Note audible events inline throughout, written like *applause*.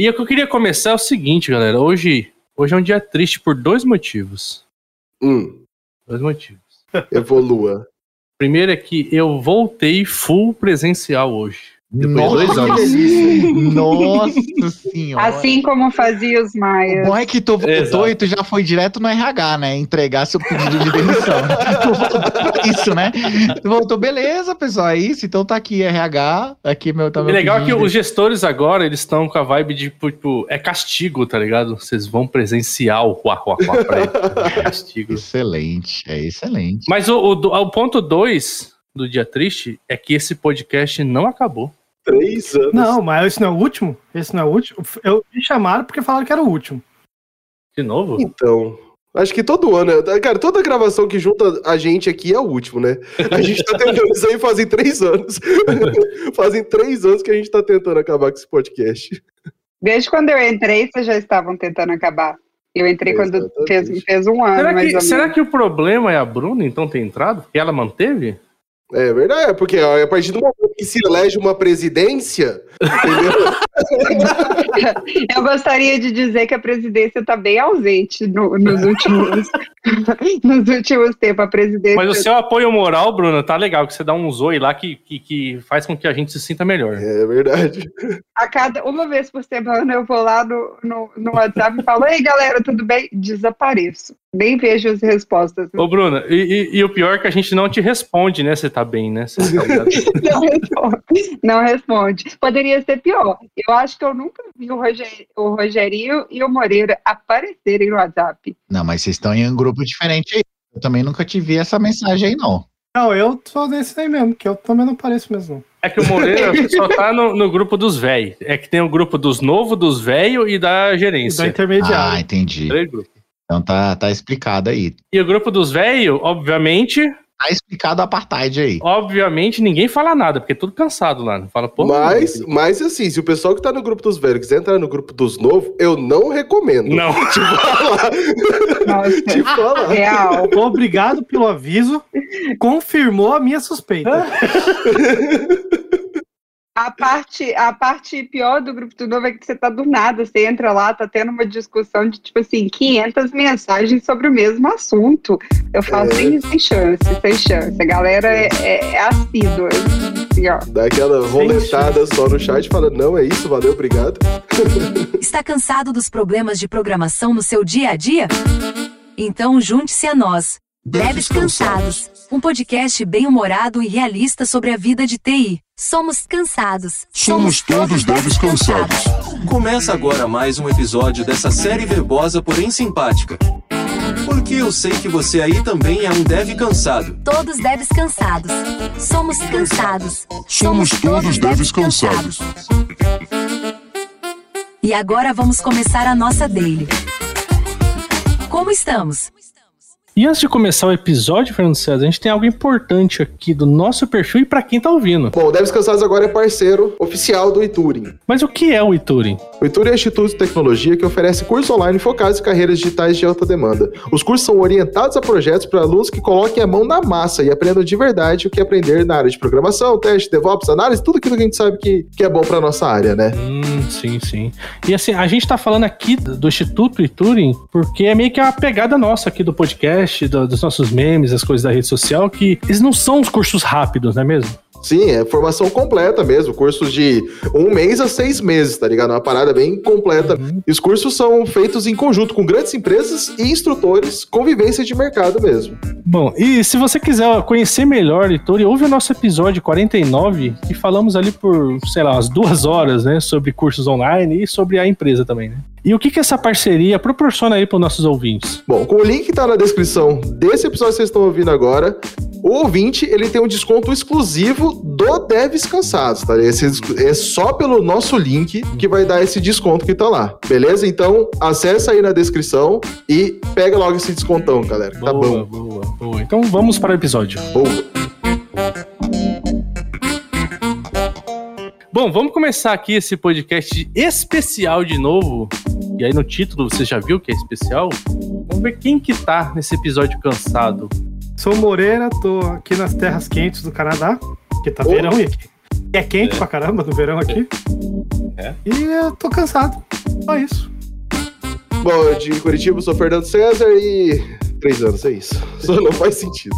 E o que eu queria começar é o seguinte, galera. Hoje, hoje é um dia triste por dois motivos. Hum, Dois motivos. *laughs* evolua. Primeiro é que eu voltei full presencial hoje. Depois de dois que anos. Nossa *laughs* senhora. Assim como fazia os O maias. bom é que tu voltou Exato. e tu já foi direto no RH, né? Entregar seu pedido de demissão. *laughs* tu voltou pra isso, né? Tu voltou, beleza, pessoal, é isso. Então tá aqui, RH. Aqui meu tá E meu legal que pedido. os gestores agora, eles estão com a vibe de, tipo, é castigo, tá ligado? Vocês vão presencial, uá, uá, uá, pra ele. *laughs* É castigo. Excelente, é excelente. Mas o, o, o ponto 2 do dia triste é que esse podcast não acabou. Três anos. Não, mas esse não é o último? Esse não é o último? Eu me chamaram porque falaram que era o último. De novo? Então. Acho que todo ano, cara, toda gravação que junta a gente aqui é o último, né? A gente tá tentando isso aí fazem três anos. *laughs* fazem três anos que a gente tá tentando acabar com esse podcast. Desde quando eu entrei, vocês já estavam tentando acabar. Eu entrei quando fez, fez um ano, Será mais que, ou será menos. que o problema é a Bruna, então, ter entrado? Porque ela manteve? É verdade, porque ó, a partir do momento que se elege uma presidência? *laughs* Eu gostaria de dizer que a presidência está bem ausente no- nos últimos *laughs* nos últimos tempos. A presidência Mas o seu apoio moral, Bruna, tá legal, que você dá um zoe lá que, que, que faz com que a gente se sinta melhor. É verdade. a cada uma vez por semana eu vou lá no, no, no WhatsApp e falo: Ei, galera, tudo bem? Desapareço. Nem vejo as respostas. Ô, Bruna, e, e- e o pior é que a gente não te responde, né? Você tá bem, né? Tá? *laughs* Não responde. Não responde. Poderia ser pior. Eu acho que eu nunca vi o, Roger, o Rogerinho e o Moreira aparecerem no WhatsApp. Não, mas vocês estão em um grupo diferente aí. Eu também nunca te vi essa mensagem aí, não. Não, eu sou desse aí mesmo, que eu também não pareço mesmo. É que o Moreira *laughs* só tá no, no grupo dos véi. É que tem o grupo dos novos, dos velhos e da E da gerência. Ah, intermediária. entendi. Então tá, tá explicado aí. E o grupo dos velhos, obviamente, Tá explicado o apartheid aí. obviamente ninguém fala nada, porque é tudo cansado lá. Não fala porra. Mas, mas assim, se o pessoal que tá no grupo dos velhos quiser entrar no grupo dos novos, eu não recomendo. Não. *laughs* Te falar. Nossa, *laughs* Te falar. real. Obrigado pelo aviso. Confirmou a minha suspeita. *laughs* A parte, a parte pior do grupo do novo é que você tá do nada, você entra lá, tá tendo uma discussão de, tipo assim, 500 mensagens sobre o mesmo assunto. Eu falo, É. sem, sem chance, sem chance. A galera é, é, é assídua, assim, ó. Dá aquela roletada só no chat e fala: não, é isso, valeu, obrigado. *laughs* Está cansado dos problemas de programação no seu dia a dia? Então junte-se a nós. Devs Cansados, um podcast bem-humorado e realista sobre a vida de TI. Somos cansados. Somos todos devs cansados. Começa agora mais um episódio dessa série verbosa, porém simpática. Porque eu sei que você aí também é um dev cansado. Todos devs cansados. Somos cansados. Somos todos devs cansados. E agora vamos começar a nossa daily. Como estamos? E antes de começar o episódio, Fernando César, a gente tem algo importante aqui do nosso perfil e pra quem tá ouvindo. Bom, o Devs Cansados agora é parceiro oficial do Ituring. Mas o que é o Ituring? O Ituring é um instituto de tecnologia que oferece cursos online focados em carreiras digitais de alta demanda. Os cursos são orientados a projetos para alunos que coloquem a mão na massa e aprendam de verdade o que aprender na área de programação, teste, DevOps, análise, tudo aquilo que a gente sabe que, que é bom para nossa área, né? Hum, sim, sim. E assim, a gente tá falando aqui do Instituto Ituring porque é meio que a pegada nossa aqui do podcast, do- dos nossos memes, as coisas da rede social, que eles não são os cursos rápidos, não é mesmo? Sim, é formação completa mesmo, cursos de um mês a seis meses, tá ligado? Uma parada bem completa. E os cursos são feitos em conjunto com grandes empresas e instrutores, convivência de mercado mesmo. Bom, e se você quiser conhecer melhor Ituring, ouve o nosso episódio 49, que falamos ali por, sei lá, umas duas horas, né, sobre cursos online e sobre a empresa também, né? E o que que essa parceria proporciona aí para os nossos ouvintes? Bom, com o link que tá na descrição desse episódio que vocês estão ouvindo agora, o ouvinte ele tem um desconto exclusivo do Devs Cansados, tá? Esse é só pelo nosso link que vai dar esse desconto que tá lá, beleza? Então acessa aí na descrição e pega logo esse descontão, galera. Tá boa, bom. boa, boa. Então vamos para o episódio. Boa. Bom, vamos começar aqui esse podcast especial de novo. E aí no título você já viu que é especial? Vamos ver quem que tá nesse episódio cansado. Sou Moreira, tô aqui nas terras quentes do Canadá, que tá Ô. verão e aqui. É quente pra caramba no verão aqui. E eu tô cansado. Só isso. Bom, de Curitiba, eu sou Fernando César e. Três anos, é isso. *laughs* Só não faz sentido.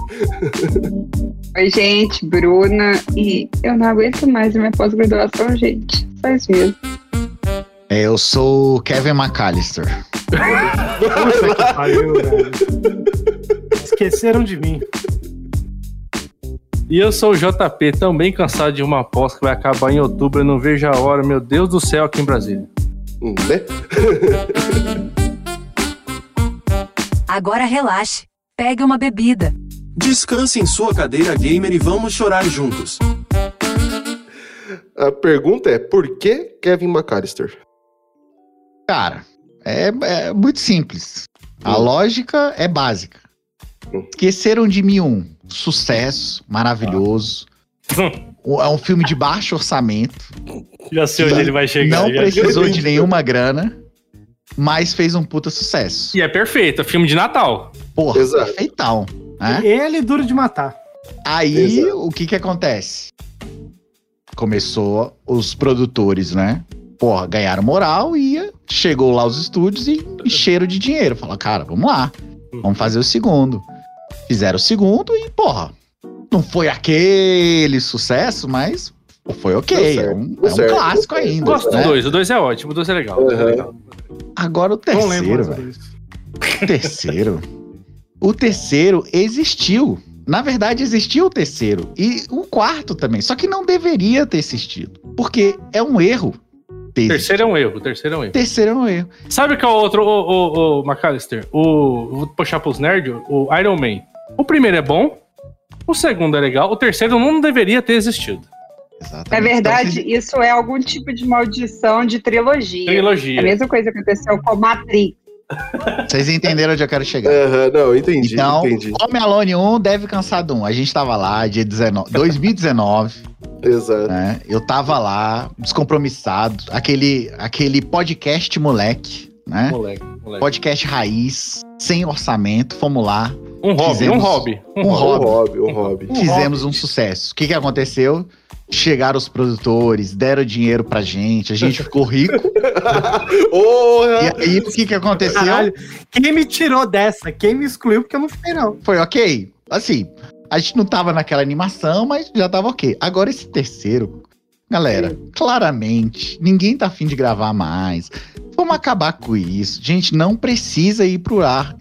*laughs* Oi, gente, Bruna. E eu não aguento mais a minha pós-graduação, gente. Só isso mesmo. É, Eu sou o Kevin McAllister. Puta que pariu, velho. Esqueceram de mim. E eu sou o JP, também cansado de uma pós que vai acabar em outubro. Eu não vejo a hora, meu Deus do céu, aqui em Brasília. Hum, né? *laughs* Agora relaxe. Pegue uma bebida. Descanse em sua cadeira gamer e vamos chorar juntos. A pergunta é: por que Kevin McAllister? Cara, é, é muito simples. A Hum. lógica é básica. Hum. Esqueceram de mim um. Sucesso, maravilhoso. O- É um filme de baixo orçamento. Já sei onde ele vai chegar. não precisou de *laughs* nenhuma grana, mas fez um puta sucesso. E é perfeito, é filme de Natal. Porra, Exato. perfeitão. Né? Ele é duro de matar. Aí, Exato. o que que acontece? Começou os produtores, né? Porra, ganharam moral e chegou lá os estúdios e encheram de dinheiro. Falaram, cara, vamos lá, vamos fazer o segundo. Fizeram o segundo e, porra, não foi aquele sucesso, mas foi ok. É um, é um certo, clássico ainda. Gosto né? do dois, o dois é ótimo, o dois é legal. é Uhum. legal. Agora o Não lembro terceiro, velho. O terceiro. O terceiro existiu. Na verdade, existiu o terceiro. E o quarto também. Só que não deveria ter existido. Porque é um erro. ter terceiro é um erro, terceiro é um erro. terceiro é um erro. Sabe qual é o outro, o, o, o McAllister? O, vou puxar pros nerds, o Iron Man. O primeiro é bom, o segundo é legal, o terceiro não deveria ter existido. Exatamente. Na verdade, Então, isso é algum tipo de maldição de trilogia. A Trilogia. mesma coisa aconteceu com Matrix. vocês entenderam onde eu quero chegar. Aham, não, entendi, Então, entendi. Home Alone 1 deve cansar de um. A gente tava lá, dia 19, 2019, *laughs* Exato. né? Eu tava lá, descompromissado. Aquele, aquele podcast moleque, né? Moleque, moleque. Podcast raiz, sem orçamento. Fomos lá, Um hobby, Fizemos um hobby. um Um hobby. hobby, um hobby. Fizemos um sucesso. O que, que aconteceu? Chegaram os produtores, deram dinheiro pra gente, a gente ficou rico. *laughs* E aí, o que, que aconteceu? Caralho, quem me tirou dessa? Quem me excluiu? Porque eu não fiquei, não. Foi ok. Assim, a gente não tava naquela animação, mas já tava ok. Agora esse terceiro, galera, claramente, ninguém tá afim de gravar mais. Vamos acabar com isso. Gente, não precisa ir pro ar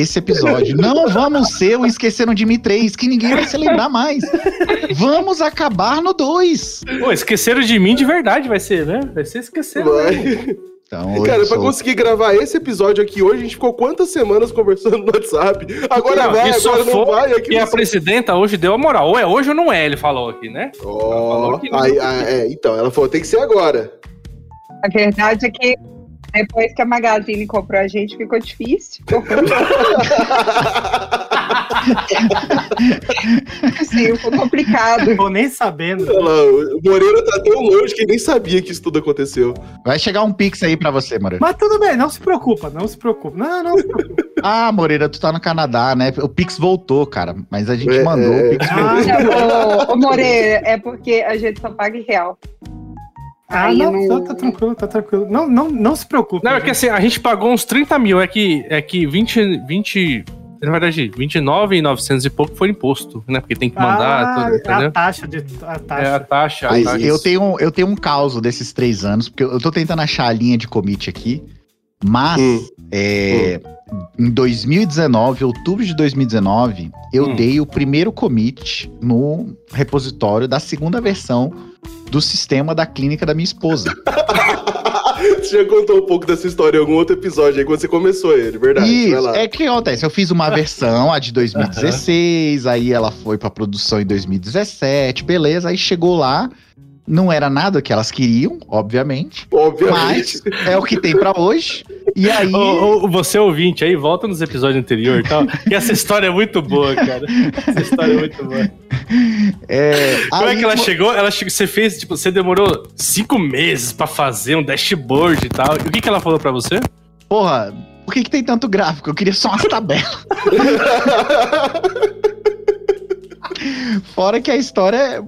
esse episódio. Não vamos ser o Esqueceram de Mim 3, que ninguém vai se lembrar mais. Vamos acabar no 2. Pô, esqueceram de mim de verdade, vai ser, né? Vai ser esqueceram. Vai. Então, Cara, eu pra sou- conseguir gravar esse episódio aqui hoje, a gente ficou quantas semanas conversando no WhatsApp? Agora Não, vai, e agora não vai. Aqui E a presidenta hoje deu a moral. Ou é hoje ou não é, ele falou aqui, né? Ó, falou que não. aí, ah, é, então, ela falou, tem que ser agora. A verdade é que depois que a Magazine comprou a gente, ficou difícil. *laughs* Sim, ficou complicado. Tô nem sabendo. O Moreira tá tão longe que nem sabia que isso tudo aconteceu. Vai chegar um pix aí pra você, Moreira. Mas tudo bem, não se preocupa, não se preocupa. Não, não se preocupa. Ah, Moreira, tu tá no Canadá, né? O pix voltou, cara. Mas a gente É, mandou é. o pix. Ah, Ô, ô Moreira, é porque a gente só paga em real. Ah, Aí não, não- tá, tranquilo, tá tranquilo. Não, não, não se preocupe. Não, é que assim, a gente pagou uns 30 mil, é que, é que 20, 20, na verdade, 29,900 e pouco foi imposto, né? Porque tem que mandar, ah, tudo, entendeu? a taxa de. A taxa. É a taxa. a Mas taxa. eu tenho, eu tenho um caos desses três anos, porque eu tô tentando achar a linha de commit aqui. Mas Hum. é, em 2019, outubro de 2019, eu Hum. dei o primeiro commit no repositório da segunda versão do sistema da clínica da minha esposa. *laughs* Você já contou um pouco dessa história em algum outro episódio aí, quando você começou ele, verdade? Isso, é que acontece. Eu fiz uma *laughs* versão, a de 2016, aí ela foi pra produção em 2017, beleza. Aí chegou lá, não era nada que elas queriam, obviamente, Obviamente. mas é o que tem pra hoje. E aí. Ô, ô, você ouvinte aí, volta nos episódios anteriores e tal. que essa história é muito boa, cara. Essa história é muito boa. É, Como é aí, que ela chegou? Ela chegou, você fez, tipo, você demorou cinco meses pra fazer um dashboard e tal. E o que, que ela falou pra você? Porra, por que, que tem tanto gráfico? Eu queria só umas tabelas. *laughs* Fora que a história é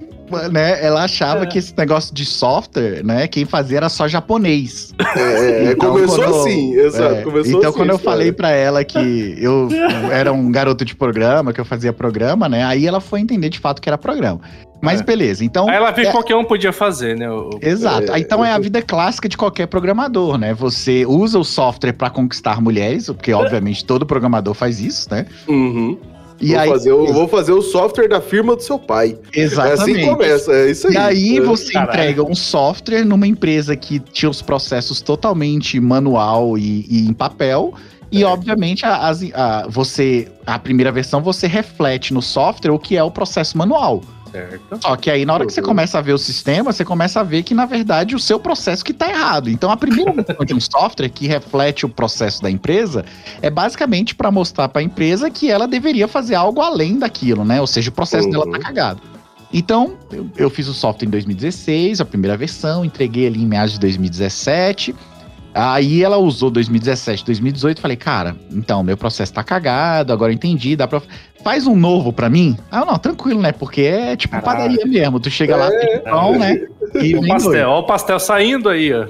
né, ela achava que esse negócio de software, né, quem fazia era só japonês. É, é, Então, começou quando- assim, exato. É, Começou então, assim, quando eu falei pra ela que eu era um garoto de programa, que eu fazia programa, né? Aí ela foi entender de fato que era programa. Mas É. beleza, então. Aí ela viu é- que qualquer um podia fazer, né? o- Exato. É, então é a vida clássica de qualquer programador, né? Você usa o software pra conquistar mulheres, porque obviamente todo programador faz isso, né? Uhum. E vou, aí, fazer o, vou fazer o software da firma do seu pai. É assim exatamente. que começa, é isso aí. E aí É. você Caralho. entrega um software numa empresa que tinha os processos totalmente manual e, e em papel. E, obviamente, a, as- a- você, a primeira versão, você reflete no software o que é o processo manual. Certo. Só que aí, na hora que você Uhum. começa a ver o sistema, você começa a ver que, na verdade, o seu processo que tá errado. Então, a primeira *laughs* versão de um software que reflete o processo da empresa é basicamente para mostrar para a empresa que ela deveria fazer algo além daquilo, né? Ou seja, o processo dela tá Uhum. cagado. Então, eu, eu fiz o software em 2016, a primeira versão, entreguei ali em meados de 2017. Aí ela usou 2017, 2018, falei, cara, então, meu processo tá cagado, agora eu entendi, dá pra... Faz um novo pra mim? Ah, não, tranquilo, né? Porque é tipo Caralho. padaria mesmo, tu chega lá, tem pão, né? *laughs* E O pastel, doido. ó o pastel saindo aí, ó.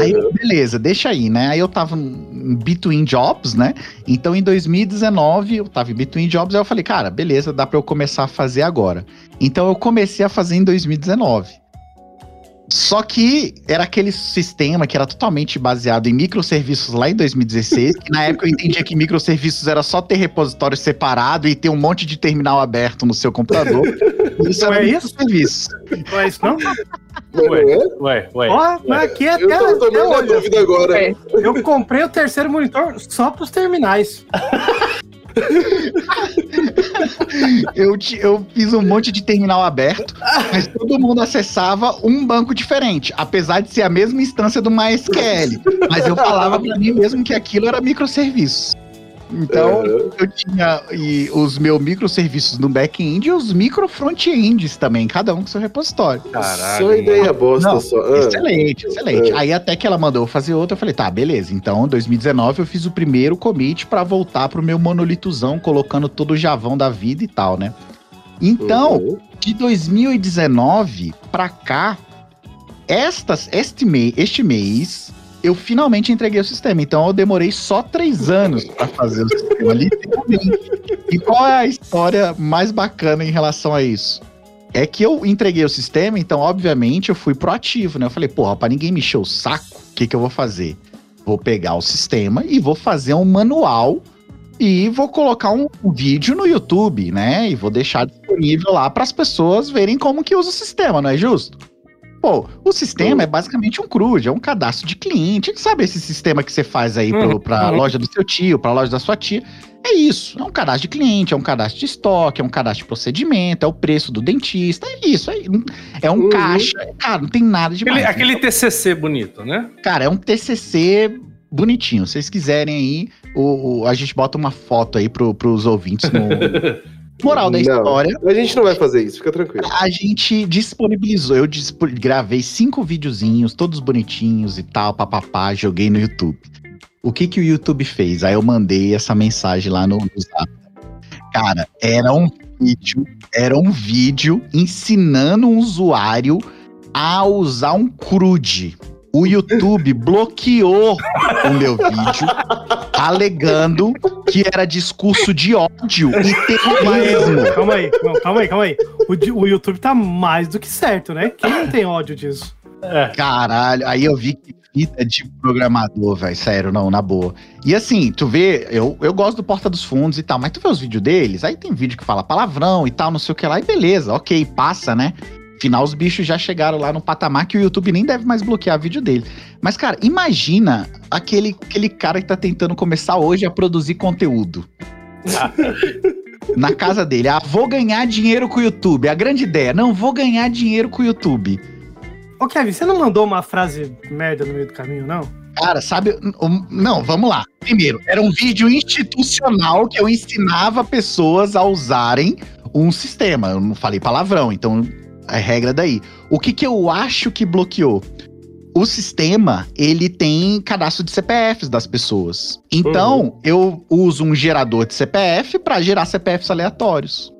Aí, beleza, deixa aí, né? Aí eu tava em between jobs, né? Então em 2019 eu tava em between jobs, aí eu falei, cara, beleza, dá pra eu começar a fazer agora. Então eu comecei a fazer em 2019. Só que era aquele sistema que era totalmente baseado em microserviços lá em 2016, que na época eu entendia que microserviços era só ter repositório separado e ter um monte de terminal aberto no seu computador. *laughs* Isso Não era é isso? microserviço. Não é isso, não? Não Ué. é? Ué, ué. Ó, mas aqui é Eu até, tô, tô até meio na hoje. dúvida agora. É. Eu comprei o terceiro monitor só pros terminais. *laughs* *laughs* Eu, ti- eu fiz um monte de terminal aberto, mas todo mundo acessava um banco diferente, apesar de ser a mesma instância do MySQL. Mas eu falava pra mim mesmo que aquilo era microserviço. Então, Uhum. eu tinha e os meus microserviços no back-end e os micro front-ends também, cada um com seu repositório. Caralho. Só ideia bosta Não, só. Ah. Excelente, excelente. É. Aí até que ela mandou eu fazer outra, eu falei, tá, beleza. Então, em 2019 eu fiz o primeiro commit pra voltar pro meu monolitozão, colocando todo o javão da vida e tal, né? Então, Uhum. de 2019 pra cá, estas, este, mês, este mês, eu finalmente entreguei o sistema. Então eu demorei só três anos pra fazer o sistema, literalmente. E qual é a história mais bacana em relação a isso? É que eu entreguei o sistema, então, obviamente, eu fui proativo, né? Eu falei, porra, pra ninguém me encher o saco, o que, que eu vou fazer? Vou pegar o sistema e vou fazer um manual e vou colocar um vídeo no YouTube, né? E vou deixar disponível lá para as pessoas verem como que usa o sistema, não é justo? Pô, o sistema é basicamente um CRUD, é um cadastro de cliente. Sabe esse sistema que você faz aí pro, Uhum. pra loja do seu tio, pra loja da sua tia? É isso, é um cadastro de cliente, é um cadastro de estoque, é um cadastro de procedimento, é o preço do dentista, é isso, é, é um Uhum. caixa. Cara, não tem nada demais. Aquele, aquele TCC bonito, né? Cara, é um TCC bonitinho. Se vocês quiserem aí, o, o- a gente bota uma foto aí pro, pros ouvintes no... *laughs* Moral da Não. história, A gente não vai fazer isso, fica tranquilo. a gente disponibilizou, eu dispo- gravei cinco videozinhos, todos bonitinhos e tal, papapá, joguei no YouTube. O que que o YouTube fez? Aí eu mandei essa mensagem lá no, no Zap. Cara, era um vídeo, era um vídeo ensinando um usuário a usar um CRUD. O YouTube bloqueou o meu vídeo, alegando que era discurso de ódio e terrorismo. Calma aí, não, calma aí, calma aí. O, o YouTube tá mais do que certo, né? Quem não tem ódio disso? Caralho, aí eu vi que fita de programador, velho. Sério, não, na boa. E assim, tu vê, eu, eu gosto do Porta dos Fundos e tal, mas tu vê os vídeos deles, aí tem vídeo que fala palavrão e tal, não sei o que lá, e beleza, ok, passa, né? Afinal, os bichos já chegaram lá no patamar que o YouTube nem deve mais bloquear vídeo dele. Mas, cara, imagina aquele, aquele cara que tá tentando começar hoje a produzir conteúdo. Na casa dele. Ah, vou ganhar dinheiro com o YouTube. A grande ideia, não vou ganhar dinheiro com o YouTube. Ô, Kevin, você não mandou uma frase merda no meio do caminho, não? Cara, sabe? Não, vamos lá. Primeiro, era um vídeo institucional que eu ensinava pessoas a usarem um sistema. Eu não falei palavrão, então a regra daí. O que, que eu acho que bloqueou? O sistema, ele tem cadastro de CPFs das pessoas. Então, eu uso um gerador de CPF para gerar CPFs aleatórios.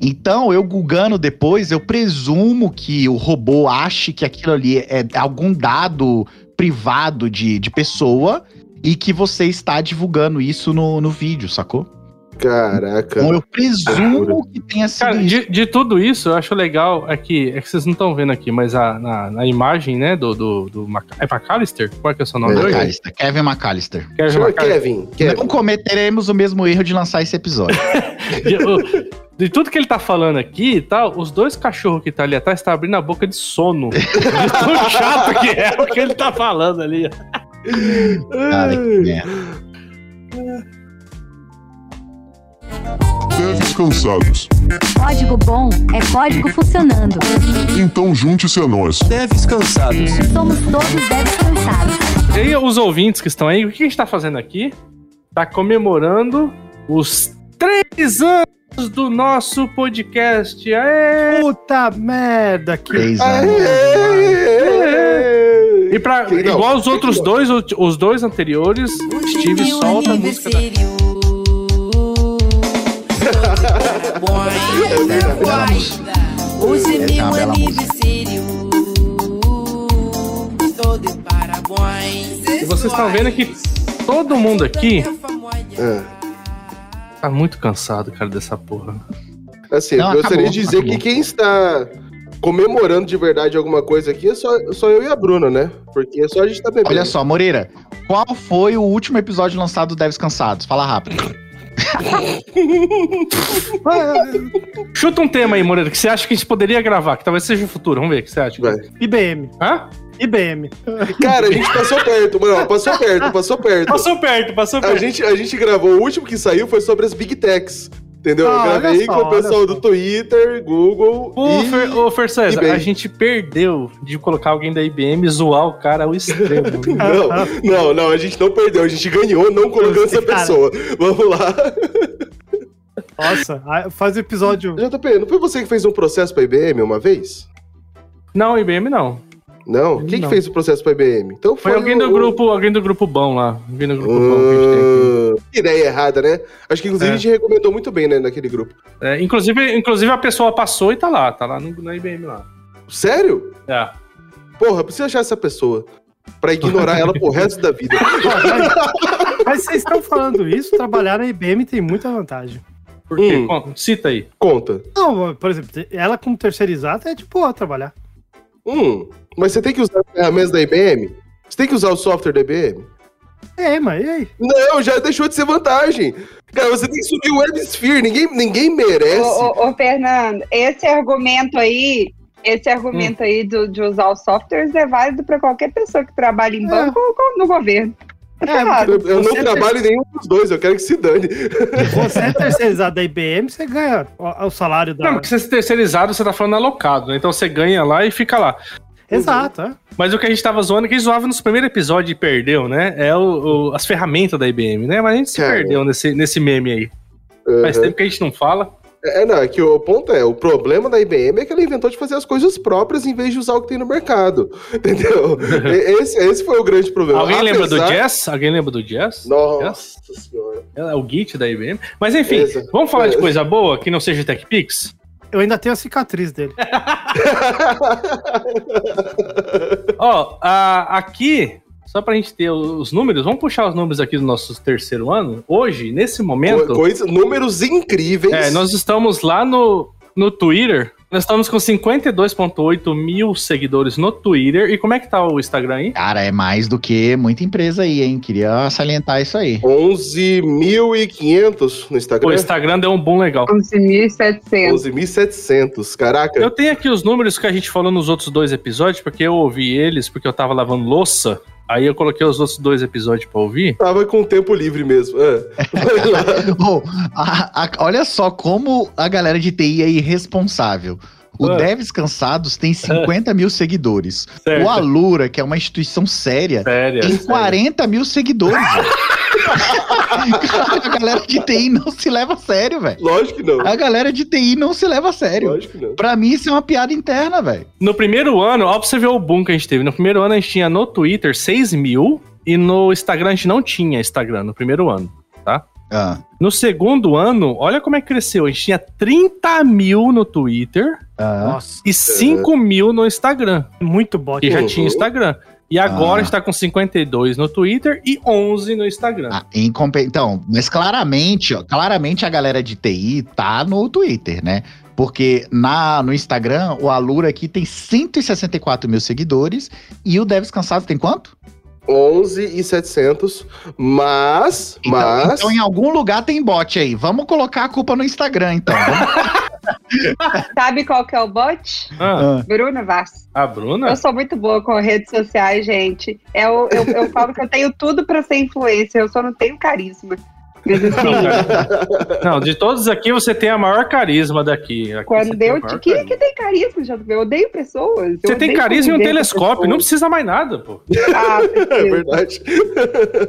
Então, eu gugando depois, eu presumo que o robô ache que aquilo ali é algum dado privado de, de pessoa e que você está divulgando isso no, no vídeo, sacou? Caraca. Então eu presumo que tenha sido Cara, isso. de, de tudo isso, eu acho legal é que, é que vocês não estão vendo aqui, mas a, na, na imagem, né, do, do, do Mac- é McAllister? Qual é que é o seu nome? McAllister, Kevin McAllister. Kevin McAllister. Kevin. Kevin. Não cometeremos o mesmo erro de lançar esse episódio. *laughs* De, o- de tudo que ele tá falando aqui e tal, os dois cachorros que tá ali atrás tá abrindo a boca de sono. De tão *laughs* chato que é o que ele tá falando ali. Cara, que merda. Devs cansados. Código bom é código funcionando. Então junte-se a nós. Devs cansados. Somos todos devs cansados. E aí, os ouvintes que estão aí, o que a gente tá fazendo aqui? Tá comemorando os três anos do nosso podcast. Aê! Puta merda, que Três anos. E pra, igual os outros dois, os dois anteriores, Steve solta a música da... Hoje É meu uma bela aniversário. Estou de parabéns. E vocês estão vendo que todo mundo aqui tá muito cansado, cara, dessa porra. Assim, Não, eu gostaria acabou, de dizer acabou. que quem está comemorando de verdade alguma coisa aqui é só, só eu e a Bruna, né? Porque é só a gente tá bebendo. Olha só, Moreira, qual foi o último episódio lançado do Devs Cansados? Fala rápido. *laughs* Chuta um tema aí, Moreira, que você acha que a gente poderia gravar, que talvez seja o futuro. Vamos ver o que você acha. Vai. IBM. Hã? IBM. Cara, a gente passou perto, mano. Passou perto, passou perto. Passou perto, passou A perto. gente, a gente gravou, o último que saiu foi sobre as Big Techs. Entendeu? Ah, eu gravei só, com o pessoal do. Twitter, Google. Ô, e... Fer, ô, Fer César, a gente perdeu de colocar alguém da IBM e zoar o cara ao extremo. viu? *laughs* Não, não, não, a gente não perdeu, a gente ganhou não colocando essa Cara. pessoa. Vamos lá. Nossa, faz o episódio. *laughs* JP, não foi você que fez um processo pra IBM uma vez? não, IBM não. Não? Quem Não. que fez o processo pra IBM? Então Foi foi, alguém o- do grupo, alguém do grupo bom lá. Alguém do grupo bom que a gente tem aqui. Ah, que ideia errada, né? Acho que inclusive É. a gente recomendou muito bem, né, naquele grupo. É, inclusive, inclusive a pessoa passou e tá lá, tá lá no, na IBM lá. Sério? É. Porra, precisa achar essa pessoa. Pra ignorar ela pro resto da vida. *laughs* Mas vocês estão falando isso, trabalhar na IBM tem muita vantagem. Por quê? Hum. Conta, Cita aí. Conta. Não, por exemplo, ela como terceirizada é de boa trabalhar. Hum, mas você tem que usar as ferramentas da IBM? Você tem que usar o software da IBM? É, mas e aí? Não, já deixou de ser vantagem. Cara, você tem que subir o WebSphere. Ninguém, ninguém merece. Ô, ô, ô, Fernando, esse argumento aí, esse argumento Hum. aí do- de usar os softwares é válido para qualquer pessoa que trabalha em banco ou co- no governo. Tá É. Eu, eu não trabalho em nenhum dos dois, eu quero que se dane. Você é terceirizado da IBM, você ganha o, o salário da. Não, porque você é terceirizado, você tá falando alocado, né? Então você ganha lá e fica lá. Exato, é. Mas o que a gente tava zoando, que a gente zoava nos primeiros episódios e perdeu, né? É o, o- as ferramentas da IBM, né? Mas a gente se Cara. perdeu nesse, nesse meme aí. Faz Uhum. tempo que a gente não fala. É, não, é que o ponto é, o problema da IBM é que ela inventou de fazer as coisas próprias em vez de usar o que tem no mercado. *laughs* Entendeu? Esse, esse foi o grande problema. Alguém lembra do Apesar- Jazz? Alguém lembra do Jazz? Nossa senhora. É o Git da IBM. Mas enfim, vamos falar de coisa boa que não seja TechPix? Eu ainda tenho a cicatriz dele. *laughs* Ó, a- aqui, só pra gente ter os números, vamos puxar os números aqui do nosso terceiro ano. Hoje, nesse momento, Co- Coisa, números incríveis. é, nós estamos lá no, no Twitter. Nós estamos com 52,8 mil seguidores no Twitter. E como é que tá o Instagram aí? Cara, é mais do que muita empresa aí, hein? Queria salientar isso aí. 11.500 no O Instagram. Instagram deu um boom legal. 11.700. 11.700. Caraca. Eu tenho aqui os números que a gente falou nos outros dois episódios, porque eu ouvi eles, porque eu tava lavando louça. Aí eu coloquei os outros dois episódios pra ouvir. Tava com tempo livre mesmo. É. *laughs* Ô, a- a- olha só como a galera de TI é irresponsável. O Ah. Devs Cansados tem 50 mil seguidores. Certo. O Alura, que é uma instituição séria, Sério. tem sério. 40 mil seguidores. *laughs* a galera de TI não se leva a sério, velho. Lógico que não. A galera de TI não se leva a sério. Lógico que não. Pra mim, isso é uma piada interna, velho. No primeiro ano, ó, pra você ver o boom que a gente teve. No primeiro ano a gente tinha no Twitter 6 mil e no Instagram a gente não tinha Instagram no primeiro ano? Ah, No segundo ano, olha como é que cresceu. A gente tinha 30 mil no Twitter ah. E 5 mil no Instagram. muito bot. Que já Uhum. tinha Instagram. E agora Ah. a gente tá com 52 no Twitter e 11 no Instagram. Ah, Então, mas claramente, ó, claramente a galera de TI tá no Twitter, né? Porque na, no Instagram, o Alura aqui tem 164 mil seguidores e o Devs Cansados tem quanto? 11 e 700, mas, Então, mas... então, em algum lugar tem bot aí. Vamos colocar a culpa no Instagram, então. *laughs* Sabe qual que é o bot? Ah, Bruna Vaz. a Bruna? Eu sou muito boa com redes sociais, gente. Eu, eu, eu falo que eu tenho tudo pra ser influencer, eu só não tenho carisma. *laughs* Não. Não, de todos aqui, você tem a maior carisma daqui. Aqui quando eu. maior Quem é carisma. que tem carisma, JP? Eu odeio pessoas. eu Você tem carisma e um telescópio, não precisa mais nada, pô. Ah, *laughs* É verdade.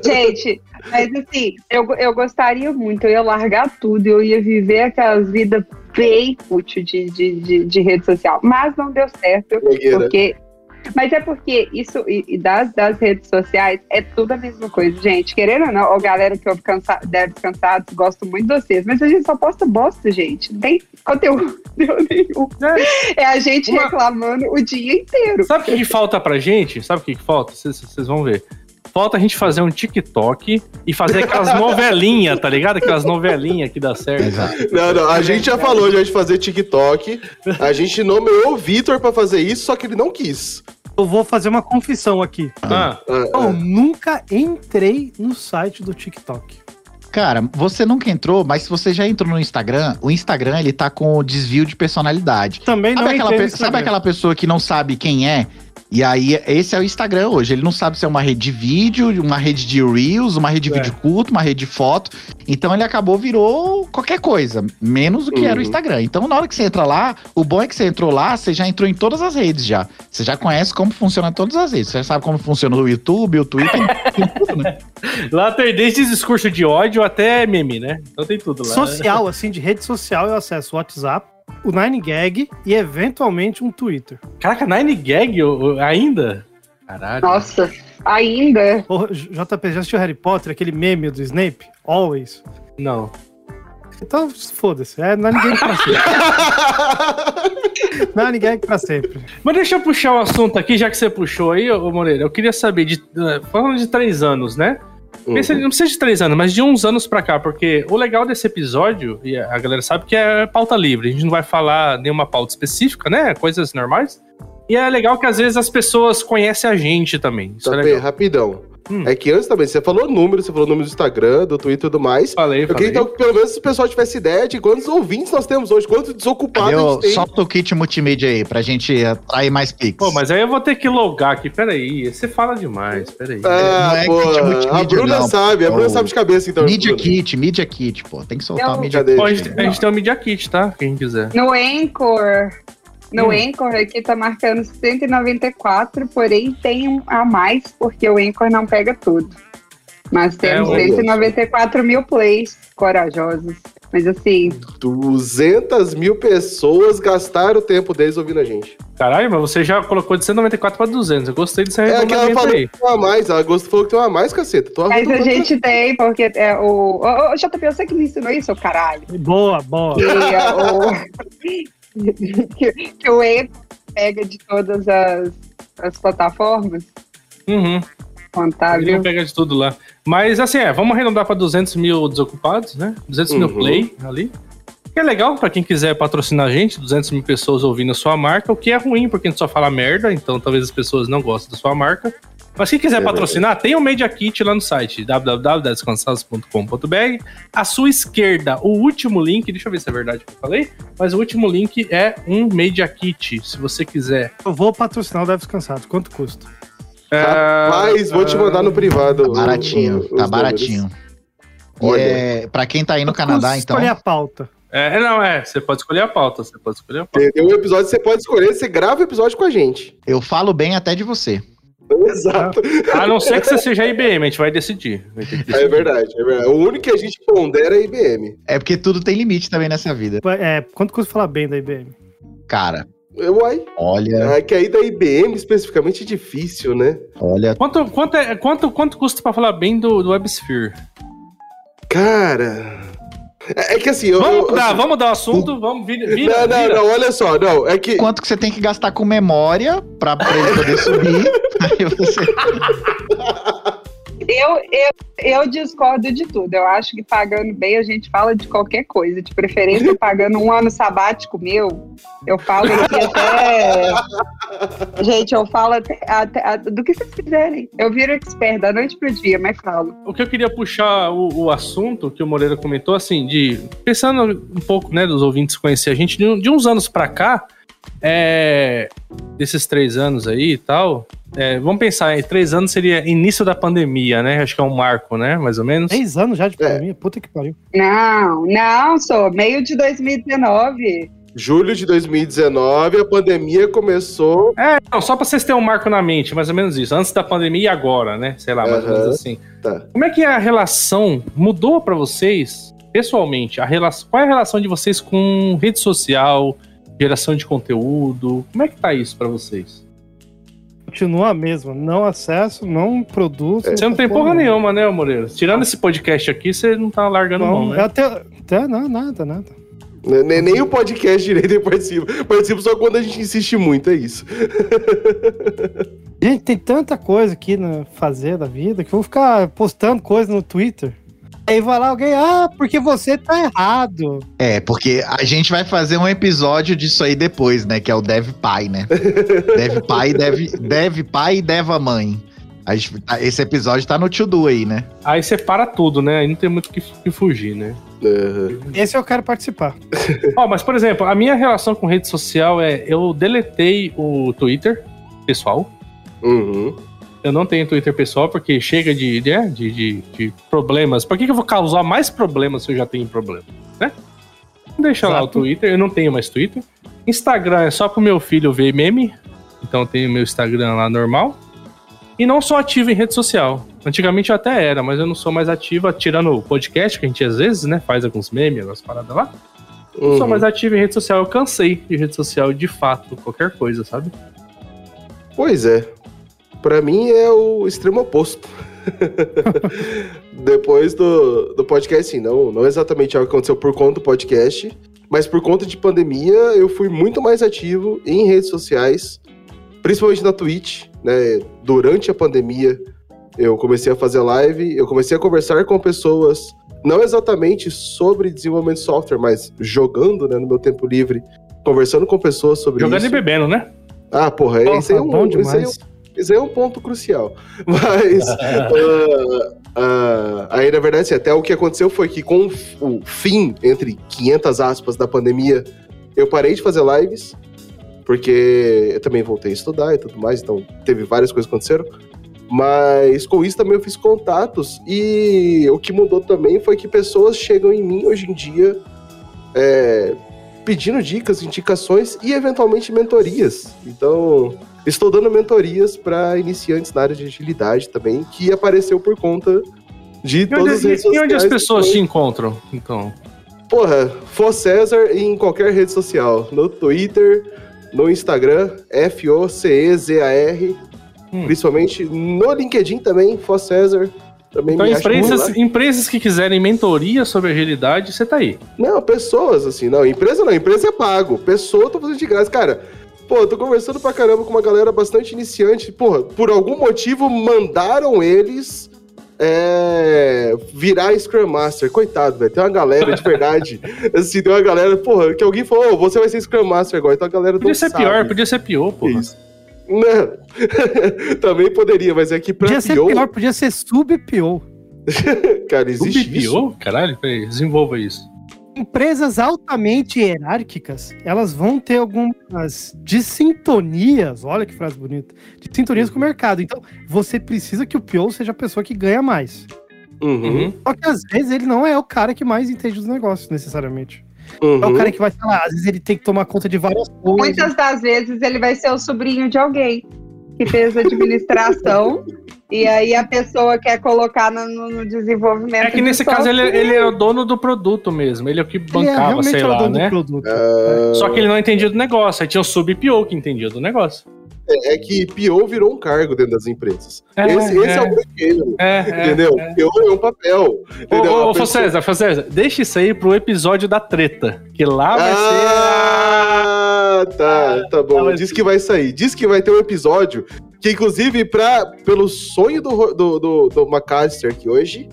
Gente, mas assim, eu, eu gostaria muito, eu ia largar tudo, eu ia viver aquelas vidas bem fútil de, de, de, de rede social. Mas não deu certo, Blogueira. porque. Mas é porque isso, e, e das, das redes sociais, é tudo a mesma coisa, gente. Querendo ou não, ó, galera que ouve cansa, deve cansados, gosto muito de vocês, mas a gente só posta bosta, gente. Não tem conteúdo *laughs* nenhum. É a gente Uma- reclamando o dia inteiro. Sabe o que, que falta pra gente? Sabe o que, que falta? Vocês vão ver. Falta a gente fazer um TikTok e fazer aquelas *laughs* novelinhas, tá ligado? Aquelas novelinhas que dá certo. Exato. Não, não, a gente já falou de fazer TikTok. A gente nomeou o Vitor pra fazer isso, só que ele não quis. Eu vou fazer uma confissão aqui. Ah, Ah, Eu nunca entrei no site do TikTok. Cara, você nunca entrou, mas se você já entrou no Instagram, o Instagram ele tá com desvio de personalidade. Também não Sabe aquela, pe- sabe aquela pessoa que não sabe quem é? E aí, esse é o Instagram hoje. Ele não sabe se é uma rede de vídeo, uma rede de Reels, uma rede de É. vídeo curto, uma rede de foto. Então ele acabou, virou qualquer coisa, menos o que era o Uhum. Instagram. Então, na hora que você entra lá, o bom é que você entrou lá, você já entrou em todas as redes já. Você já conhece como funciona todas as redes. Você já sabe como funciona o YouTube, o Twitter, *laughs* tem tudo, né? lá tem desde discurso de ódio até meme, né? Então tem tudo lá. Social, assim, de rede social, eu acesso o WhatsApp, o 9gag e eventualmente um Twitter. Caraca, Nine Gag ainda? Caralho. Nossa, ainda. Ô, JP, já assistiu Harry Potter, aquele meme do Snape? Always. Não. Então, foda-se. É 9gag pra sempre. *laughs* 9gag pra sempre. Mas deixa eu puxar o assunto aqui, já que você puxou aí, ô Moreira. Eu queria saber, de, eh, falando de três anos, né? Uhum. Não precisa de três anos, mas de uns anos pra cá, porque o legal desse episódio, e a galera sabe que é pauta livre, a gente não vai falar nenhuma pauta específica, né? Coisas normais. E é legal que às vezes as pessoas conhecem a gente também. Isso é Tá, legal. rapidão. Hum. É que antes também, você falou número, você falou número do Instagram, do Twitter e tudo mais. Falei, Eu falei. queria então que pelo menos o pessoal tivesse ideia de quantos ouvintes nós temos hoje, quantos desocupados a Eu, gente tem. solta o kit multimídia aí, pra gente atrair mais pics. Pô, mas aí eu vou ter que logar aqui. Peraí, você fala demais, peraí. Ah, Não é pô, kit multimídia, a Bruna não, sabe, a Bruna pô. sabe de cabeça então. Media Bruna. Kit, Media Kit, pô. Tem que soltar o Media? Pô, a, gente, a gente tem o Media Kit, tá? Quem quiser. No Anchor. No Hum. Anchor aqui tá marcando 194, porém tem um a mais, porque o Anchor não pega tudo. Mas temos o- 194 mil plays corajosos. Mas assim, 200 mil pessoas gastaram o tempo deles ouvindo a gente. Caralho, mas você já colocou de 194 pra 200. Eu gostei desse É que ela falou aí. que tem uma a mais, ela gostou, falou que tem uma a mais, caceta. Tô mas a gente tem, porque é o. Ô, ô, JP, você que me ensinou isso, ô caralho. Boa, boa. Que, é *laughs* o... *laughs* que, que o Anchor pega de todas as, as plataformas. Uhum. Contábil. Ele não pega de tudo lá. Mas assim, é, vamos arredondar pra 200 mil desocupados, né? 200 mil Uhum. play ali. Que é legal pra quem quiser patrocinar a gente, 200 mil pessoas ouvindo a sua marca, o que é ruim, porque a gente só fala merda, então talvez as pessoas não gostem da sua marca. Mas quem quiser É patrocinar, tem o Media Kit lá no site, www.descansados.com.br. À sua esquerda, o último link, deixa eu ver se é verdade o que eu falei, mas o último link é um Media Kit, se você quiser. Eu vou patrocinar o Deves Cansados. Quanto custa? Rapaz, vou te mandar no privado. Tá baratinho, os tá baratinho. Olha. é, pra quem tá aí no Quanto Canadá, então. escolher a pauta. É, não, é, você pode escolher a pauta, você pode escolher a pauta. Tem um episódio que você pode escolher, você grava o episódio com a gente. Eu falo bem até de você. *laughs* Exato. A não ser que você seja IBM, a gente vai decidir. Vai É decidir. verdade, é verdade. O único que a gente pondera é a IBM. É porque tudo tem limite também nessa vida. É, quanto custa falar bem da IBM? Cara, Uai, olha, é que aí da IBM especificamente é difícil, né? olha. Quanto, quanto, é, quanto, quanto custa pra falar bem do, do WebSphere? Cara. É, é que assim, eu. Vamos eu- mudar, assim, vamos mudar o assunto, vamos, vira, vira, Não, não, vira. não, olha só, não. É que. Quanto que você tem que gastar com memória pra, pra ele poder subir? *laughs* Aí você. Eu, eu, eu discordo de tudo. Eu acho que pagando bem a gente fala de qualquer coisa. De preferência, *laughs* pagando um ano sabático meu, eu falo aqui até. Gente, eu falo até, até- do que vocês quiserem. Eu viro expert da noite pro dia, mas falo. O que eu queria puxar o, o assunto que o Moreira comentou, assim, de pensando um pouco, né, dos ouvintes conhecer a gente, de, de uns anos pra cá, é, desses três anos aí e tal, é, vamos pensar, em três anos seria início da pandemia, né? Acho que é um marco, né, mais ou menos. Seis anos já de É. pandemia? Puta que pariu. Não, não, sou meio de 2019. Julho de 2019, a pandemia começou. É, não, só pra vocês terem um marco na mente, mais ou menos isso, antes da pandemia e agora, né? Sei lá, mais ou Aham. menos assim. Tá. Como é que é a relação mudou pra vocês, pessoalmente? A relação, qual é a relação de vocês com rede social, geração de conteúdo? Como é que tá isso pra vocês? Continua a mesma. Não acesso, não produzo. Você não tem porra nenhuma, né, Moreira? Tirando esse podcast aqui, você não tá largando mão, Não, né? até, até não, nada, nada. né, Nem, nem o podcast direito eu participo. Participo só quando a gente insiste muito, é isso. Gente, tem tanta coisa aqui na fazer da vida que eu vou ficar postando coisa no Twitter. Aí vai lá alguém, ah, porque você tá errado. É, porque a gente vai fazer um episódio disso aí depois, né? Que é o Dev Pai, né? *laughs* Dev Pai, Dev, Dev Pai e Deva Mãe. A gente- esse episódio tá no To Do aí, né? Aí você para tudo, né? Aí não tem muito o que, que fugir, né? Aham. Esse eu quero participar. *laughs* Ó, mas, por exemplo, a minha relação com rede social é... Eu deletei o Twitter pessoal. Uhum. Eu não tenho Twitter pessoal porque chega de, de, de, de problemas. Por que, que eu vou causar mais problemas se eu já tenho problema? Né? Deixa lá o Exato. Twitter, eu não tenho mais Twitter. Instagram é só pro meu filho ver meme. Então eu tenho meu Instagram lá normal. E não sou ativo em rede social. Antigamente eu até era, mas eu não sou mais ativo, tirando o podcast, que a gente às vezes, né, faz alguns memes, algumas paradas lá. Não sou Uhum. mais ativo em rede social, eu cansei de rede social de fato, qualquer coisa, sabe? Pois é. Pra mim é o extremo oposto. *laughs* Depois do, do podcast, sim, não, não exatamente algo que aconteceu por conta do podcast, mas por conta de pandemia, eu fui muito mais ativo em redes sociais, principalmente na Twitch, né? Durante a pandemia, eu comecei a fazer live, eu comecei a conversar com pessoas, não exatamente sobre desenvolvimento de software, mas jogando, né, no meu tempo livre, conversando com pessoas sobre Jogando isso. e bebendo, né? Ah, porra, esse é um, bom esse aí é um demais. Isso é um ponto crucial. *laughs* Mas. ah, ah, aí, na verdade, assim, até o que aconteceu foi que, com o fim, entre 500 aspas, da pandemia, eu parei de fazer lives, porque eu também voltei a estudar e tudo mais, então teve várias coisas que aconteceram. Mas com isso também eu fiz contatos, e o que mudou também foi que pessoas chegam em mim hoje em dia é, pedindo dicas, indicações e eventualmente mentorias. Então. Estou dando mentorias para iniciantes na área de agilidade também, que apareceu por conta de E todas as onde, redes e onde as sociais. pessoas te encontram, então? Porra, For César em qualquer rede social. No Twitter, no Instagram, F-O-C-E-Z-A-R. Hum. Principalmente no LinkedIn também, For César. Também Então, empresas, empresas que quiserem mentoria sobre agilidade, você tá aí. Não, pessoas, assim, não. Empresa não, empresa é pago. Pessoa eu tô fazendo de graça. Cara, pô, eu tô conversando pra caramba com uma galera bastante iniciante. Porra, por algum motivo mandaram eles é, virar Scrum Master. Coitado, velho. Tem uma galera de verdade. *laughs* assim, tem uma galera, porra, que alguém falou, "Ô, você vai ser Scrum Master agora. Então a galera Podia não ser sabe. pior, podia ser pior, porra. Isso. Não. *laughs* Também poderia, mas é que pra Podia ser pior, pior, podia ser sub-PO. *laughs* cara, existe isso. Pior? Caralho, peraí, desenvolva isso. Empresas altamente hierárquicas, elas vão ter algumas dissintonias, olha que frase bonita, dissintonias com o mercado. Então, você precisa que o PO seja a pessoa que ganha mais. Uhum. Só que às vezes ele não é o cara que mais entende dos negócios, necessariamente. uhum. É o cara que vai falar, às vezes ele tem que tomar conta de várias coisas. Muitas das vezes ele vai ser o sobrinho de alguém que fez administração *laughs* e aí a pessoa quer colocar no, no- desenvolvimento. É que nesse caso ele, software. ele é o dono do produto mesmo, ele é o que é bancava, realmente sei o lá, dono né? do produto. Ah, Só que ele não entendia do negócio, aí tinha o sub-PO que entendia do negócio. é, é que PO virou um cargo dentro das empresas. É, esse, esse é. é. o brinquedo. É, é, Entendeu? é. PO é um papel. Ô, Entendeu? ô, ô, Fô pessoa- César, César, deixa isso aí pro episódio da treta. Que lá vai Ah, tá, tá Ah, bom. mas- Diz que vai sair. Diz que vai ter um episódio que, inclusive, pra, pelo sonho do, do, do, do McAllister aqui hoje,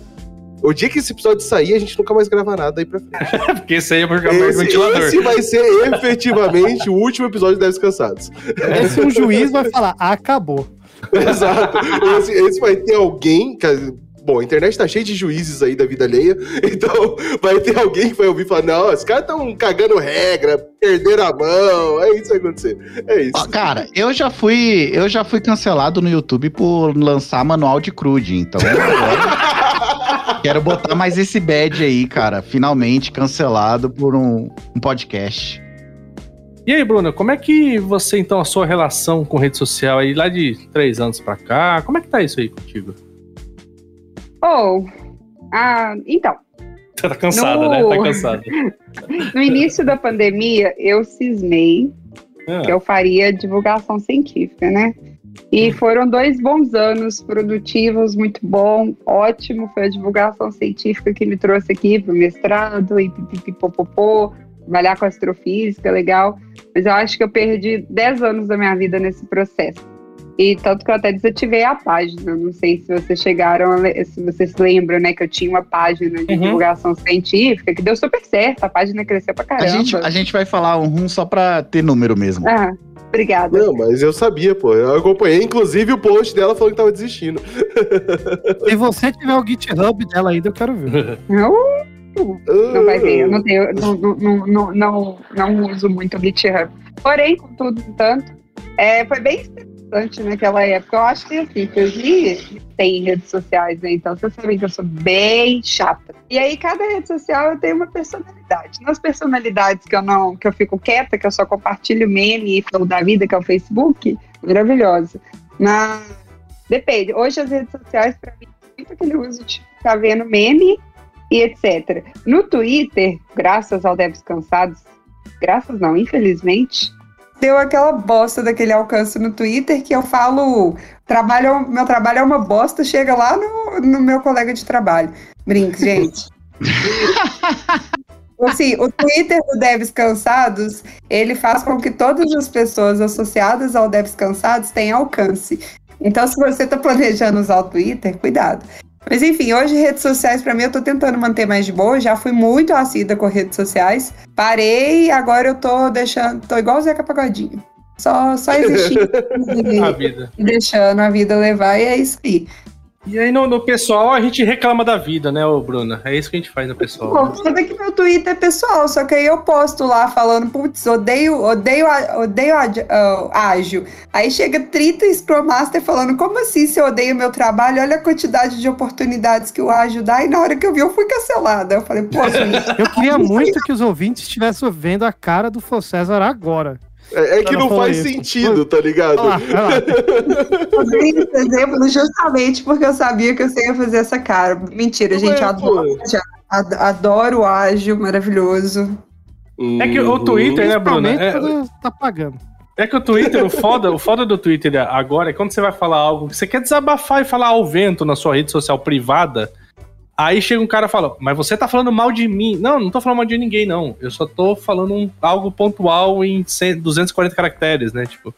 o dia que esse episódio sair, a gente nunca mais grava nada aí pra frente. *laughs* Porque isso aí é porque é o Esse, ventilador. esse vai ser efetivamente o último episódio de Deves Cansados. Esse um juiz vai falar, acabou. *laughs* Exato. Esse, esse vai ter alguém. Bom, a internet tá cheia de juízes aí da vida alheia, *laughs* então vai ter alguém que vai ouvir e falar: não, os caras estão cagando regra, perderam a mão, é isso que vai acontecer. É isso. Ó, cara, eu já fui, eu já fui cancelado no YouTube por lançar manual de crude, então *laughs* quero botar mais esse badge aí, cara, finalmente cancelado por um, um podcast. E aí, Bruno, como é que você, então, a sua relação com rede social aí, lá de três anos pra cá, como é que tá isso aí contigo? Oh, ah, então, tá cansada, No- né? Tá cansada. *laughs* no início da pandemia, eu cismei Ah, que eu faria divulgação científica, né? E foram dois bons anos produtivos, muito bom, ótimo. Foi a divulgação científica que me trouxe aqui para o mestrado e pipipipopopô, trabalhar com astrofísica, legal. Mas eu acho que eu perdi 10 anos da minha vida nesse processo. E tanto que eu até desativei a página. Não sei se vocês chegaram, a se vocês lembram, né? Que eu tinha uma página de Uhum. divulgação científica que deu super certo. A página cresceu pra A caramba. gente, a gente vai falar um rum só pra ter número mesmo. Ah, obrigada. Não, mas eu sabia, pô. Eu acompanhei, inclusive, o post dela falando que tava desistindo. *laughs* Se você tiver o GitHub dela ainda, eu quero ver. *laughs* Não, não vai ver. Eu não, tenho, não, não, não, não, não, não uso muito o GitHub. Porém, contudo, entanto, é, foi bem interessante naquela época. Eu acho que assim, que eu vi tem redes sociais, né? Então vocês sabem que eu sou bem chata. E aí, cada rede social eu tenho uma personalidade. Nas personalidades que eu não, que eu fico quieta, que eu só compartilho meme e flow da vida, que é o Facebook, maravilhosa. Mas depende. Hoje as redes sociais, pra mim, é muito aquele uso de ficar vendo meme e etc. No Twitter, graças ao Devs Cansados, graças não, infelizmente, deu aquela bosta daquele alcance no Twitter que eu falo, trabalho, meu trabalho é uma bosta, chega lá no, no meu colega de trabalho. Brinks, gente. *laughs* Assim, o Twitter do Devs Cansados, ele faz com que todas as pessoas associadas ao Devs Cansados tenham alcance. Então, se você está planejando usar o Twitter, cuidado. Mas enfim, hoje redes sociais para mim eu tô tentando manter mais de boa, já fui muito assídua com redes sociais. Parei, agora eu tô deixando, tô igual o Zeca Pagodinho. Só, só existindo *laughs* a e, vida. e deixando a vida levar e é isso aí. E aí, no, no pessoal, a gente reclama da vida, né, ô Bruna? É isso que a gente faz no pessoal. Bom, né? sabe que meu Twitter é pessoal, só que aí eu posto lá falando, putz, odeio, odeio, a- odeio a- ágil. Aí chega 30 Scrum Master falando, como assim se eu odeio meu trabalho? Olha a quantidade de oportunidades que o ágil dá. E na hora que eu vi, eu fui cancelada. Eu falei, pô, gente, Eu queria *laughs* muito que os ouvintes estivessem vendo a cara do Fô César agora. É, é que não faz isso. sentido, tá ligado? Lá. *laughs* eu dei esse exemplo justamente porque eu sabia que você ia fazer essa cara. Mentira, gente, eu Ué, adoro, ad- adoro o ágil, maravilhoso. É que o Twitter, né, Bruna? Principalmente É, tá pagando. é que o Twitter, o foda, o foda do Twitter agora é quando você vai falar algo que você quer desabafar e falar ao vento na sua rede social privada. Aí chega um cara e fala, mas você tá falando mal de mim. Não, não tô falando mal de ninguém, não. Eu só tô falando um- algo pontual em 100, 240 caracteres, né? Tipo,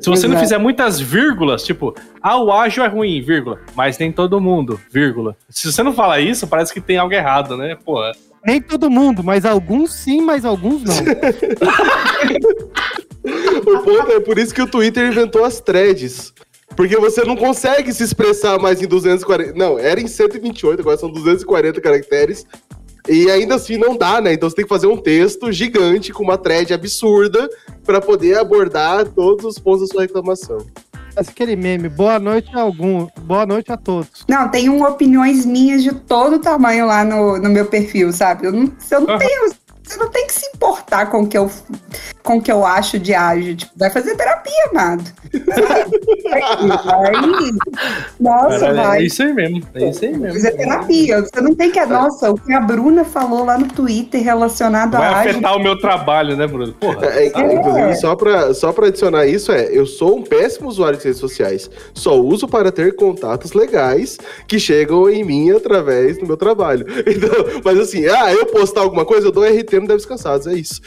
se você não Exato. fizer muitas vírgulas, tipo, ah, o ágil é ruim, vírgula, mas nem todo mundo, vírgula. Se você não fala isso, parece que tem algo errado, né? Pô, Nem todo mundo, mas alguns sim, mas alguns não. *laughs* O ponto é por isso que o Twitter inventou as threads. Porque você não consegue se expressar mais em 240. Não, era em 128, agora são 240 caracteres. E ainda assim não dá, né? Então você tem que fazer um texto gigante com uma thread absurda para poder abordar todos os pontos da sua reclamação. Mas aquele meme, boa noite a algum, boa noite a todos. Não, tem um opiniões minhas de todo tamanho lá no, no meu perfil, sabe? Eu não, eu não tenho. Você não tem que se importar com o que eu, com o que eu acho de ágil. Tipo, vai fazer terapia, amado. *laughs* Aí, nossa, Cara, vai. é isso aí mesmo. É isso aí mesmo. É terapia. Você não tem que. Nossa, o que a Bruna falou lá no Twitter relacionado Vai à ágil. afetar o meu trabalho, né, Bruno? Porra. É, Inclusive, só pra, só pra adicionar isso, é, eu sou um péssimo usuário de redes sociais. Só uso para ter contatos legais que chegam em mim através do meu trabalho. *laughs* Então, mas assim, ah, eu postar alguma coisa, eu dou RT no Deves Cansados, é isso.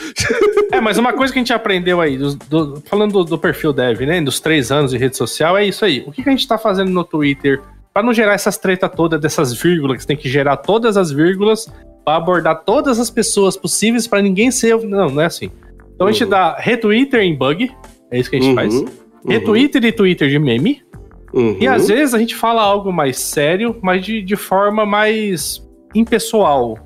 É, mas uma coisa que a gente aprendeu aí, dos- do- falando do, do perfil dev, né? Dos três anos de rede social, é isso aí. O que, que a gente tá fazendo no Twitter pra não gerar essas treta todas dessas vírgulas, que você tem que gerar todas as vírgulas pra abordar todas as pessoas possíveis pra ninguém ser. Não, não é assim. Então a gente Uhum. dá retwitter em bug, é isso que a gente Uhum, faz. uhum, Retwitter e Twitter de meme. uhum. E às vezes a gente fala algo mais sério, mas de, de forma mais impessoal.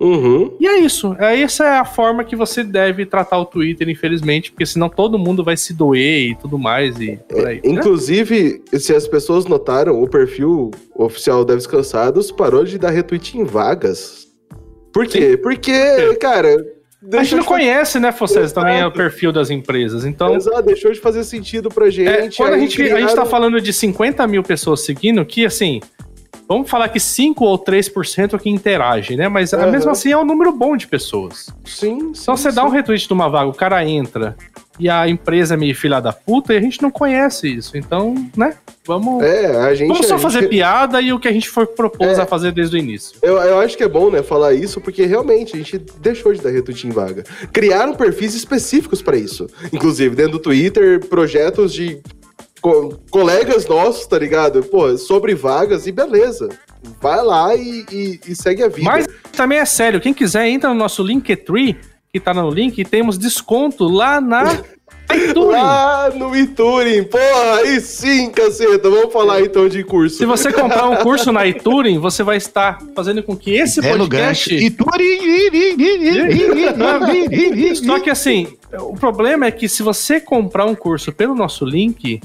Uhum. E é isso. É, essa é a forma que você deve tratar o Twitter, infelizmente, porque senão todo mundo vai se doer e tudo mais e aí. né? Inclusive, se as pessoas notaram, o perfil oficial Deves Cansados parou de dar retweet em vagas. Por quê? Porque, cara. A gente não conhece, né, Focés, também é o perfil das empresas. Então, Exato, deixou de fazer sentido pra é, gente. quando a gente, a gente tá criaram- falando de 50 mil pessoas seguindo, que assim, vamos falar que 5 ou 3% é que interagem, né? Mas Aham. mesmo assim é um número bom de pessoas. Sim, Só sim, você dá um sim. retweet de uma vaga, o cara entra e a empresa é meio filha da puta e a gente não conhece isso. Então, né? Vamos. É, a gente. Vamos só a fazer gente- piada e o que a gente for propôs É. a fazer desde o início. Eu, eu acho que é bom, né, falar isso, porque realmente a gente deixou de dar retweet em vaga. Criaram perfis específicos pra isso. Inclusive, dentro do Twitter, projetos de co- colegas nossos, tá ligado? Pô, sobre vagas e beleza. Vai lá e, e- e segue a vida. Mas também é sério, quem quiser entra no nosso Linktree, que tá no link, e temos desconto lá na *laughs* iTunes. Lá no Ituring, porra, aí sim, caceta. Vamos falar então de curso. Se você comprar um curso na iTuring, você vai estar fazendo com que esse Belo podcast... turi- Só que assim, o problema é que se você comprar um curso pelo nosso link,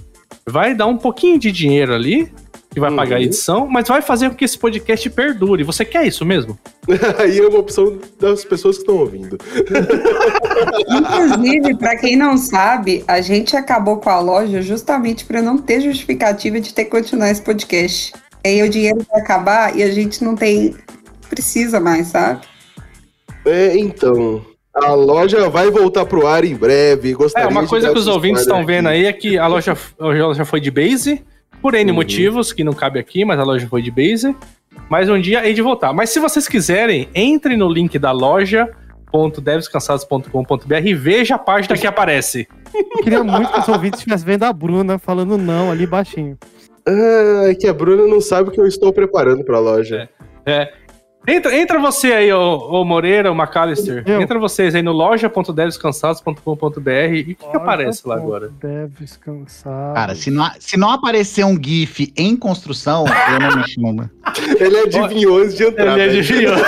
vai dar um pouquinho de dinheiro ali, que vai pagar a Uhum. edição, mas vai fazer com que esse podcast perdure. Você quer isso mesmo? *laughs* aí é uma opção das pessoas que estão ouvindo. Inclusive, pra quem não sabe, a gente acabou com a loja justamente pra não ter justificativa de ter que continuar esse podcast. Aí o dinheiro vai acabar e a gente não tem. Precisa mais, sabe? É, então. A loja vai voltar pro ar em breve. É, Gostaria uma de coisa que os ouvintes estão vendo aí é que a loja, a loja foi de base, por N Uhum. motivos, que não cabe aqui, mas a loja foi de base. Mas um dia hei de voltar. Mas se vocês quiserem, entre no link da loja.devscansados.com.br e veja a página que aparece. Eu queria muito que os ouvintes estivessem vendo a Bruna falando não ali baixinho. Ah, é que a Bruna não sabe o que eu estou preparando pra loja. É. Entra, entra você aí, ô, ô Moreira, o McAllister. Eu. Entra vocês aí no loja.devscansados.com.br e o que, que aparece lá agora? Deve descansar. Cara, se não, se não aparecer um GIF em construção, eu não mexo no. *laughs* Ele adivinhou antes de entrar. Ele velho. adivinhou. *laughs*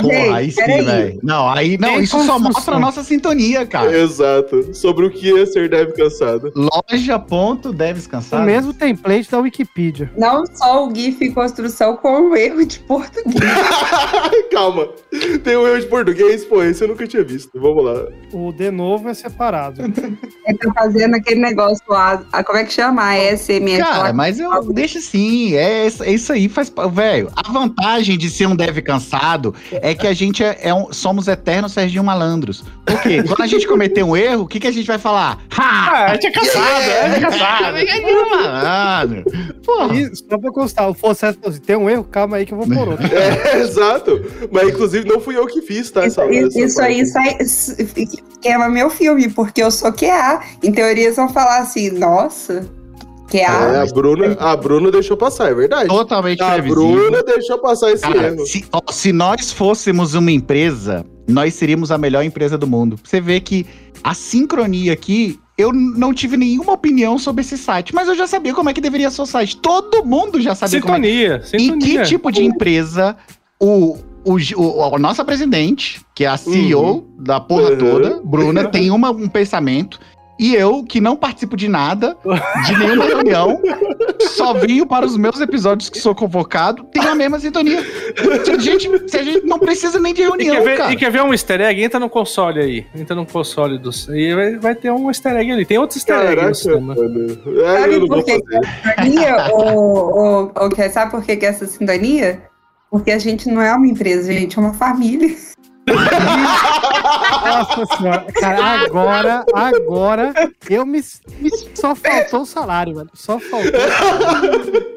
Porra, aí sim, velho. Não, aí não, isso só mostra a nossa sintonia, cara. Exato. Sobre o que é ser dev cansado. Loja.devescansar. O mesmo template da Wikipedia. Não só o GIF em construção, como o erro de português. *laughs* Calma. Tem um erro de português? Pô, esse eu nunca tinha visto. Vamos lá. O de novo é separado. *laughs* Ele tá fazendo aquele negócio lá. a- como é que chama? A SMR. Cara, mas eu deixo assim, é, isso- é isso aí faz. Velho, a vantagem de ser um dev cansado é que a gente é, é um- somos eternos Serginho Malandros. Por quê? Quando a gente cometer um erro, o que, que a gente vai falar? Ha! Ah, a gente é casado, é, a gente é *laughs* casado. Serginho Malandro. Porra. E só pra constar, o falou assim: tem um erro, calma aí que eu vou por outro. *laughs* É, exato. Mas, inclusive, não fui eu que fiz, tá? Isso, essa- isso- essa aí sai, queima meu filme, porque eu sou QA. Em teoria, eles vão falar assim: nossa, É, QA. a Bruna, a Bruna deixou passar, é verdade. Totalmente A previsível. Bruna deixou passar esse Cara, erro. se, ó, se nós fôssemos uma empresa, nós seríamos a melhor empresa do mundo. Você vê que a sincronia aqui, eu não tive nenhuma opinião sobre esse site, mas eu já sabia como é que deveria ser o site. Todo mundo já sabia como é que... Sintonia, sintonia. que tipo de empresa o, o, o- a nossa presidente, que é a CEO da porra Uhum. toda, Bruna, *laughs* tem uma, um pensamento E eu, que não participo de nada, de nenhuma reunião, só venho para os meus episódios que sou convocado, tem a mesma sintonia. Se a gente, se a gente não precisa nem de E reunião, quer, ver, cara. e quer ver um easter egg? Entra no console aí. Entra no console dos. E vai, vai ter um easter egg ali. Tem outros easter no Caraca, sistema. mano. É, Sabe eu não vou por que sintonia? ou, ou, ou quer, sabe por que, que é essa sintonia? Porque a gente não é uma empresa, a gente é uma família. Nossa senhora. Cara, agora, agora, eu me. Só faltou o salário, mano. Só faltou.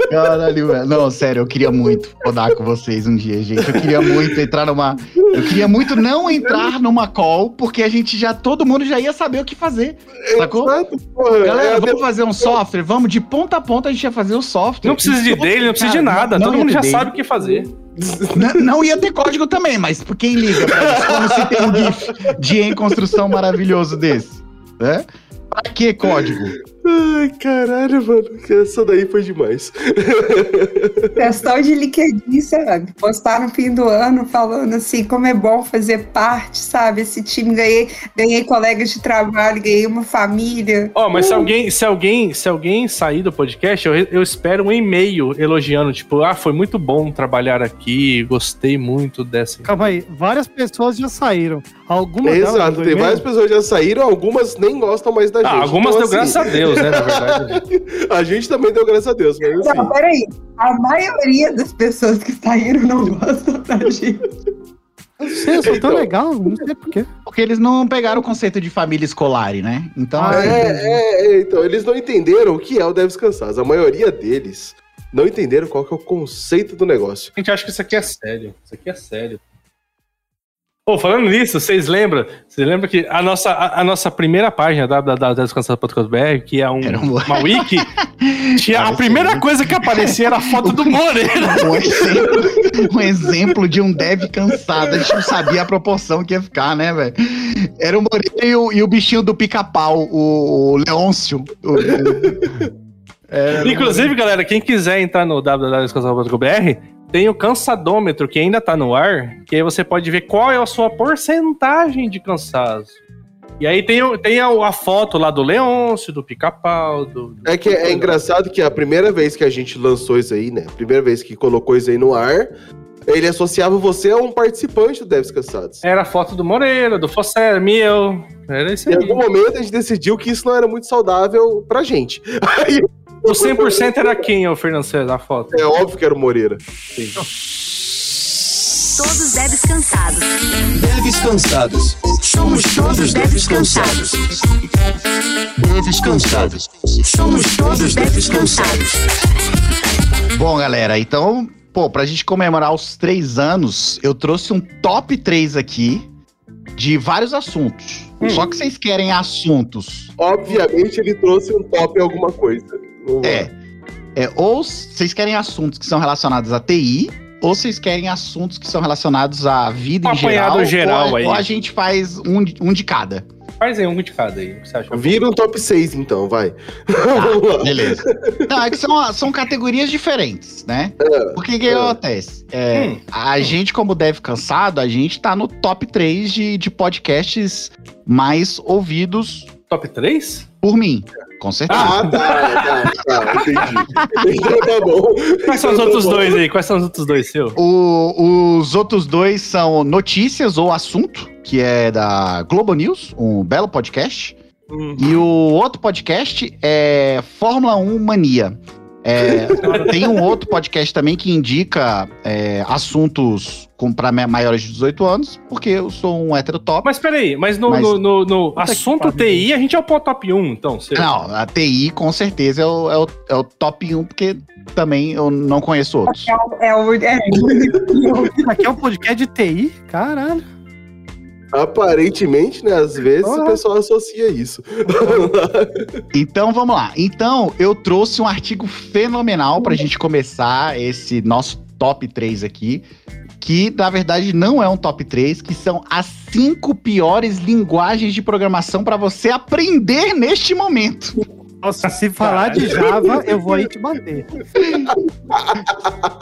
Caralho, velho. Não, sério, eu queria muito rodar com vocês um dia, gente. Eu queria muito entrar numa. Eu queria muito não entrar numa call, porque a gente já. Todo mundo já ia saber o que fazer. Sacou? Exato, porra. Galera, É, vamos fazer um software? Vamos de ponta a ponta, a gente ia fazer o software. Não precisa de dele, não precisa de nada. não Todo mundo já dele. sabe o que fazer. Não, ia ter código também, mas por quem liga pra isso? Como se tem um GIF de em construção maravilhoso desse? Né? Pra que código? Ai, caralho, mano. que Essa daí foi demais. Questão de LinkedIn, sabe? Postar no fim do ano falando assim, como é bom fazer parte, sabe? Esse time, ganhei, ganhei colegas de trabalho, ganhei uma família. Ó, mas se alguém, se alguém, se alguém sair do podcast, eu, eu espero um e-mail elogiando, tipo, ah, foi muito bom trabalhar aqui, gostei muito dessa. Calma aí. Várias pessoas já saíram. Algumas Exato, tem várias pessoas que já saíram, algumas nem gostam mais da gente. Ah, algumas Então, deu assim, graças a Deus, né, na verdade. *laughs* A gente também deu graças a Deus, mas assim. Não, peraí. A maioria das pessoas que saíram não gostam da gente. Eu sei, eu sou tão Então. legal, não sei porquê. Porque eles não pegaram o conceito de família escolar, né? Então, Ah, assim, É, é, é, então, eles não entenderam o que é o Devs Cansados. A maioria deles não entenderam qual que é o conceito do negócio. A gente acha que isso aqui é sério. Isso aqui é sério. Pô, falando nisso, vocês lembram? Vocês lembram que a nossa, a, a nossa primeira página, www.descansado.com.br, que é um, um- uma *laughs* wiki, tinha a primeira muito. coisa que aparecia era a foto do Moreira. *laughs* um exemplo, um exemplo de um dev cansado. A gente não sabia a proporção que ia ficar, né, velho? Era o Moreira e o, e o bichinho do pica-pau, o, o Leôncio. O- o- Inclusive, galera, quem quiser entrar no www.descansado.com.br, tem o cansadômetro que ainda tá no ar, que aí você pode ver qual é a sua porcentagem de cansaço. E aí tem, tem a, a foto lá do Leôncio, do pica-pau, do, do- É que é engraçado que a primeira vez que a gente lançou isso aí, né? A primeira vez que colocou isso aí no ar, ele associava você a um participante do Devs Cansados. Era a foto do Moreira, do Fosser, meu. Era isso Em aí. algum momento a gente decidiu que isso não era muito saudável pra gente. *laughs* Aí O 100% era quem, ô Fernando César, a foto? é óbvio que era o Moreira. Todos devs cansados. Deves cansados. Somos todos deves cansados. Deves cansados. Somos todos deves cansados. Bom, galera, então, pô, pra gente comemorar os três anos, eu trouxe um top 3 aqui de vários assuntos. Hum. Só que vocês querem assuntos. Obviamente ele trouxe um top em alguma coisa. É. É, ou vocês querem assuntos que são relacionados à TI, ou vocês querem assuntos que são relacionados à vida Um em geral. geral ou, aí. ou a gente faz um, de- um de cada. Faz aí um de cada aí. o que Você acha? Vira um top 6 então, vai. Tá, *laughs* beleza. Não, é que são, são categorias diferentes, né? Porque o que é. acontece? É, Hum. A gente, como deve cansado, a gente tá no top 3 de, de podcasts mais ouvidos Top 3? por mim. Com certeza. Ah, tá, tá, tá, entendi. Então tá bom. Quais são os Então tá outros dois aí? Quais são os outros dois, seu? O- os outros dois são Notícias ou Assunto, que é da Globo News, um belo podcast. E o outro podcast é Fórmula 1 Mania. É, tem um outro podcast também que indica é, assuntos para maiores de 18 anos, porque eu sou um hétero top. Mas peraí, mas no, Mas- no, no- no assunto. TI a gente é o top 1, então, seu. Não, a TI com certeza é o, é o, é o top 1, porque também eu não conheço outros. É o. É o é, aqui é um podcast de TI? Caralho. Aparentemente, né? Às vezes o pessoal associa isso. *laughs* Então vamos lá. Então eu trouxe um artigo fenomenal pra gente começar esse nosso top 3 aqui. Que na verdade não é um top 3, que são as cinco piores linguagens de programação pra você aprender neste momento. Nossa, se falar de Java, eu vou aí te bater.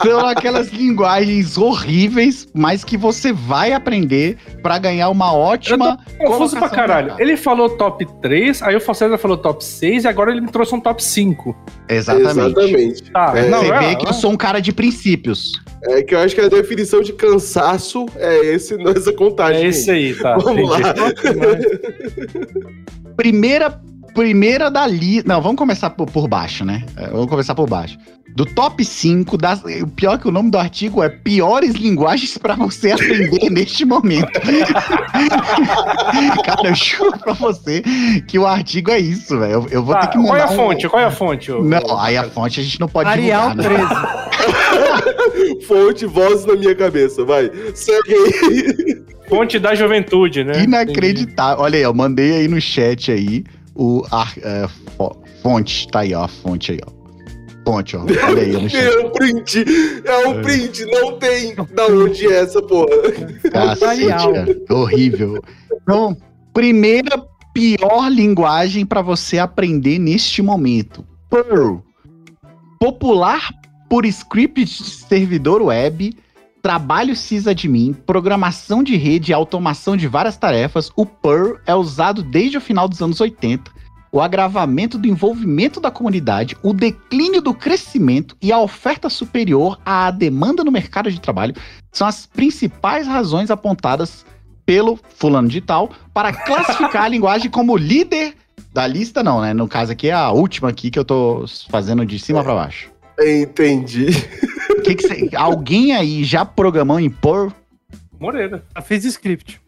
São aquelas linguagens horríveis, mas que você vai aprender pra ganhar uma ótima. Confuso pra caralho. Ele falou top 3, aí o Falcesa falou top 6 e agora ele me trouxe um top 5. Exatamente. Exatamente. Tá, É, não, Você é, vê que eu sou um cara de princípios. É que eu acho que a definição de cansaço é esse, essa contagem. é esse aí, tá. Vamos lá. Primeira, primeira da lista. Não, vamos começar por, por baixo, né? É, vamos começar por baixo. Do top 5, das... o pior é que o nome do artigo é Piores Linguagens pra você aprender *laughs* neste momento. *laughs* Cara, eu juro pra você que o artigo é isso, velho. Eu, eu vou Tá, ter que mandar qual é a um- fonte? Qual é a fonte? ô- Não, aí a fonte a gente não pode Arial divulgar, né? 13. *laughs* Fonte, voz na minha cabeça, vai. Segue aí. Fonte da juventude, né? Inacreditável. Olha aí, eu mandei aí no chat aí o ar- é, fo- fonte, tá aí, ó, a fonte aí, ó. Fonte, ó. Olha aí. É um print. É um print. Não tem da onde é essa porra. Cacete, cara. Horrível. Então, primeira pior linguagem para você aprender neste momento. Perl. Popular por script de servidor web, trabalho sysadmin, programação de rede e automação de várias tarefas, o Perl é usado desde o final dos anos 80. O agravamento do envolvimento da comunidade, o declínio do crescimento e a oferta superior à demanda no mercado de trabalho são as principais razões apontadas pelo fulano de tal para classificar a *laughs* linguagem como líder da lista, não, né? No caso aqui é a última aqui que eu tô fazendo de cima para baixo. Entendi. *laughs* Que que cê- alguém aí já programou em Perl? Moreira. Já fez script.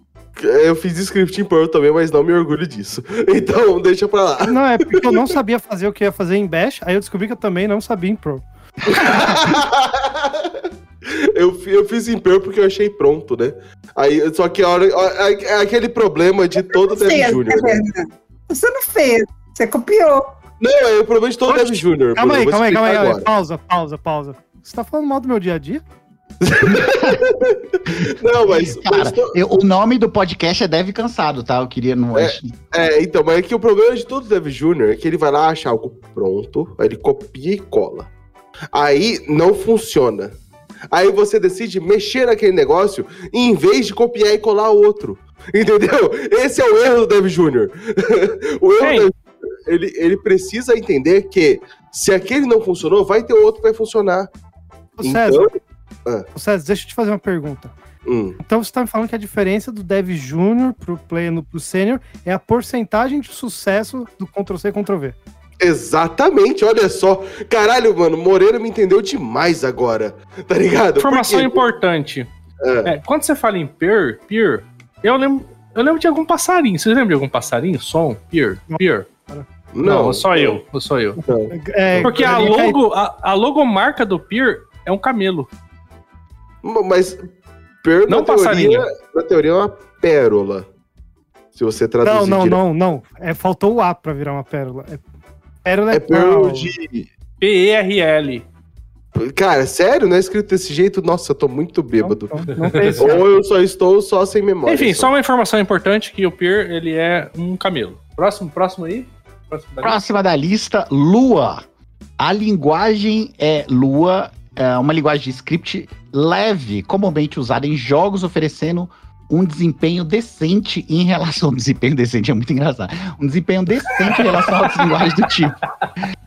Eu fiz script em Perl também, mas não me orgulho disso. *laughs* Então, deixa pra lá. Não, é porque eu não sabia fazer o que ia fazer em Bash, aí eu descobri que eu também não sabia em Pro. *laughs* Eu, eu fiz em Perl porque eu achei pronto, né? Aí, só que a hora, a- é aquele problema de todo Dev fez, Júnior. né? Você não fez, você copiou. Não, é o problema de todo Dev Júnior. Calma aí, calma aí, calma aí. Pausa, pausa, pausa. Você tá falando mal do meu dia a dia? *laughs* Não, mas, mas Cara, to- eu- o nome do podcast é Deve Cansado, tá? Eu queria não. É. É, então, mas é que o problema de todo Dev Júnior é que ele vai lá achar algo pronto, aí ele copia e cola. Aí não funciona. Aí você decide mexer naquele negócio em vez de copiar e colar outro. Entendeu? Esse é o erro do Dev Júnior. *laughs* o erro Ei. do Dev Júnior, ele, ele precisa entender que se aquele não funcionou, vai ter outro que vai funcionar. Ô, César, Ah. ô, César, deixa eu te fazer uma pergunta. Hum. Então você tá me falando que a diferença do Dev Júnior pro Pleno pro Sênior é a porcentagem de sucesso do Ctrl-C, Ctrl-V. Exatamente, olha só. Caralho, mano, Moreira me entendeu demais agora. Tá ligado? Informação importante. É. É, quando você fala em peer, peer, eu lembro, eu lembro de algum passarinho. Vocês lembram de algum passarinho? Som? Peer, peer. Não, só eu, só eu. É, Porque a logo, a, a logomarca do peer é um camelo. Mas per, Não na, teoria, na teoria é uma pérola. Se você traduzir Não, não, direto. não, não. É, faltou o A pra virar uma pérola. É, pérola É pérola qual? de. P-E-R-L. Cara, sério? Não é escrito desse jeito? Nossa, eu tô muito bêbado. Não, não *laughs* A. Ou eu só estou só sem memória. Enfim, só uma informação importante que o peer, ele é um camelo. Próximo, próximo aí. Próximo da. Próxima da lista, Lua. A linguagem é Lua, é uma linguagem de script leve, comumente usada em jogos, oferecendo um desempenho decente em relação. *laughs* Um desempenho decente é muito engraçado. Um desempenho decente em relação a outras linguagens do tipo.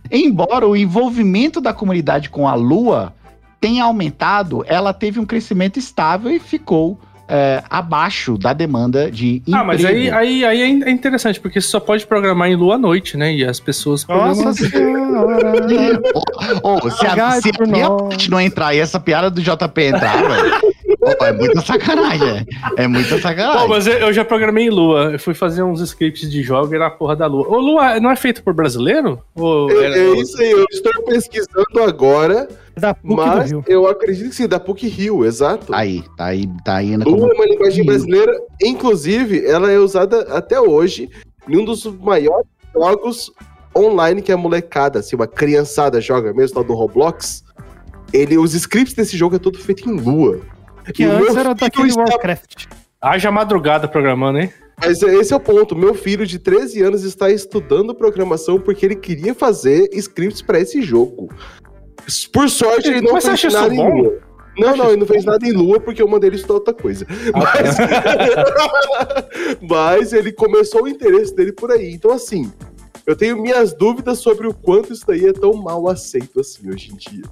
Embora o envolvimento da comunidade com a Lua tenha aumentado, ela teve um crescimento estável e ficou é, abaixo da demanda de Ah, mas aí, emprego. aí, aí é interessante, porque você só pode programar em lua à noite, né? E as pessoas. Nossa senhora. *laughs* Ô, se a, se a minha parte não entrar e essa piada do JP entrar, velho. Ô, É muita sacanagem. É muita Pô, sacanagem. mas eu eu já programei em Lua. Eu fui fazer uns scripts de jogo e era a porra da Lua. Ô, Lua, não é feito por brasileiro? Ou É, era- é isso aí, eu estou pesquisando agora, Da PUC do mas Rio. eu acredito que sim, da PUC Rio, exato. Aí, tá aí, tá aí. na Lua é uma linguagem Rio. brasileira, inclusive, ela é usada até hoje em um dos maiores jogos online que a molecada, assim, uma criançada joga mesmo, tal do Roblox. Ele, os scripts desse jogo é tudo feito em Lua. Que E antes meu era daquele está- Warcraft. Haja madrugada programando, hein? Mas esse é o ponto. Meu filho de 13 anos está estudando programação porque ele queria fazer scripts para esse jogo. Por sorte, ele não Mas fez nada em bom? Lua. Não, não, ele não fez nada em Lua porque eu mandei ele estudar outra coisa. Mas... *laughs* Mas ele começou o interesse dele por aí. Então, assim, eu tenho minhas dúvidas sobre o quanto isso daí é tão mal aceito assim hoje em dia.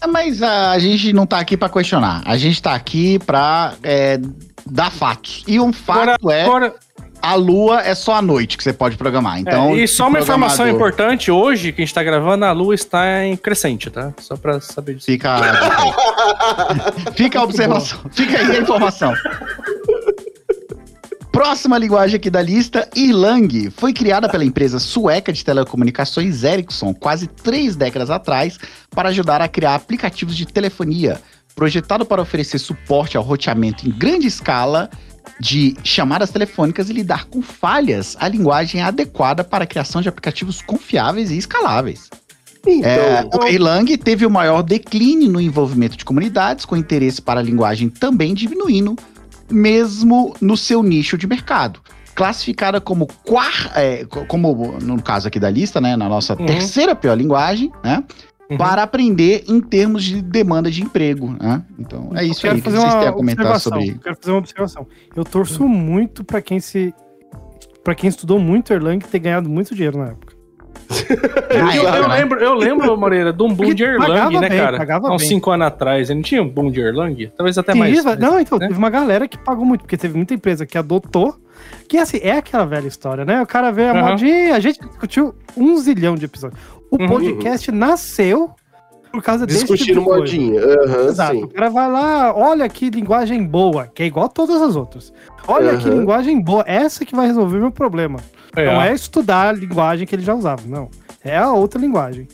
É, Mas ah, a gente não tá aqui pra questionar. A gente tá aqui pra é, dar fatos. E um fato é Agora, a lua é só à noite que você pode programar. Então, é, e só uma informação programador- importante, hoje que a gente tá gravando, a lua está em crescente, tá? Só pra saber disso. Fica, *laughs* fica a observação. Fica aí a informação. Próxima linguagem aqui da lista, Erlang, foi criada pela empresa sueca de telecomunicações Ericsson quase três décadas atrás para ajudar a criar aplicativos de telefonia. Projetado para oferecer suporte ao roteamento em grande escala de chamadas telefônicas e lidar com falhas, a linguagem é adequada para a criação de aplicativos confiáveis e escaláveis. É, Então, o Erlang teve o maior declínio no envolvimento de comunidades, com interesse para a linguagem também diminuindo, mesmo no seu nicho de mercado. Classificada como quar, é, co- como no caso aqui da lista, né, na nossa Uhum. terceira pior linguagem, né, Uhum. para aprender em termos de demanda de emprego, né? Então é isso aí que vocês têm a comentar sobre. Eu quero fazer uma observação. Eu torço muito pra quem se. para quem estudou muito Erlang ter ganhado muito dinheiro na época. Eu, eu né? lembro, eu lembro, Moreira, de um boom Porque de Erlang, né, bem, cara? Há uns bem. 5 anos atrás. Ele não tinha um boom de Erlang? Talvez até Sim, mais. mas- não, então, né? teve uma galera que pagou muito, porque teve muita empresa que adotou, que assim, é aquela velha história, né? O cara vê a Aham. modinha, a gente discutiu um zilhão de episódios. O Uhum. podcast nasceu por causa desse tipo discutindo de coisa. modinha. Aham, Exato. sim. O cara vai lá, olha que linguagem boa, que é igual a todas as outras. Olha que Aham. linguagem boa, essa que vai resolver meu problema. É, Não é estudar a linguagem que ele já usava, não. É a outra linguagem.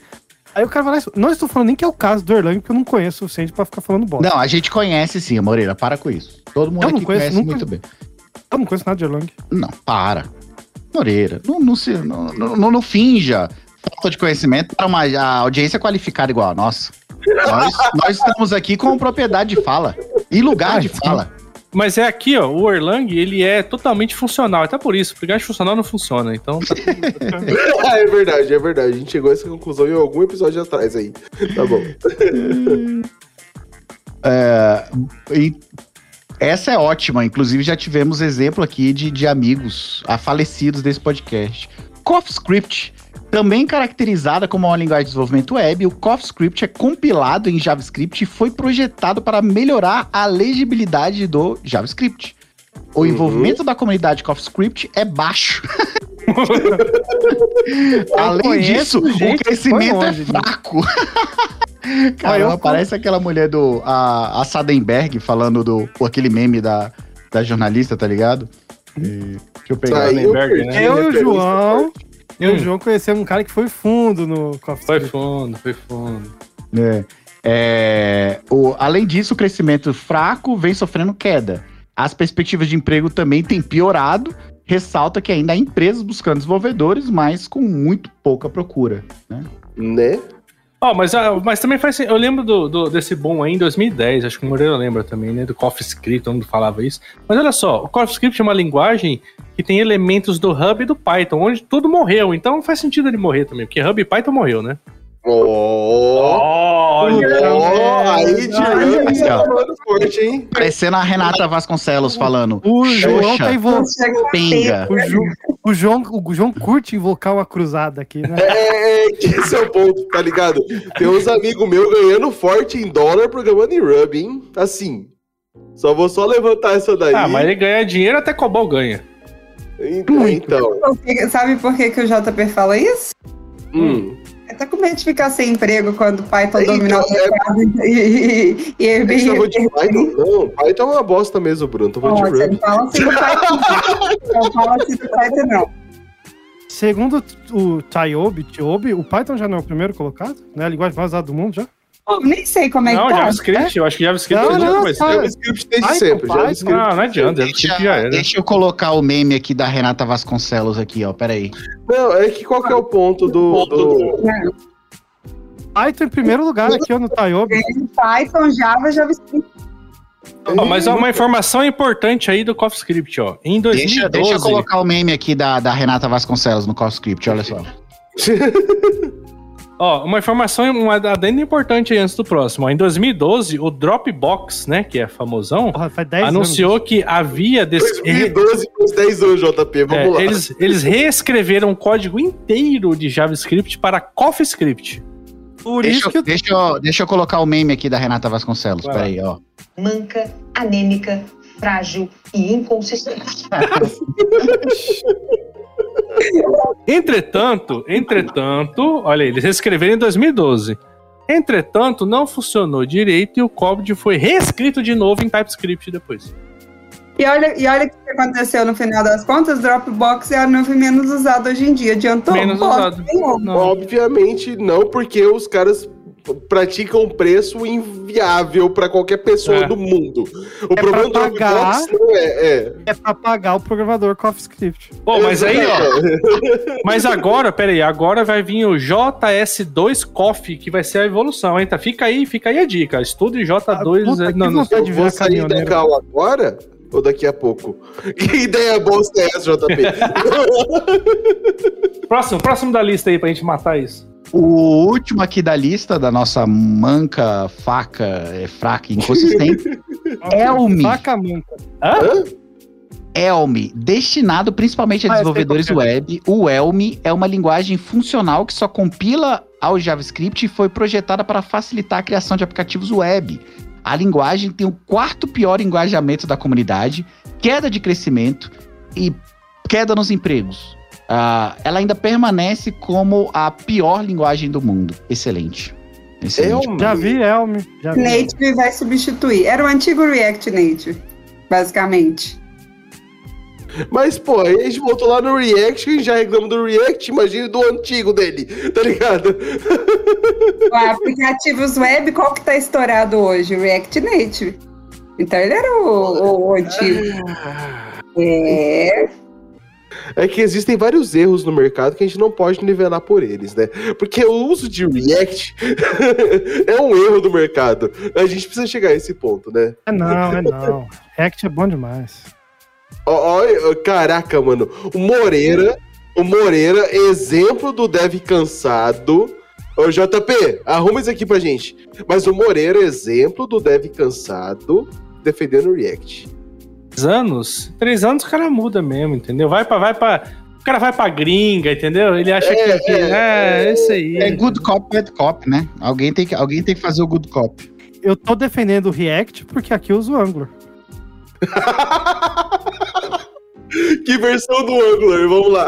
Aí o cara vai lá, e- não estou falando nem que é o caso do Erlang, porque eu não conheço o suficiente pra ficar falando bosta. Não, a gente conhece sim, Moreira, para com isso. Todo mundo Eu não aqui conheço, conhece nunca- muito bem. Eu não conheço nada de Erlang. Não, para. Moreira, não, não, se, não, não, não- não finja falta de conhecimento para uma a audiência qualificada igual a nossa. Nós, nós estamos aqui com propriedade de fala e lugar de fala. Mas é aqui, ó, o Erlang, ele é totalmente funcional. Até por isso, porque funcional não funciona. Então, tá Ah, *laughs* é verdade, é verdade. A gente chegou a essa conclusão em algum episódio atrás aí. Tá bom. *laughs* É, e essa é ótima. Inclusive, já tivemos exemplo aqui de, de amigos ah, falecidos desse podcast. CoffeeScript, também caracterizada como uma linguagem de desenvolvimento web, o CoffeeScript é compilado em JavaScript e foi projetado para melhorar a legibilidade do JavaScript. O Uhum. envolvimento da comunidade CoffeeScript é baixo. *laughs* Além conheço disso, gente o que crescimento é longe, né? fraco. *laughs* Ah, Caramba, parece aquela mulher do. A, a Sadenberg falando do. Por aquele meme da, da jornalista, tá ligado? E- deixa eu pegar. Sadenberg, né? perdi Eu e o João. Eu e Hum. o João conhecemos um cara que foi fundo no Coffee Foi fundo, foi fundo. É. É, o, além disso, o crescimento fraco vem sofrendo queda. As perspectivas de emprego também têm piorado. Ressalta que ainda há empresas buscando desenvolvedores, mas com muito pouca procura. Né? Né? Ó, mas, ah, mas também faz. Eu lembro do, do- desse boom aí em 2010, acho que o Moreira lembra também, né? Do CoffeeScript, mundo falava isso. Mas olha só, o CoffeeScript é uma linguagem que tem elementos do Hub e do Python, onde tudo morreu. Então não faz sentido ele morrer também, porque Hub e Python morreu, né? Ó, ó, aí tirando Assim, ó. falando forte, hein? Parecendo a Renata Vasconcelos falando. O João tá invocando. Penga. O, Ju- o João, o João curte invocar uma cruzada aqui, né? É, que esse é o ponto, tá ligado? Tem uns amigos meus ganhando forte em dólar programando em Ruby, hein? Assim. Só vou só levantar essa daí. Ah, mas ele ganha dinheiro até Cobol ganha. Então, então. Sabe por que, que o JP fala isso? Hum. Ele tá com medo de ficar sem emprego quando o Python Então, dominar o é- mercado e, e, e Airbnb. chamou de Python? Não, Python é uma bosta mesmo, Bruno. Tô falando Não, de você Ruby. não fala assim do Python. não. Não fala assim do Python, não. Segundo o Tiobi, o Python já não é o primeiro colocado? Né? A linguagem mais usada do mundo já? Nem sei como é Não, que tá. JavaScript, eu acho que JavaScript Não, é não, mas... só- JavaScript desde Python, sempre. JavaScript. Não, não adianta, JavaScript já era. Deixa eu colocar o meme aqui da Renata Vasconcelos aqui, ó. Peraí. Não, é que qual que é o ponto do. do... Python em primeiro lugar aqui, ó, no Taiobi. Python, Java, JavaScript. Ó, mas ó, uma informação importante aí do CoffeeScript, ó. Em 2012... Deixa, deixa eu colocar o meme aqui da, da Renata Vasconcelos no CoffeeScript, olha só. *laughs* Ó, uma informação, um adendo importante aí antes do próximo. Ó, em 2012, o Dropbox, né, que é famosão, Porra, faz 10 anunciou que havia... Des... 2012 plus 10 anos, JP, vamos É, lá. eles, eles reescreveram o código inteiro de JavaScript para CoffeeScript. Por Deixa, isso eu- que eu deixa, eu, deixa eu colocar o meme aqui da Renata Vasconcelos, Vai peraí, ó. manca, anêmica, frágil e inconsistente. *laughs* *laughs* Entretanto, entretanto, olha aí, eles reescreveram em 2012. Entretanto, não funcionou direito e o código foi reescrito de novo em TypeScript depois. E olha, e olha o que aconteceu no final das contas, Dropbox é a nuvem menos usada hoje em dia. Adiantou? Menos Bosta usado. Obviamente não, porque os caras praticam um preço inviável para qualquer pessoa É. do mundo. O É problema do pra pagar. Dropbox não é, é. é pra pagar o programador CoffeeScript. Pô, mas aí, ó. Mas agora, pera aí, agora vai vir o JS2 Coffee, que vai ser a evolução, hein? Tá? Fica aí, fica aí a dica. Estude J2. Ah, puta, é, que não, não, Eu vou sair da cal agora ou daqui a pouco? *laughs* Que ideia bosta é essa, JP? *laughs* próximo, próximo da lista aí pra gente matar isso. O último aqui da lista da nossa manca, faca, é, fraca e inconsistente, *laughs* Elmi. Faca manca. Elmi, destinado principalmente a Ah, sei desenvolvedores web, o Elmi é uma linguagem funcional que só compila ao JavaScript e foi projetada para facilitar a criação de aplicativos web. A linguagem tem o quarto pior engajamento da comunidade, queda de crescimento e queda nos empregos. Ah, ela ainda permanece como a pior linguagem do mundo. Excelente. Excelente. Elmi? Já vi Elm. Já vi. Native vai substituir. Era o antigo React Native, basicamente. Mas, pô, aí a gente voltou lá no React, gente já reclama do React, imagina do antigo dele, *laughs* tá ligado? O aplicativos web, qual que tá estourado hoje? O React Native. Então ele era o, o- o antigo. É. É que existem vários erros no mercado que a gente não pode nivelar por eles, né? Porque o uso de React *laughs* é um erro do mercado. A gente precisa chegar a esse ponto, né? É não, é não. React é bom demais. Ó, ó, caraca, mano. O Moreira, o Moreira, exemplo do dev cansado. Ô, JP, arruma isso aqui pra gente. Mas o Moreira, exemplo do dev cansado defendendo o React. Três anos? Três anos o cara muda mesmo, entendeu? Vai pra. Vai pra o cara vai pra gringa, entendeu? Ele acha É, que. que- é, É, é, isso aí. É good cop, bad cop, né? Alguém tem que, alguém tem que fazer o good cop. Eu tô defendendo o React porque aqui eu uso o Angular. *laughs* que versão do Angular? Vamos lá.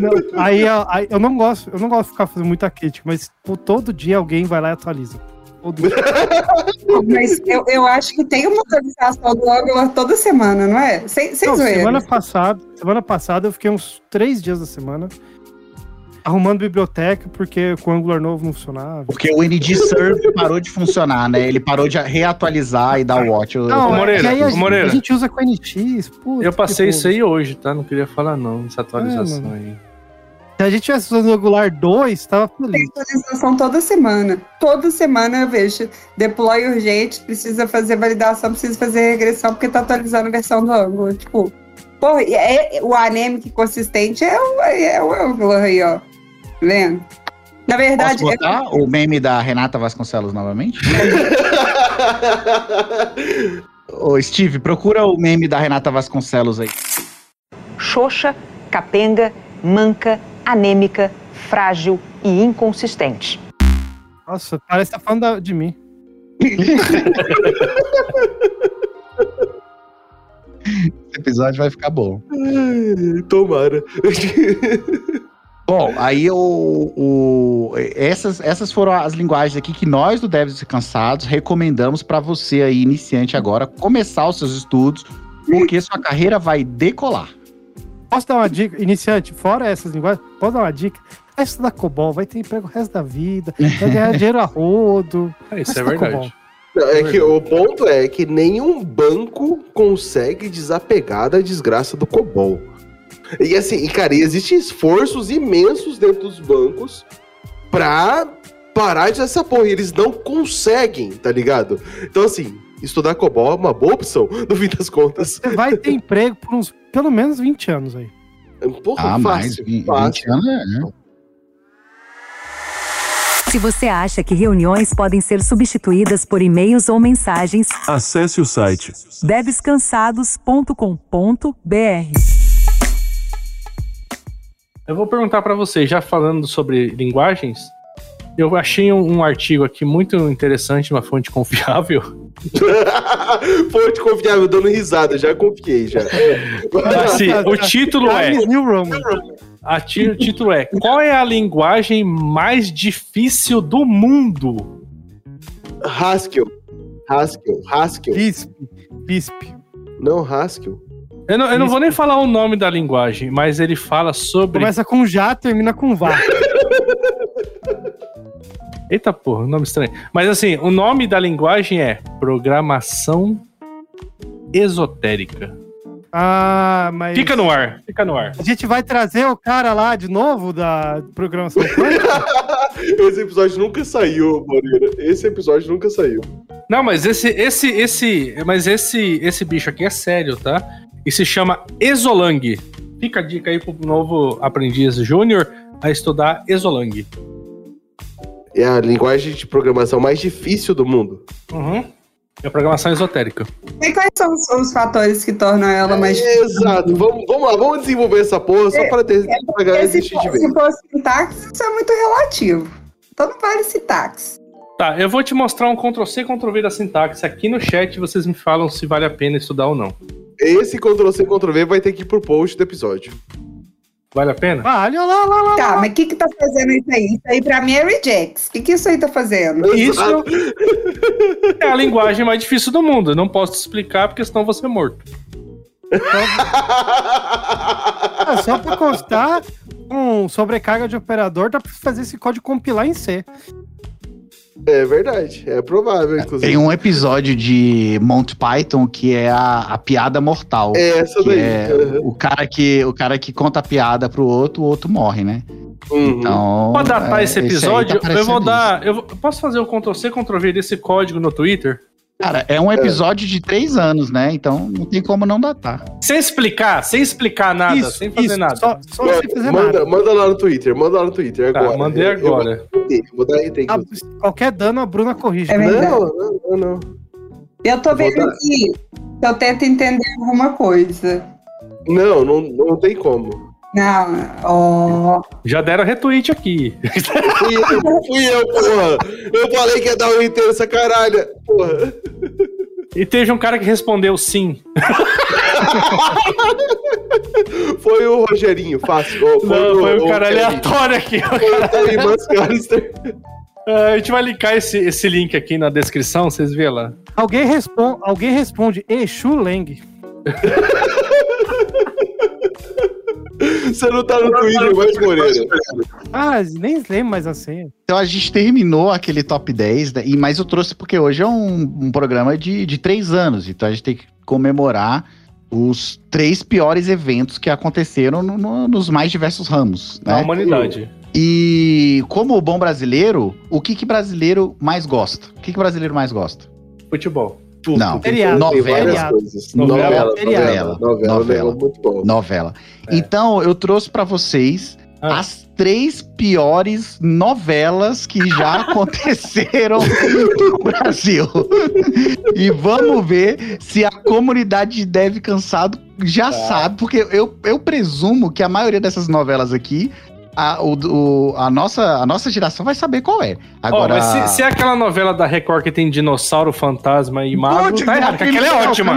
Não, aí, ó, aí eu não gosto, eu não gosto de ficar fazendo muita crítica, mas pô, todo dia alguém vai lá e atualiza. Todo dia. Mas eu, eu acho que tem uma atualização do Angular toda semana, não é? Sem, sem Não, zoeira. semana passada, semana passada eu fiquei uns três dias da semana arrumando biblioteca porque com o Angular novo não funcionava. Porque o NG Serve *laughs* parou de funcionar, né? Ele parou de reatualizar e dar watch. Eu- Não, Ô, é Moreira, a, Moreira. a gente usa com NX. putz, Eu passei isso aí hoje, tá? Não queria falar, não, essa atualização mano. aí. Se a gente tivesse usando o Angular 2, tava feliz. Tem atualização toda semana. Toda semana eu vejo. Deploy urgente, precisa fazer validação, precisa fazer regressão, porque tá atualizando a versão do Angular. Tipo, pô, é, o anemic consistente é o, é o Angular aí, ó. Tá Vendo? Na verdade, Posso é- botar o meme da Renata Vasconcelos novamente? *laughs* Ô, Steve, procura o meme da Renata Vasconcelos aí. Xoxa, capenga, manca, anêmica, frágil e inconsistente. Nossa, parece que tá falando de mim. *laughs* Esse episódio vai ficar bom. Tomara. *laughs* Bom, aí o, o- essas, essas foram as linguagens aqui que nós do Devs Cansados recomendamos para você aí, iniciante agora, começar os seus estudos, porque sua carreira vai decolar. Posso dar uma dica? Iniciante, fora essas linguagens, posso dar uma dica? Vai estudar COBOL, vai ter emprego o resto da vida, vai ganhar *laughs* dinheiro a rodo. É, isso é verdade. Não, é que o ponto é que nenhum banco consegue desapegar da desgraça do COBOL. E assim, cara, e existem esforços imensos dentro dos bancos pra parar de essa porra. E eles não conseguem, tá ligado? Então, assim, estudar COBOL é uma boa opção, *laughs* no fim das contas. Você vai ter emprego por uns pelo menos 20 anos aí. Porra, Ah, mais. fácil, 20 fácil. anos, é, né? Se você acha que reuniões podem ser substituídas por e-mails ou mensagens, Acesse o site debescansados.com.br. Eu vou perguntar pra vocês, já falando sobre linguagens, eu achei um, um artigo aqui muito interessante, uma fonte confiável. *laughs* Fonte confiável, dando risada, já confiei, já. Assim, *laughs* o título é. Times New Roman. A o título é Qual é a linguagem mais difícil do mundo? Haskell. Haskell, Haskell. Lisp. Lisp. Não, Haskell. Eu não, eu não vou nem falar o nome da linguagem, mas ele fala sobre. Começa com já, termina com vá. *laughs* Eita porra, nome estranho. Mas assim, o nome da linguagem é Programação Esotérica. Ah, mas. Fica no ar, fica no ar. A gente vai trazer o cara lá de novo da programação quântica? *laughs* Esse episódio nunca saiu, Moreira. Esse episódio nunca saiu. Não, mas esse, esse, esse, mas esse, esse bicho aqui é sério, tá? E se chama Exolang. Fica a dica aí pro novo aprendiz júnior a estudar Exolang. É a linguagem de programação mais difícil do mundo. Uhum. É programação esotérica. E quais são os, os fatores que tornam ela mais Exato. Vamos, vamos lá, vamos desenvolver essa porra só para ter pra galera se, de ver. se for sintaxe, isso é muito relativo. Então não vale sintaxe. Tá, eu vou te mostrar um Ctrl-C, Ctrl-V da sintaxe. Aqui no chat vocês me falam se vale a pena estudar ou não. Esse Ctrl-C, Ctrl-V vai ter que ir pro post do episódio. Vale a pena? Vale, olha lá, lá, lá. Tá, mas o que que tá fazendo isso aí? Isso aí pra mim é rejects. O que que isso aí tá fazendo? Isso é a linguagem mais difícil do mundo. Eu não posso te explicar porque senão vou ser morto. *laughs* Ah, só pra constar, com sobrecarga de operador, dá pra fazer esse código compilar em C. É verdade, é provável, inclusive. Tem um episódio de Monty Python que é a, a piada mortal. É essa que daí. é Uhum. o, cara que, o cara que conta a piada pro outro, o outro morre, né? Uhum. Então. Pra datar é, esse aí tá episódio, eu vou dar. Eu posso fazer o Ctrl-C, Ctrl-V desse código no Twitter? Cara, é um episódio de três anos, né? Então não tem como não datar. Sem explicar, sem explicar nada, Isso, sem fazer isso, nada. Só, só Manda, sem fazer manda, nada. manda lá no Twitter, manda lá no Twitter Tá, agora. mandei Eu- eu agora. vou- eu vou dar RT, Ah, qualquer dano, a Bruna corrige. É verdade. Não, não, não, não. Eu tô vendo dar. aqui, eu tento entender alguma coisa. Não, não, não tem como. Não, ó. Já deram retweet aqui. Fui eu, fui eu, porra. Eu falei que ia dar um RT nessa caralho. Porra. E teve um cara que respondeu sim. Foi o Rogerinho, fácil. Ô, Não, foi um cara Kevin. aleatório aqui. Foi o Mascalister. *laughs* Ah, a gente vai linkar esse, esse link aqui na descrição, vocês vê lá. Alguém, respon alguém responde Exu Leng. *laughs* *laughs* Você não tá no Twitter mais, Moreira. Ah, nem lembro mais a senha. Então a gente terminou aquele top 10, né? E, mas eu trouxe porque hoje é um, um programa de, de três anos. Então a gente tem que comemorar os três piores eventos que aconteceram no- no- nos mais diversos ramos. Na Né? humanidade. E como bom brasileiro, o que que brasileiro mais gosta? O que que brasileiro mais gosta? Futebol. Não, Feriado. Novela. coisas. Novela. Novela, novela, novela, Novela. novela, muito bom. Novela. É. Então eu trouxe pra vocês Ah. as três piores novelas que já *laughs* aconteceram no Brasil. E vamos ver se a comunidade de Deve Cansado já Tá. sabe, porque eu, eu presumo que a maioria dessas novelas aqui, a, o- o- a, nossa, a nossa geração vai saber qual é. Agora, mas se, se é aquela novela da Record que tem dinossauro, fantasma e mago, Putz, tá errado, aquela é ótima.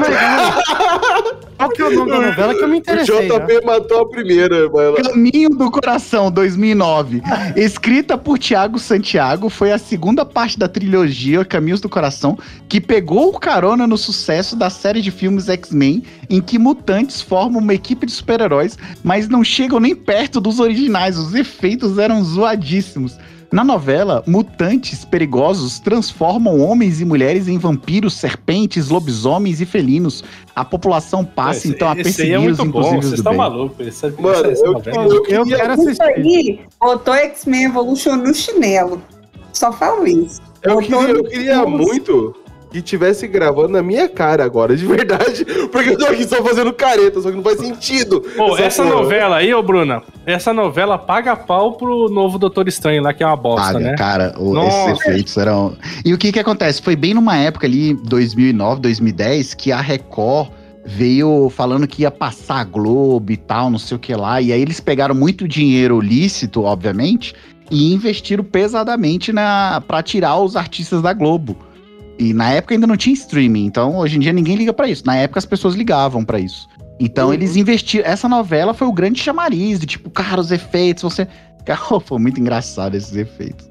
Qual que é o nome da novela que eu me O interessei? já? JP matou a primeira, lá. Caminho do Coração 2009, escrita por Tiago Santiago, foi a segunda parte da trilogia Caminhos do Coração, que pegou o carona no sucesso da série de filmes X-Men, em que mutantes formam uma equipe de super-heróis, mas não chegam nem perto dos originais. Os efeitos eram zoadíssimos. Na novela, mutantes perigosos transformam homens e mulheres em vampiros, serpentes, lobisomens e felinos. A população passa Esse- então a aí perseguir é os impossíveis vocês do estão bem. malucos. Essa, Mano, essa, essa eu- eu Eu quero Isso assistir. aí, botou X-Men Evolution no chinelo. Só falo isso. Eu Botou queria, eu queria muito que tivesse gravando na minha cara agora, de verdade. *laughs* Porque eu tô aqui só fazendo careta, só que não faz sentido. Pô, essa porra. novela aí, ô Bruna, essa novela paga pau pro novo Doutor Estranho lá, que é uma bosta, Paga, né? cara, o- Nossa. esses efeitos eram. E o que que acontece? Foi bem numa época ali, 2009, 2010, que a Record veio falando que ia passar a Globo e tal, não sei o que lá. E aí eles pegaram muito dinheiro lícito, obviamente, e investiram pesadamente na para tirar os artistas da Globo. E na época ainda não tinha streaming, então hoje em dia ninguém liga pra isso. Na época as pessoas ligavam pra isso. Então eles investiram. Essa novela foi o grande chamariz de tipo, cara, os efeitos, você. *laughs* Cara, foi muito engraçado esses efeitos.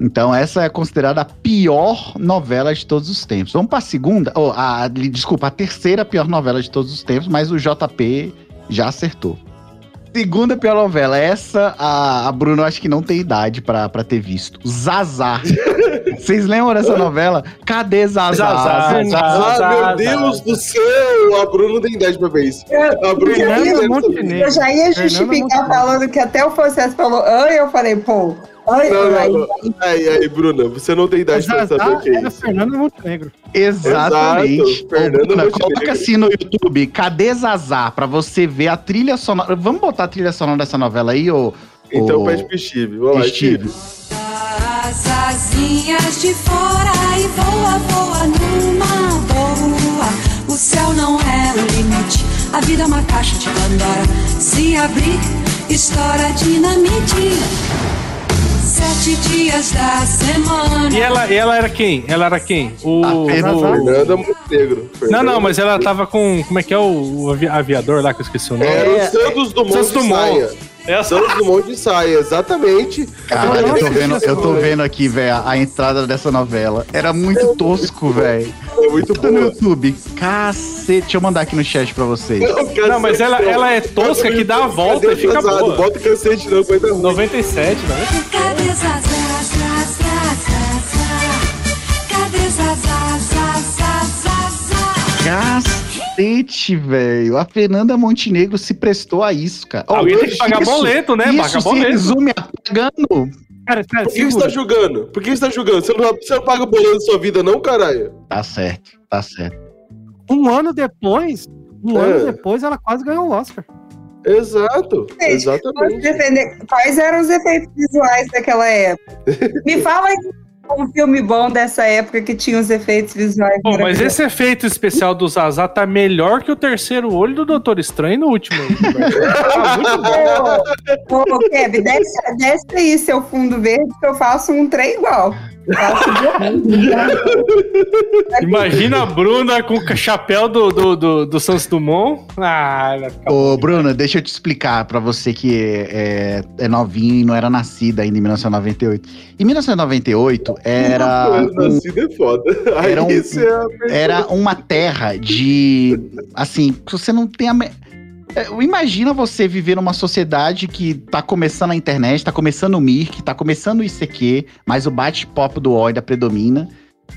Então, essa é considerada a pior novela de todos os tempos. Vamos pra segunda. Oh, a, desculpa, a terceira pior novela de todos os tempos, mas o JP já acertou. Segunda pior novela. Essa, a, a Bruno acho que não tem idade pra, pra ter visto. Zazá. *laughs* Vocês lembram dessa novela? Cadê Zazá? Zazá, Zazá. Ah, meu Deus do céu! A Bruna não tem idade pra ver isso. A Bruna não tem. Eu já ia justificar falando que até o processo falou, ai, eu falei, pô, ai, Não, não, ai, não. Aí, aí, Bruna, você não tem idade pra saber o que é era isso. Fernanda Montenegro. Exatamente. Exato, Fernanda Ô, Bruna, Montenegro. coloca assim no YouTube, cadê Zazá? Pra você ver a trilha sonora. Vamos botar a trilha sonora dessa novela aí, ô? Então ô, pede pro Steve. Vamos lá, Steve. Steve. As asinhas de fora e voa, voa numa boa. O céu não é o limite, a vida é uma caixa de Pandora. Se abrir, estoura dinamite. Sete dias da semana. E ela, ela era quem? Ela era quem? O. A Fernanda- Montenegro. Não, não, mas ela tava com. Como é que é o, o avi- aviador lá que eu esqueci o nome? Era o Santos Dumont Santos de Dumont. Saia. Santos Dumont de saia, exatamente. Caralho, eu tô vendo, eu tô vendo aqui, velho, a entrada dessa novela. Era muito tosco, velho. É muito Tá no. YouTube. Cacete, deixa eu mandar aqui no chat pra vocês. Não, mas ela, ela é tosca que dá a volta e fica Pesado, boa. Bota o cacete não, coisa ruim. 97, 97. Cadê Zazá, Zazá, Zazá? Cadê Zazá, Zazá, Zazá? Cacete, velho. A Fernanda Montenegro se prestou a isso, cara. Alguém tem que pagar isso- boleto, né? Isso Paga se boleto. resume a pagando. Cara, espera, Por que você segura. tá julgando? Por que você tá julgando? Você não, você não paga o boleto da sua vida, não, caralho? Tá certo, tá certo. Um ano depois, um É. ano depois, ela quase ganhou o Oscar. Exato. Exatamente. Quais eram os efeitos visuais daquela época? *laughs* Me fala aí um filme bom dessa época que tinha os efeitos visuais. Pô, mas esse efeito especial do Zazá tá melhor que o terceiro olho do Doutor Estranho no último. *laughs* tá muito bom. Ô, ô, Kevin, desce, desce aí seu fundo verde que eu faço um trem igual. *laughs* Imagina a Bruna com o chapéu do, do, do, do Santos Dumont. Ah, Ô, Bruno, deixa eu te explicar pra você que é, é, é novinho e não era nascida ainda em 1998. Em 1998 era. *laughs* um- Nascido é foda. Aí Era um- é era uma terra de. Assim, que você não tem a. me- É, Imagina você viver numa sociedade que tá começando a internet, tá começando o Mirk, tá começando o ICQ, mas o bate-pop do UOL ainda predomina.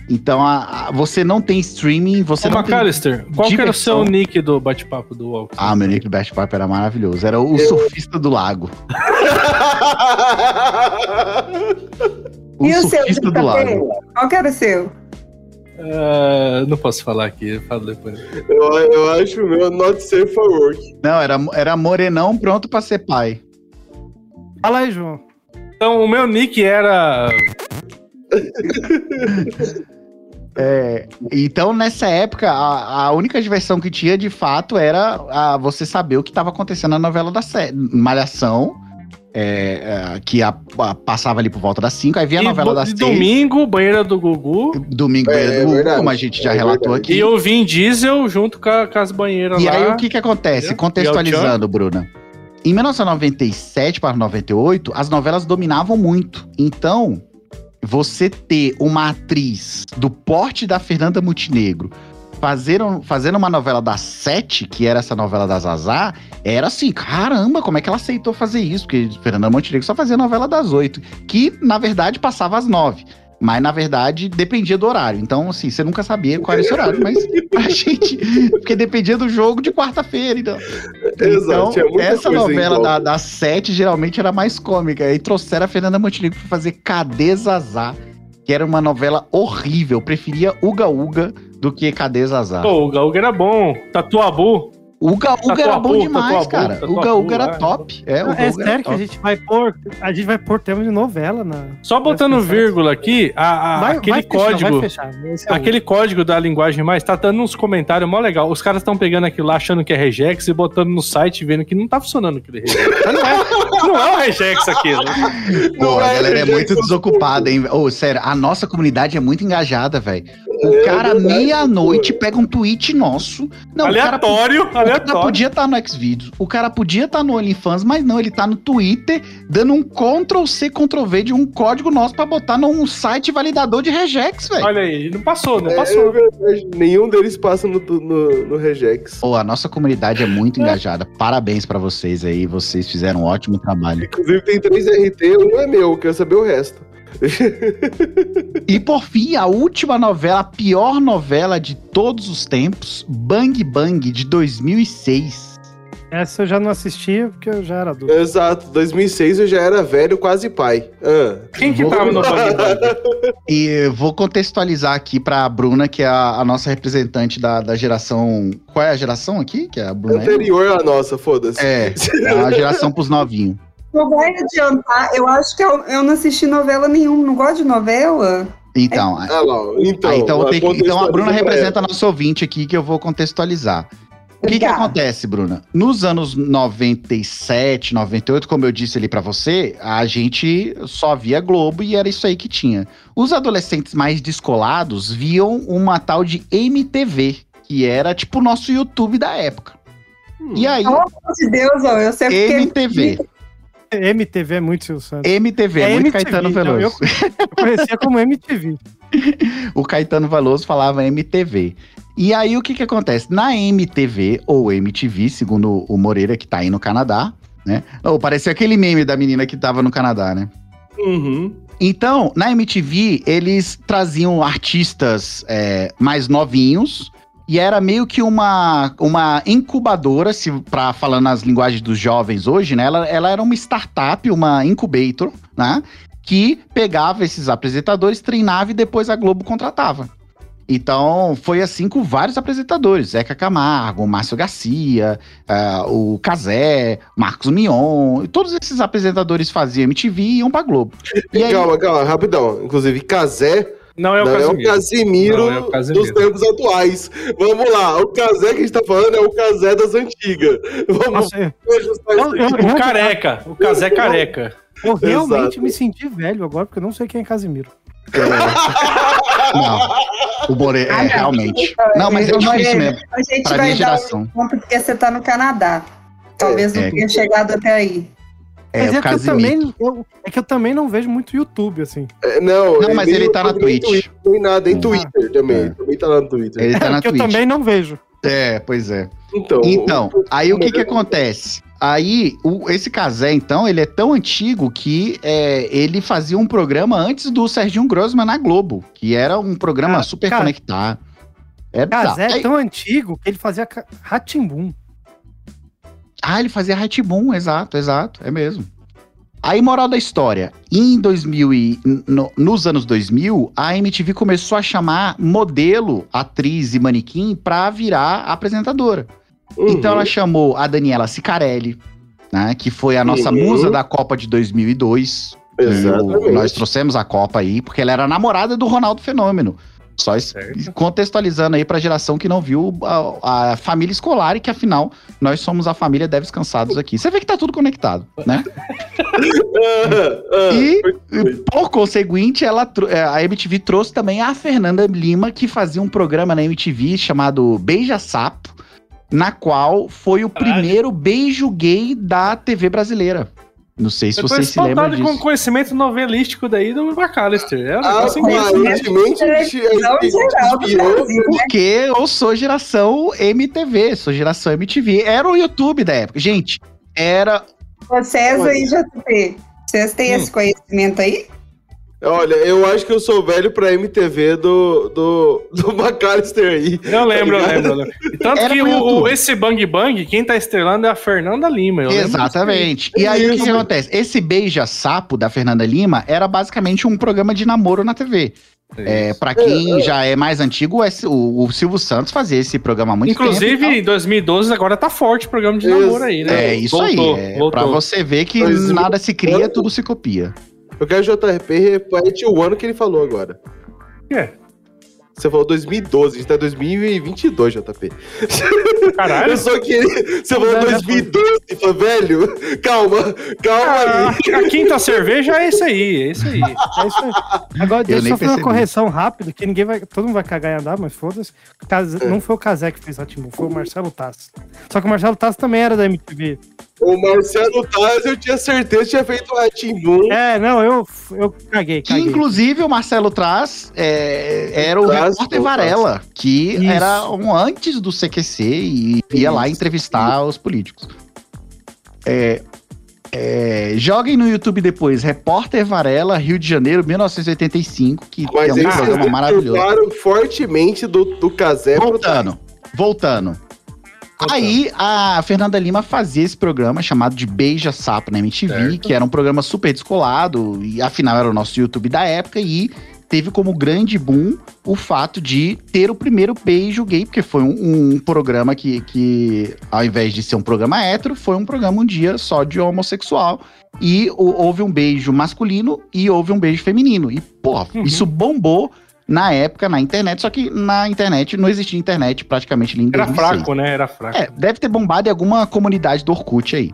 Então a- a- você não tem streaming, você Ô, não tem. McAllister, qual que era o seu nick do bate-papo do Walk? Ah, meu nick do bate-papo era maravilhoso. Era o surfista do lago. *laughs* O E o seu, surfista do lago. Qual que era o seu? Ah, não posso falar aqui, eu falo depois. eu, eu acho o meu not safe for work. Não, era, era morenão pronto pra ser pai. Fala aí, João. Então, o meu nick era. *laughs* É, então, nessa época, a, a única diversão que tinha, de fato, era a, você saber o que estava acontecendo na novela da série. Malhação, é, é, que a- a- passava ali por volta das 5, aí vinha a E novela do- das de 6. domingo, banheira do Gugu. Domingo, É, Banheira é do Gugu, verdade. como a gente já É relatou verdade. aqui. E eu vim diesel junto com, a- com as banheiras E lá. aí, o que que acontece? Contextualizando, Bruna. Em 1997 para 98, as novelas dominavam muito. Então, você ter uma atriz do porte da Fernanda Montenegro fazendo, fazendo uma novela das sete, que era essa novela da Zazá, era assim, caramba, como é que ela aceitou fazer isso? Porque Fernanda Montenegro só fazia novela das oito, que na verdade passava às nove. Mas, na verdade, dependia do horário. Então, assim, você nunca sabia qual era esse horário. Mas a *laughs* gente. Porque dependia do jogo de quarta-feira. Então, Exato, então essa novela da, das sete geralmente era mais cômica. Aí trouxeram a Fernanda Montenegro pra fazer Cadê Zazá? que era uma novela horrível. Eu preferia Uga Uga do que Cadê Zazar. Pô, o Gaúga era bom. Tatuabu. Uga Uga era bom demais, cara. Tatuabu, Uga Uga era é. top. É, Uga É sério que a gente vai pôr. A gente vai pôr tema de novela na. Só botando fechar. vírgula aqui, a- a- Vai- aquele vai fechar, código. vai fechar. Esse é o- Aquele código da linguagem mais tá dando uns comentários mó legal. Os caras estão pegando aquilo lá achando que é regex e botando no site vendo que não tá funcionando aquele regex. Não é, não é um regex aquilo. Pô, a é galera é muito desocupada, hein? Ô, sério, a nossa comunidade é muito engajada, velho. O cara, verdade, meia-noite, pega um tweet nosso. Não, o cara, aleatório, o cara podia estar no Xvideos, o cara podia estar no OnlyFans, mas não, ele tá no Twitter dando um Ctrl-C, Ctrl-V de um código nosso pra botar num site validador de regex, velho. Olha aí, não passou, não É passou. verdade, nenhum deles passa no, no, no Regex. Pô, a nossa comunidade é muito engajada. Parabéns pra vocês aí, vocês fizeram um ótimo trabalho. Inclusive tem três RT, um é meu, quero saber o resto. *laughs* E por fim, a última novela, a pior novela de todos os tempos, Bang Bang, de 2006. Essa eu já não assistia porque eu já era adulto. Exato, 2006 eu já era velho, quase pai. Ah, Quem que tava no Bang Bang? *laughs* E eu vou contextualizar aqui pra Bruna, que é a, a nossa representante da, da geração. Qual é a geração aqui? Que é a Bruna. anterior à nossa, foda-se. É, é a geração pros novinhos. Não vai adiantar. Eu acho que eu, eu não assisti novela nenhuma. Não gosto de novela. Então, Ah então. Ah, então, tem que- então a Bruna representa nosso ouvinte aqui que eu vou contextualizar. O que, que acontece, Bruna? Nos anos 97, 98, como eu disse ali pra você, a gente só via Globo e era isso aí que tinha. Os adolescentes mais descolados viam uma tal de MTV, que era tipo o nosso YouTube da época. E aí, Pelo amor de Deus, eu sempre fiquei. MTV. É muito Silvio Santos. MTV, é, muito MTV, Caetano então, Veloso. Eu *laughs* conhecia como MTV. *laughs* o Caetano Veloso falava MTV. E aí o que que acontece? Na MTV, ou MTV, segundo o Moreira, que tá aí no Canadá, né? Ou parecia aquele meme da menina que tava no Canadá, né? Uhum. Então, na MTV, eles traziam artistas é, mais novinhos. E era meio que uma, uma incubadora, se para falando nas linguagens dos jovens hoje, né? Ela, ela era uma startup, uma incubator, né? Que pegava esses apresentadores, treinava e depois a Globo contratava. Então, foi assim com vários apresentadores. Zeca Camargo, Márcio Garcia, ah, o Cazé, Marcos Mion. Todos esses apresentadores faziam MTV e iam pra Globo. E aí- Calma, calma, rapidão. Inclusive, Casé Não é o não é o Casimiro. Casimiro Não é o Casimiro. dos tempos atuais. Vamos lá, o Casé que a gente tá falando é o Casé das antigas. Vamos Nossa, eu, ajustar isso eu, eu, O careca, o Casé careca. eu realmente Exato. me senti velho agora, porque eu não sei quem é Casimiro. *laughs* Não. O Ah, é, não. realmente. Não, mas é difícil mesmo. A gente Pra vai minha dar geração. um ponto porque você tá no Canadá. Talvez É. não tenha chegado até aí. É, Mas o é que, eu também, eu- é que eu também não vejo muito YouTube, assim. É, Não, Não, mas ele tá na Twitch. Twitter, Nem nada, em É. Twitter também. É. Também tá lá no Twitter. Ele tá É, na que eu Twitch. também não vejo. É, pois é. Então, Então, aí o que que acontece? Aí, o- esse Casé, então, ele é tão antigo que é, ele fazia um programa antes do Serginho Grossman na Globo, que era um programa Ah, super cara- conectado. É bizarro. Casé é tão antigo que ele fazia Ratimbum. Ah, ele fazia Boom, exato, exato, é mesmo. Aí, moral da história, em 2000 e, no- nos anos 2000, a MTV começou a chamar modelo, atriz e manequim pra virar apresentadora. Uhum. Então ela chamou a Daniela Sicarelli, né, que foi a nossa Uhum. musa da Copa de 2002. Exatamente. O- Nós trouxemos a Copa aí, porque ela era namorada do Ronaldo Fenômeno. Só Certo. contextualizando aí pra geração que não viu a, a família escolar e que afinal nós somos a família Deves Cansados aqui. Você vê que tá tudo conectado, né? *laughs* Ah, ah, E, e, por conseguinte, ela, é, a MTV trouxe também a Fernanda Lima, que fazia um programa na MTV chamado Beija Sapo, na qual foi o Caralho. primeiro beijo gay da TV brasileira. Não sei se Eu tô vocês se lembram espantado com o disso. conhecimento novelístico daí do McAllister. É um negócio incrível. Aparentemente, Brasil, né? Porque eu sou geração MTV, sou geração MTV. Era o YouTube da época. Gente, era. Vocês aí, JP, vocês têm Hum. esse conhecimento aí? Olha, eu acho que eu sou velho pra MTV do, do, do *laughs* McAllister aí. Eu lembro, eu Tá lembro. eu lembro. Tanto Era que o, esse Bang Bang, quem tá estrelando é a Fernanda Lima. eu lembro Exatamente. E aí o que, que acontece? Esse beija-sapo da Fernanda Lima era basicamente um programa de namoro na TV. É, para quem já é mais antigo, esse- o, o Silvio Santos fazia esse programa há muito Inclusive, tempo. em 2012, agora tá forte o programa de namoro aí, né? É isso Voltou, aí. É, voltou. pra você ver que mil- nada se cria, tudo se copia. Eu quero JRP repete o ano que ele falou agora. É. Você falou 2012, a gente tá em 2022, JP. Caralho. *laughs* Eu só queria. Você falou Já- já 2012, falou, velho, calma, calma Ah, aí. a quinta cerveja é isso aí, é isso aí. É isso aí. Agora, deixa eu só fazer uma correção rápida, que ninguém vai. Todo mundo vai cagar e andar, mas foda-se. Caz- Não foi o Kazé que fez Ratimbun, foi o Marcelo Tassi. Só que o Marcelo Tassi também era da MTV. O Marcelo Taz, eu tinha certeza que tinha feito o Ratimbun. É, não, eu, eu caguei, Que caguei. inclusive o Marcelo Traz é, era o Traz, repórter Varela, que Isso. era um antes do CQC e ia lá entrevistar os políticos. É, é, joguem no YouTube depois, Repórter Varela, Rio de Janeiro, 1985, que Mas é um programa maravilhoso. falaram fortemente do, do Casé pro Voltando, voltando. Aí a Fernanda Lima fazia esse programa chamado de Beija Sapo na MTV, Certo. que era um programa super descolado, e afinal era o nosso YouTube da época, e teve como grande boom o fato de ter o primeiro beijo gay, porque foi um, um programa que, que, ao invés de ser um programa hétero, foi um programa um dia só de homossexual. E o- houve um beijo masculino e houve um beijo feminino. E, pô, Uhum. isso bombou na época na internet, só que na internet não existia internet praticamente em Era 2006. fraco, né? Era fraco. É, deve ter bombado em alguma comunidade do Orkut aí.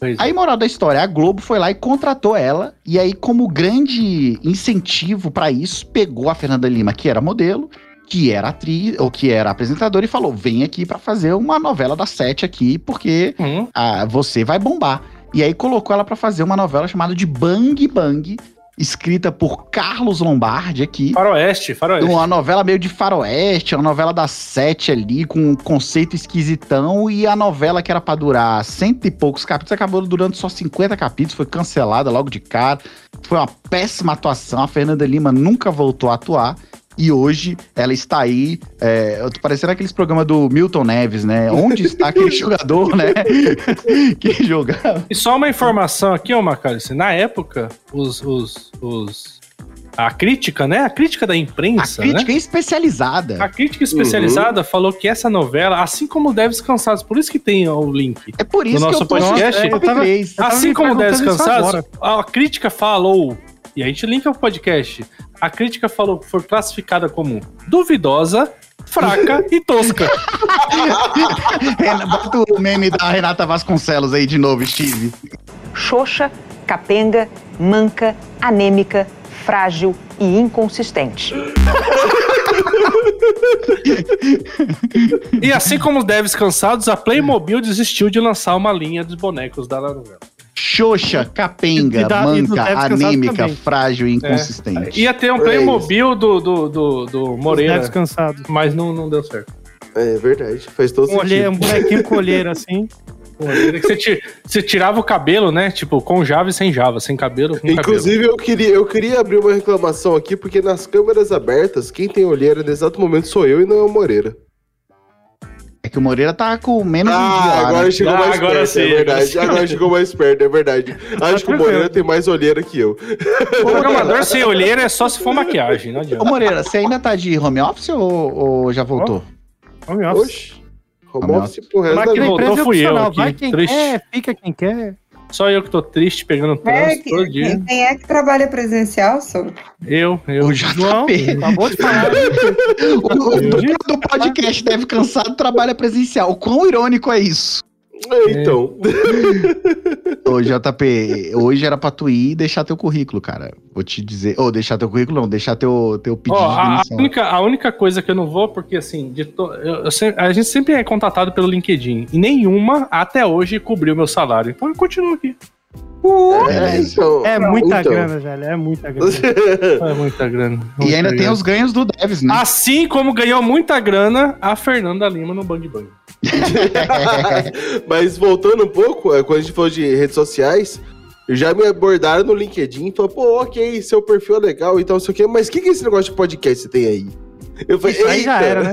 Pois é. Aí, moral da história, a Globo foi lá e contratou ela, e aí, como grande incentivo pra isso, pegou a Fernanda Lima, que era modelo, que era atriz, ou que era apresentadora, e falou: vem aqui pra fazer uma novela da sete aqui, porque Hum, ah, você vai bombar. E aí colocou ela pra fazer uma novela chamada de Bang Bang, escrita por Carlos Lombardi aqui. faroeste, faroeste. Uma novela meio de faroeste, uma novela das sete ali, com um conceito esquisitão, e a novela que era pra durar cento e poucos capítulos, acabou durando só 50 capítulos, foi cancelada logo de cara. Foi uma péssima atuação, a Fernanda Lima nunca voltou a atuar. E hoje ela está aí, é, eu tô parecendo aqueles programas do Milton Neves, né? Onde está aquele *laughs* jogador, né? *laughs* que jogava. E só uma informação aqui, ô Macalice. Na época, os, os, os. A crítica, né? A crítica da A imprensa, crítica né? especializada. A crítica especializada falou que essa novela, assim como Deves Cansados, por isso que tem o link. É por isso No que nosso eu tô podcast, no eu top tava- 3. Eu tava Assim como Deves Cansados, a crítica falou, e a gente linka o podcast, a crítica falou que foi classificada como duvidosa, fraca e tosca. *laughs* Bota o meme da Renata Vasconcelos aí de novo, Steve. Xoxa, capenga, manca, anêmica, frágil e inconsistente. E assim como os Deves Cansados, a Playmobil desistiu de lançar uma linha dos bonecos da novela. Xoxa, capenga, E e do manca, anêmica, também. frágil e inconsistente. Ia ter um É Playmobil do, do, do, do Moreira, Neves cansados. mas não, não deu certo. É verdade, faz todo Um, olhe- sentido. um bonequinho com olheira assim. *laughs* Você, ti- você tirava o cabelo, né? Tipo, com Java e sem Java, sem cabelo, com cabelo. Inclusive, eu queria, eu queria abrir uma reclamação aqui, porque nas câmeras abertas, quem tem olheira nesse exato momento sou eu e não é o Moreira. É que o Moreira tá com menos um dia Ah, lá, agora né? chegou Ah, mais agora perto, sim, é verdade. sim. Agora chegou mais perto, é verdade. Acho que o. Moreira tem mais olheira que eu. O programador sem olheira é só se for maquiagem, não Ô adianta. Moreira, você ainda tá de home office ou, ou já voltou? Home office. Oxi. Home office pro resto Mas da vida. voltou, empresa é fui eu aqui, Vai quem triste. quer, fica quem quer. Só eu que tô triste, pegando É, trânsito todo dia. quem, quem é que trabalha presencial, só? Eu, eu. O João, acabou de falar. *laughs* O, o dono do podcast deve cansado trabalha presencial. O quão irônico é isso? É, então. *laughs* Ô, JP, hoje era pra tu ir e deixar teu currículo, cara. Vou te dizer. Ou deixar teu currículo, não, deixar teu, teu pedido de a, a demissão. única, a única coisa que eu não vou, porque assim, de to- eu- eu se- a gente sempre é contatado pelo LinkedIn. E nenhuma, até hoje, cobriu meu salário. Então eu continuo aqui. É, então. É muita então. grana, velho. É muita grana. *laughs* É muita grana. E muita ainda tem grana. os ganhos do Devs, né? Assim como ganhou muita grana a Fernanda Lima no Bang Bang. *laughs* Mas voltando um pouco, é, quando a gente falou de redes sociais, Já me abordaram no LinkedIn e falaram, pô, ok, seu perfil é legal e tal, não sei o quê, mas o que, que é esse negócio de podcast que você tem aí? Eu falei, Isso aí já era, né?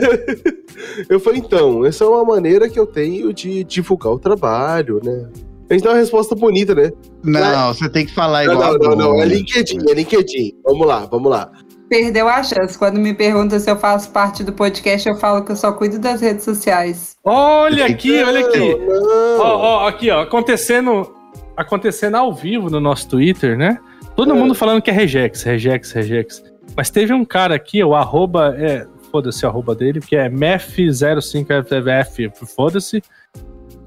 *laughs* eu falei, então, essa é uma maneira que eu tenho de divulgar o trabalho, né? A gente dá uma resposta bonita, né? Não, você tem que falar Não, igual. não, não, a não, é Bruna. LinkedIn, é LinkedIn. Vamos lá, vamos lá. Perdeu a chance. Quando me perguntam se eu faço parte do podcast, eu falo que eu só cuido das redes sociais. Olha aqui, olha aqui. Não, Ó, ó, aqui, ó, acontecendo, acontecendo ao vivo no nosso Twitter, né? Todo É. mundo falando que é regex, regex, regex. Mas teve um cara aqui, o arroba, é, foda-se o arroba dele, que é mef05ff, foda-se.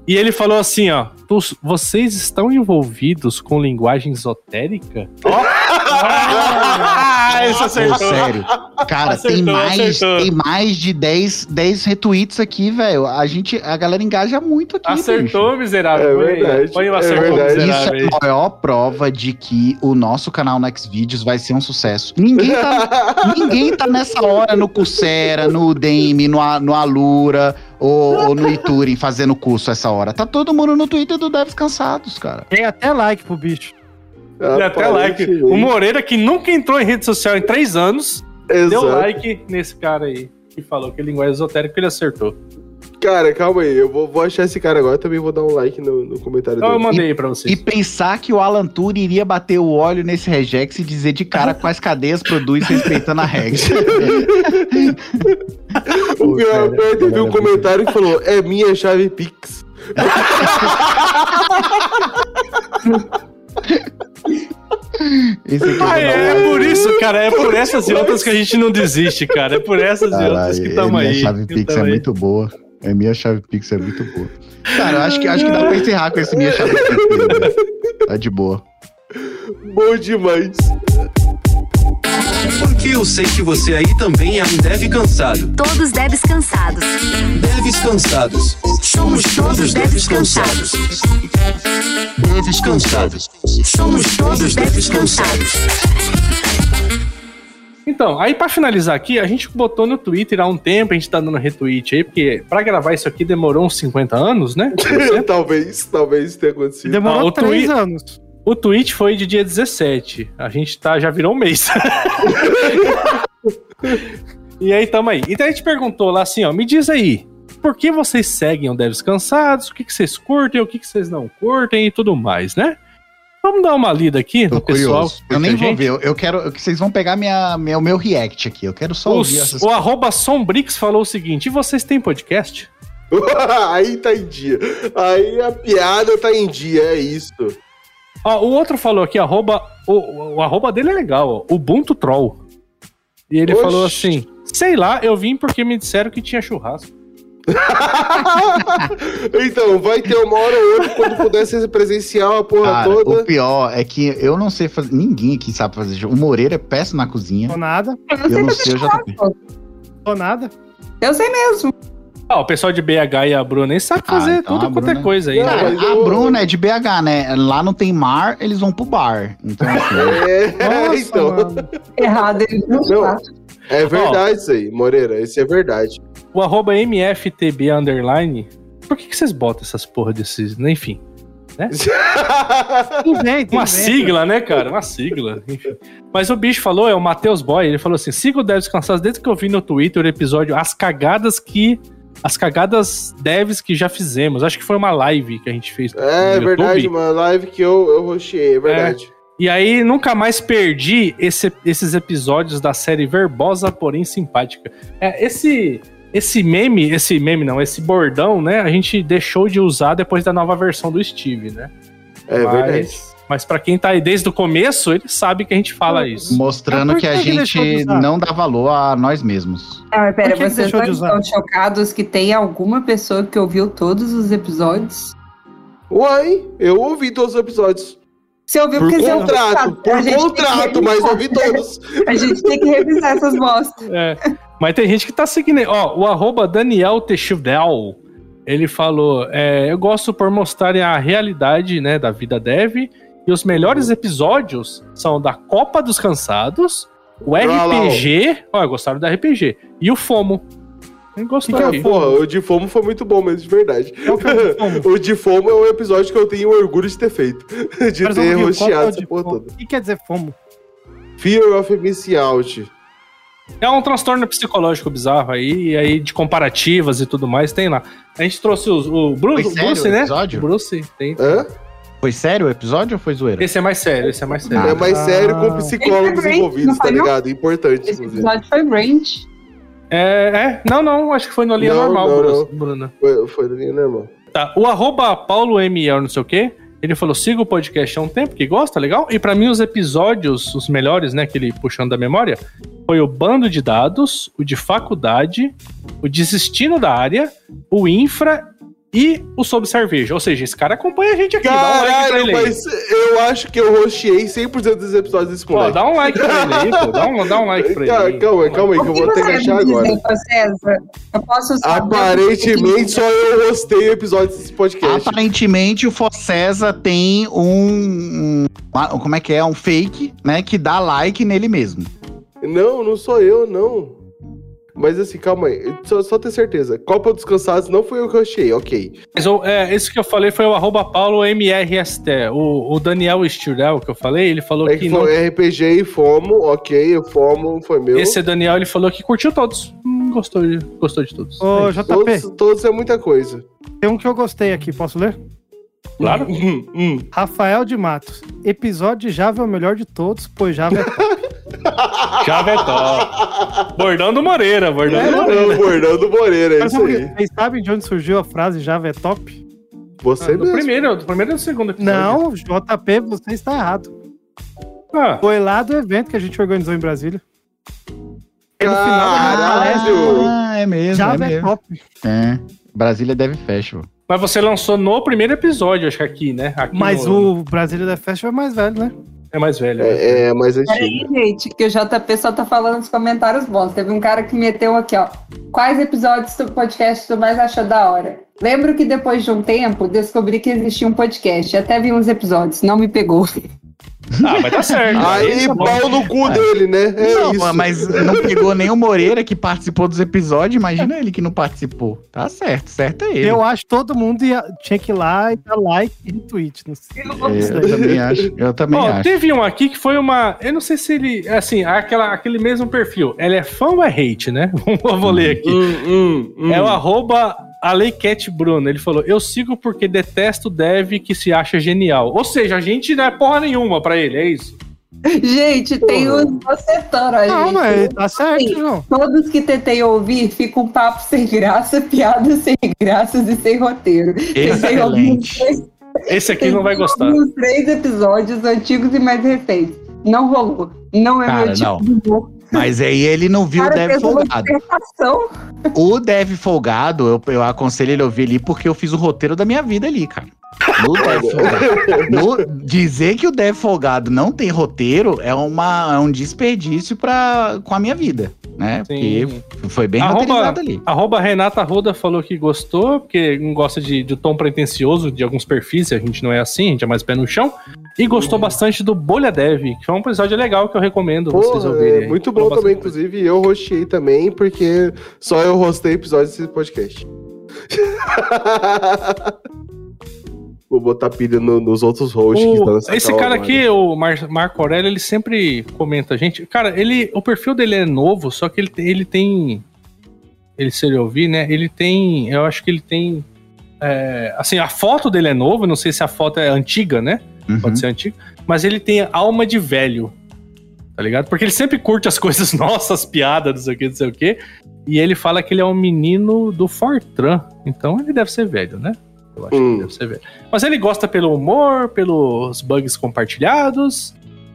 E ele falou assim, ó, "Tus- vocês estão envolvidos com linguagem esotérica? Ah, *laughs* esse Pô, acertou. sério. Cara, tem Acertou, mais, acertou. tem mais de 10, 10 retweets aqui, velho. A gente, a galera engaja muito aqui, bicho. Acertou, miserável. É verdade, Põe o é acertou, verdade. Isso miserável. é a maior prova de que o nosso canal no Xvideos vai ser um sucesso. Ninguém tá, *laughs* ninguém tá nessa hora no Coursera, no Udemy, no, no Alura ou, ou no fazendo curso essa hora. Tá todo mundo no Twitter do Devs Cansados, cara. Tem até like pro bicho. Deu até like. O Moreira, que nunca entrou em rede social em três anos, deu Exato. like nesse cara aí. Que falou que linguagem esotérica ele acertou. Cara, calma aí, eu vou, vou achar esse cara agora, também vou dar um like no, no comentário Então eu dele. mandei aí pra vocês. E pensar que o Alan Turing iria bater o óleo nesse regex e dizer de cara quais cadeias produz respeitando a regra. *laughs* *laughs* O pior, o pior teve cara, um é comentário que falou, é minha chave Pix. *laughs* Esse aqui Ah, é, like. por isso, cara. É por essas e outras que a gente não desiste, cara. É por essas e outras Caralho, que estamos minha aí. chave que Pix é aí. muito boa. É minha chave Pix é muito boa. Cara, acho que, acho que dá pra encerrar com esse minha chave Pix. aí, velho. Tá de boa. Bom demais. Porque eu sei que você aí também é um dev cansado. Todos devs cansados. Devs cansados. Somos todos devs cansados. Devs cansados. Somos todos devs cansados. Então, aí pra finalizar aqui, a gente botou no Twitter há um tempo, a gente tá dando retweet aí, porque pra gravar isso aqui demorou uns 50 anos, né? *laughs* talvez, talvez tenha acontecido. Demorou Ah, o três tweet- anos. O tweet foi de dia 17. A gente tá, já virou um mês. *laughs* e aí, tamo aí. Então a gente perguntou lá assim, ó, me diz aí, por que vocês seguem o Devs Cansados? O que, que vocês curtem, o que, que vocês não curtem e tudo mais, né? Vamos dar uma lida aqui Tô no pessoal. curioso. Eu nem vou gente. ver. Eu- quero que vocês vão pegar minha, minha, o meu react aqui. Eu quero só O, ouvir essas o arroba Sombrix falou o seguinte: e vocês têm podcast? *laughs* aí tá em dia. Aí a piada tá em dia, é isso. Ó, o outro falou aqui, arroba, o, o arroba dele é legal, ó, Ubuntu Troll. E ele Oxi. falou assim: sei lá, eu vim porque me disseram que tinha churrasco. *laughs* então, vai ter uma hora ou outra quando puder ser presencial a porra Cara, toda. o pior é que eu não sei fazer. Ninguém aqui sabe fazer jogo. O Moreira é péssimo na cozinha. Tô nada. Eu não sei, eu já tô. Tô nada. Eu sei mesmo. Ah, o pessoal de BH e a Bruna aí sabe Ah, fazer então tudo quanto é Bruna- coisa aí, Não, né? a Bruna é de BH, né? Lá não tem mar, eles vão pro bar. Então, assim. *laughs* É, Nossa, então. Errado ele não Não. É verdade isso aí, Moreira. Isso é verdade. O arroba MFTB underline. Por que, que vocês botam essas porra desses. né? Enfim. *laughs* Inventa, Uma inventa. sigla, né, cara? Uma sigla. Enfim. Mas o bicho falou, é o Matheus Boy, ele falou assim: siga o Devs Cansados desde que eu vi no Twitter o episódio As Cagadas que. As cagadas devs que já fizemos. Acho que foi uma live que a gente fez É verdade, uma live que eu, eu rocheei, é verdade. E aí, nunca mais perdi esse- esses episódios da série verbosa, porém simpática. É, esse, esse meme, esse meme não, esse bordão, né? A gente deixou de usar depois da nova versão do Steve, né? É, mas, verdade. Mas pra quem tá aí desde o começo, ele sabe que a gente fala isso. Mostrando por que a que de gente não dá valor a nós mesmos. Ah, mas pera, Por vocês estão chocados que tem alguma pessoa que ouviu todos os episódios? Uai, eu ouvi todos os episódios. Você ouviu Por porque você contrato, ouviu, A por gente tem que contrato, mas ouvi todos. *laughs* A gente tem que revisar essas bostas. É, mas tem gente que tá seguindo. Ó, o arroba Daniel ele falou: é, Eu gosto por mostrarem a realidade né, da vida dev. E os melhores episódios são da Copa dos Cansados, o ó. RPG. Ó, gostaram do RPG. E o FOMO. Gostou. Que que é. Porra, o de Fomo foi muito bom mesmo, de verdade. É o que é o de *laughs* Fomo? o de Fomo é um episódio que eu tenho orgulho de ter feito. *laughs* De Mas, ter é rosteado o essa porra toda. O que quer dizer fomo? Fear of Missing Out. É um transtorno psicológico bizarro aí, e aí de comparativas e tudo mais, tem lá. A gente trouxe os- o Bruce, Bruce né? episódio? O Bruce, tem. Hã? Foi sério o episódio ou foi zoeira? Esse é mais sério, esse é mais sério. é mais sério com Ah. psicólogos Esse é envolvidos, tá ligado? Importante, Esse inclusive. episódio foi Range. É, é, não, não, acho que foi na linha Não, normal, não. Bruna. Foi, foi da linha normal. Tá, o arroba Paulo ML, não sei o quê, ele falou, siga o podcast há um tempo, que gosta, legal? E pra mim os episódios, os melhores, né, que ele puxando da memória, foi o Bando de Dados, o de Faculdade, o Desistindo da Área, o Infra e o Sobre Cerveja. Ou seja, esse cara acompanha a gente aqui, dá um like pra Caralho, ele aí. mas eu acho que eu rosteei 100% dos episódios desse Pô, moleque. dá um like pra ele aí, pô, dá um, dá um like pra ele Calma, aí. calma aí, calma aí, que eu vou ter que achar agora. dizer, César? Eu posso Aparentemente, só eu rostei o episódio desse podcast. Aparentemente, o Foccesa tem um, um- Como é que é? Um fake, né? Que dá like nele mesmo. Não, não sou eu, não. Mas assim, calma aí. Só, só ter certeza. Copa dos Cansados não foi eu que rosteei, ok. Mas é, esse que eu falei foi o arroba Paulo MRST. O, o Daniel Stirel que eu falei, ele falou É que que não foi RPG e Fomo, ok, o Fomo foi meu. Esse Daniel, ele falou que curtiu todos. Hum, gostou, de, gostou de todos. Ô, JP, todos, todos é muita coisa. tem um que eu gostei aqui, posso ler? Claro. Hum, hum. Rafael de Matos. Episódio de Java é o melhor de todos, pois Java é *laughs* Java é top. Bordão do Moreira, bordão do Moreira. Bordão, bordão do Moreira, é Mas isso sabe- aí. Vocês sabem de onde surgiu a frase Java é top? Você Ah, do mesmo. primeiro, do primeiro e do segundo episódio. Não, JP, você está errado. Ah, Foi lá do evento que a gente organizou em Brasília. E no final da Caralho! Ah, é mesmo. Java é, é mesmo. top. É. Brasília Dev Festival. mas você lançou no primeiro episódio, acho que aqui, né? Aqui Mas no- o Brasília da Festival é mais velho, né? É mais velho. né? É, é mais antigo. Peraí, gente, que o JP só tá falando os comentários bons. Teve um cara que meteu aqui, ó. Quais episódios do podcast tu mais achou da hora? Lembro que depois de um tempo descobri que existia um podcast. Até vi uns episódios, não me pegou. *laughs* Ah, mas tá certo. *laughs* Aí, tá bom. pau no cu dele, né? É não, isso. mas não pegou nem o Moreira que participou dos episódios. Imagina ele que não participou. Tá certo, certo é ele. Eu acho que todo mundo ia, tinha que ir lá e dar like e retweet. Não sei. É, eu também acho. Eu também Ó, acho. teve um aqui que foi uma. Eu não sei se ele. Assim, aquela, aquele mesmo perfil. Ele é fã ou é hate, né? *laughs* Eu vou ler aqui. Hum, hum, hum. É o arroba Aleicat Bruno. Ele falou: Eu sigo porque detesto dev que se acha genial. Ou seja, a gente não é porra nenhuma pra ele, é isso. Gente, tem uns bocetando aí. Não, mas tá certo, João. Todos que tentei ouvir ficam um papo sem graça, *laughs* piadas sem graças e sem roteiro. Ouvir Excelente. Esse aqui não vai gostar. Uns três episódios antigos e mais recentes. Não rolou. Não é Cara, meu tipo não. de humor. Mas aí ele não viu o Cara, Dev fez uma Folgado. O Dev Folgado, eu, eu aconselho ele a ouvir ali porque eu fiz o roteiro da minha vida ali, cara. No. *laughs* No- dizer que o Dev Folgado não tem roteiro é, uma, é um desperdício pra, com a minha vida, né? Sim. Porque foi bem Arroba, roteirizado ali. arroba Renata Ruda falou que gostou, porque não gosta de, de tom pretencioso de alguns perfis, a gente não é assim, a gente é mais pé no chão. E gostou bastante do Bolha Dev, que foi um episódio legal que eu recomendo vocês Porra, ouvirem. é muito bom também, inclusive. Eu rosteei também, porque só eu rostei episódios desse podcast. *laughs* Vou botar pilha no- nos outros hosts que estão O- nessa esse cara agora. aqui, o Mar Marco Aurélio, ele sempre comenta a gente. Cara, ele, o perfil dele é novo, só que ele, tem- ele tem. Ele, se ele ouvir, né? Ele tem. Eu acho que ele tem. é, assim, a foto dele é nova, não sei se a foto é antiga, né? Uhum. Pode ser antiga. Mas ele tem alma de velho. Tá ligado? Porque ele sempre curte as *laughs* coisas nossas, piadas, não sei o que, não sei o que. E ele fala que ele é um menino do Fortran. Então ele deve ser velho, né? Eu acho que Hum. ele deve ser velho. Mas ele gosta pelo humor, pelos bugs compartilhados.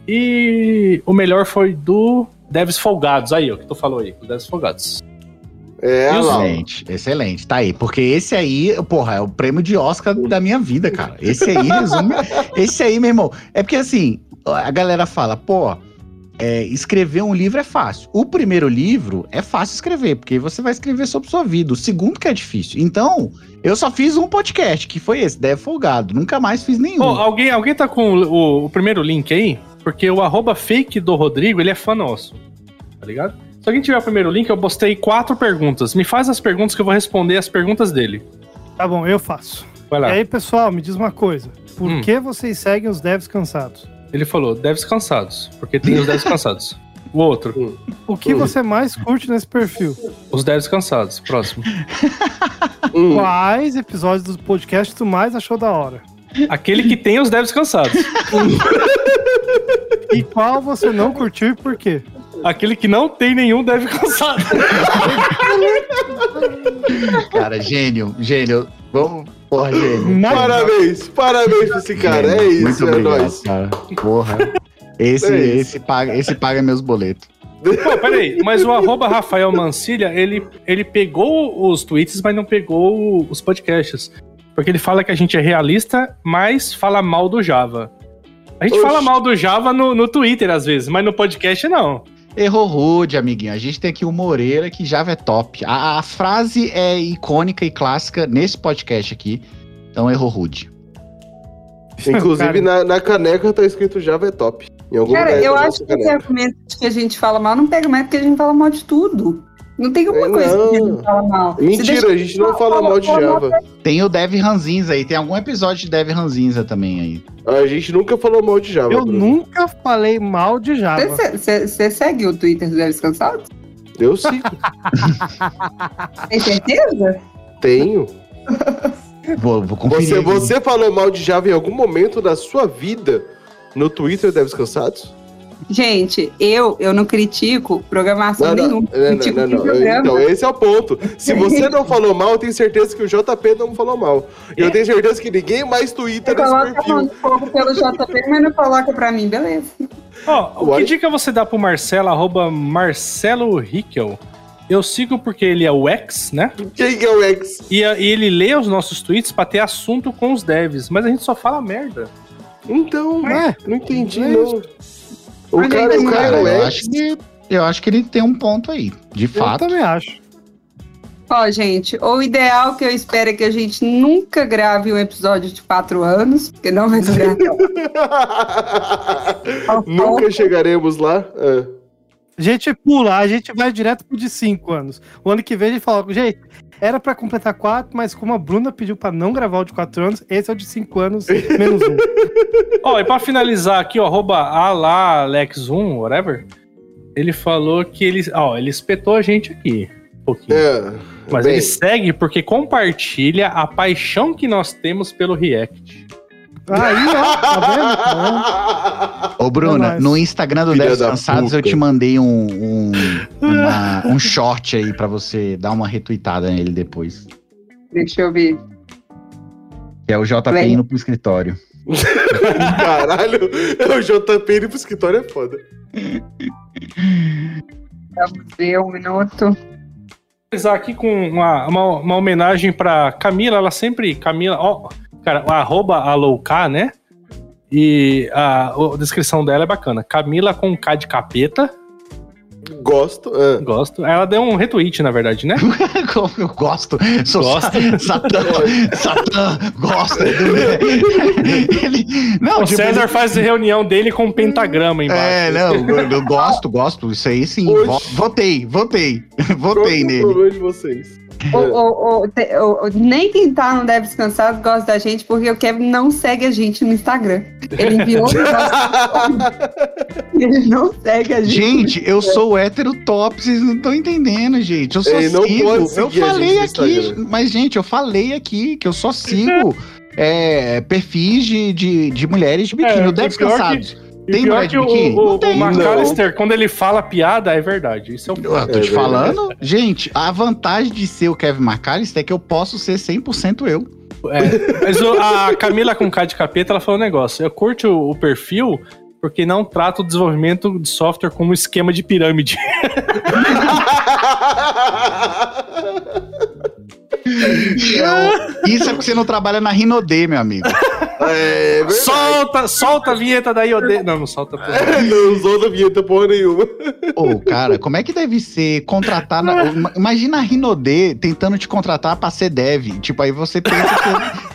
E o melhor foi do Devs Folgados. Aí, ó, que tu falou aí, o Devs Folgados. É, E olha lá. Excelente, excelente. Tá aí. Porque esse aí, porra, é o prêmio de Oscar da minha vida, cara. Esse aí resume. *laughs* esse aí, meu irmão. É porque assim, a galera fala, pô, é, escrever um livro é fácil. O primeiro livro é fácil escrever, porque você vai escrever sobre sua vida. O segundo que é difícil. Então, eu só fiz um podcast, que foi esse, Deve Folgado. Nunca mais fiz nenhum. Alguém, alguém tá com o, o primeiro link aí? Porque o arroba fake do Rodrigo, ele é fã nosso. Tá ligado? Se alguém tiver o primeiro link, eu postei quatro perguntas. Me faz as perguntas que eu vou responder as perguntas dele. Tá bom, eu faço. Vai E lá. aí, pessoal, me diz uma coisa. Por Hum. que vocês seguem os devs cansados? Ele falou, devs cansados, porque tem os devs cansados. O outro, O que você mais curte nesse perfil? os devs cansados. Próximo. *laughs* Hum. Quais episódios do podcast tu mais achou da hora? Aquele que tem os devs cansados. *laughs* E qual você não curtiu e por quê? Aquele que não tem nenhum dev cansado. *laughs* Cara, gênio, gênio. Vamos, porra. *laughs* Nada. Parabéns, parabéns pra esse cara. É isso, Muito é obrigado, nóis. cara. Porra. Esse, É esse, paga, esse paga meus boletos. Pô, peraí, mas o arroba Rafael Mancilha, ele, ele pegou os tweets, mas não pegou os podcasts. Porque ele fala que a gente é realista, mas fala mal do Java. A gente Oxi. fala mal do Java no, no Twitter, às vezes, mas no podcast não. Errou rude, amiguinho. A gente tem aqui o Moreira, que Java é top. A, a frase é icônica e clássica nesse podcast aqui. Então, errou rude. Inclusive, na, na caneca tá escrito Java é top. Em algum Cara, lugar eu acho que esse caneca. argumento de que a gente fala mal não pega mais porque a gente fala mal de tudo. Não tem uma É, coisa que a não. gente fala mal. Mentira, deixa- a gente não fala mal de Java. Tem o Dev Ranzinza aí. Tem algum episódio de Dev Ranzinza também aí. A gente nunca falou mal de Java. Eu Bruno. nunca falei mal de Java. Você- segue o Twitter do Deves Cansados? Eu sim, *laughs* Tem certeza? tenho. Vou, vou conferir. Você, você falou mal de Java em algum momento da sua vida no Twitter Devs Cansados? Gente, eu, eu não critico programação Não, nenhuma. não, critico não, não, não. Então, esse é o ponto. Se você não falou mal, eu tenho certeza que o JP não falou mal. E eu tenho certeza que ninguém mais twitta nesse perfil. de fogo pelo JP, mas não coloca pra mim, beleza. Ó, Uai. que dica você dá pro Marcelo, arroba Marcelo Rickel? Eu sigo porque ele é o ex, né? Quem que é o ex? E, e ele lê os nossos tweets pra ter assunto com os devs, mas a gente só fala merda. Então, É, não entendi, não. O Mas cara, o cara é Cara, eu acho que eu acho que ele tem um ponto aí, de eu fato. também acho. Ó, gente, o ideal que eu espero é que a gente nunca grave um episódio de quatro anos, porque não vai durar. *laughs* Nunca chegaremos lá. É. A gente pula, a gente vai direto pro de 5 anos. O ano que vem a gente fala, gente, era pra completar 4, mas como a Bruna pediu pra não gravar o de 4 anos, esse é o de 5 anos menos um. *laughs* Ó, e pra finalizar aqui, ó, arroba Alex1, whatever, ele falou que ele, ó, ele espetou a gente aqui, um pouquinho. É. Mas Bem, ele segue porque compartilha a paixão que nós temos pelo React. Aí, ó, tá vendo? Ô, Bruna, É no Instagram do Filha Devs da Cansados eu te mandei um, um, uma- um short aí pra você dar uma retweetada nele depois. Deixa eu ver. Que é o JP indo pro escritório. *laughs* Caralho, o JP indo pro escritório é foda. Vamos ver um minuto. finalizar aqui com uma, uma, uma homenagem pra Camila, ela sempre. Camila, ó, cara, o arroba alouca, né? E a, a descrição dela é bacana. Camila com K de capeta. Gosto. é. Gosto. Ela deu um retweet, na verdade, né? *laughs* Como eu gosto. Sou Gosta? sa- *laughs* Satã. Satã. Gosta. *laughs* Ele, não, o tipo, César ele- faz reunião dele com um pentagrama embaixo. É, não, eu, eu gosto, gosto. Isso aí sim. Vo- Votei, votei. Qual Votei é o nele. problema de vocês? O- o- o- te- nem quem tá no Deve Descansado gosta da gente, porque o Kevin não segue a gente no Instagram. Ele enviou negócio. *laughs* Ele não segue a gente. Gente, eu sou hétero top, vocês não estão entendendo, gente. Eu só Ele não sigo. pode eu falei aqui, mas, gente, eu falei aqui que eu só sigo é, perfis de, de, de mulheres de biquíni. É, o Devs e pior que- Cansados. E Tem mulher de que o, biquíni? o, o tem. McAllister, quando ele fala piada, é verdade. Isso é um Eu tô É te falando, gente, a vantagem de ser o Kevin McAllister é que eu posso ser 100% eu. É, mas o- a Camila com K de capeta, ela falou um negócio. Eu curto o, o perfil porque não trata o desenvolvimento de software como esquema de pirâmide. *laughs* Isso é porque você não trabalha na Rinodê, meu amigo. É verdade. solta, solta a vinheta da IOD. Não, não solta. porra. Não usou da vinheta porra nenhuma. Ô, cara, como é que deve ser contratar. na- ima- Imagina a Rinodê tentando te contratar pra ser dev. Tipo, aí você pensa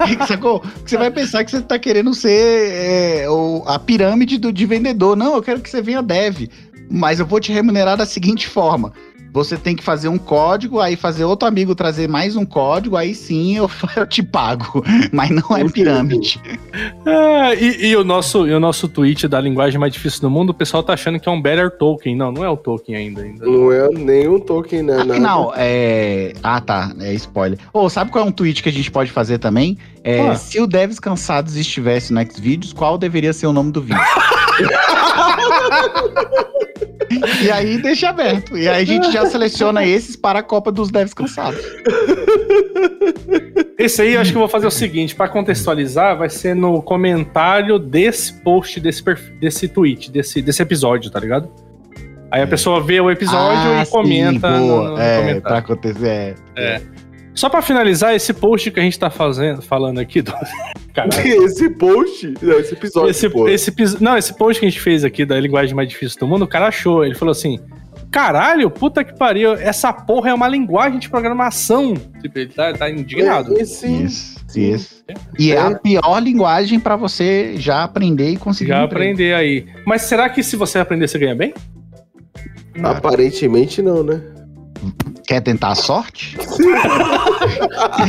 que. sacou? *laughs* Você vai pensar que você tá querendo ser é, o- a pirâmide do, de vendedor. Não, eu quero que você venha dev. Mas eu vou te remunerar da seguinte forma. Você tem que fazer um código, aí fazer outro amigo trazer mais um código, aí sim eu, *laughs* eu te pago. Mas não é pirâmide. Ah, e, e o nosso, e o nosso tweet da linguagem mais difícil do mundo, o pessoal tá achando que é um Better Token. Não, não é o token ainda. ainda. Não é nenhum token, né? Afinal, é. Ah, tá. É spoiler. Ô, sabe qual é um tweet que a gente pode fazer também? É, Ah. Se o Devs Cansados estivesse no Xvideos, qual deveria ser o nome do vídeo? *laughs* e aí deixa aberto. E aí a gente já seleciona esses para a Copa dos Devs Cansados. Esse aí eu acho que eu vou fazer o seguinte, pra contextualizar, vai ser no comentário desse post, desse, desse tweet, desse, desse episódio, tá ligado? Aí a pessoa vê o episódio Ah, e sim, comenta no, boa. no é, comentário. pra acontecer. É. É. Só pra finalizar, esse post que a gente tá fazendo, falando aqui do. *laughs* Caralho. Esse post, não, esse episódio, Esse, esse, não, esse post que a gente fez aqui da linguagem mais difícil do mundo, o cara achou. Ele falou assim: caralho, puta que pariu, essa porra é uma linguagem de programação. Tipo, ele tá, tá indignado. É, sim. Isso, isso. E é. a pior linguagem pra você já aprender e conseguir. Já um emprego. aprender aí. Mas será que se você aprender, você ganha bem? Aparentemente não, né? Quer tentar a sorte?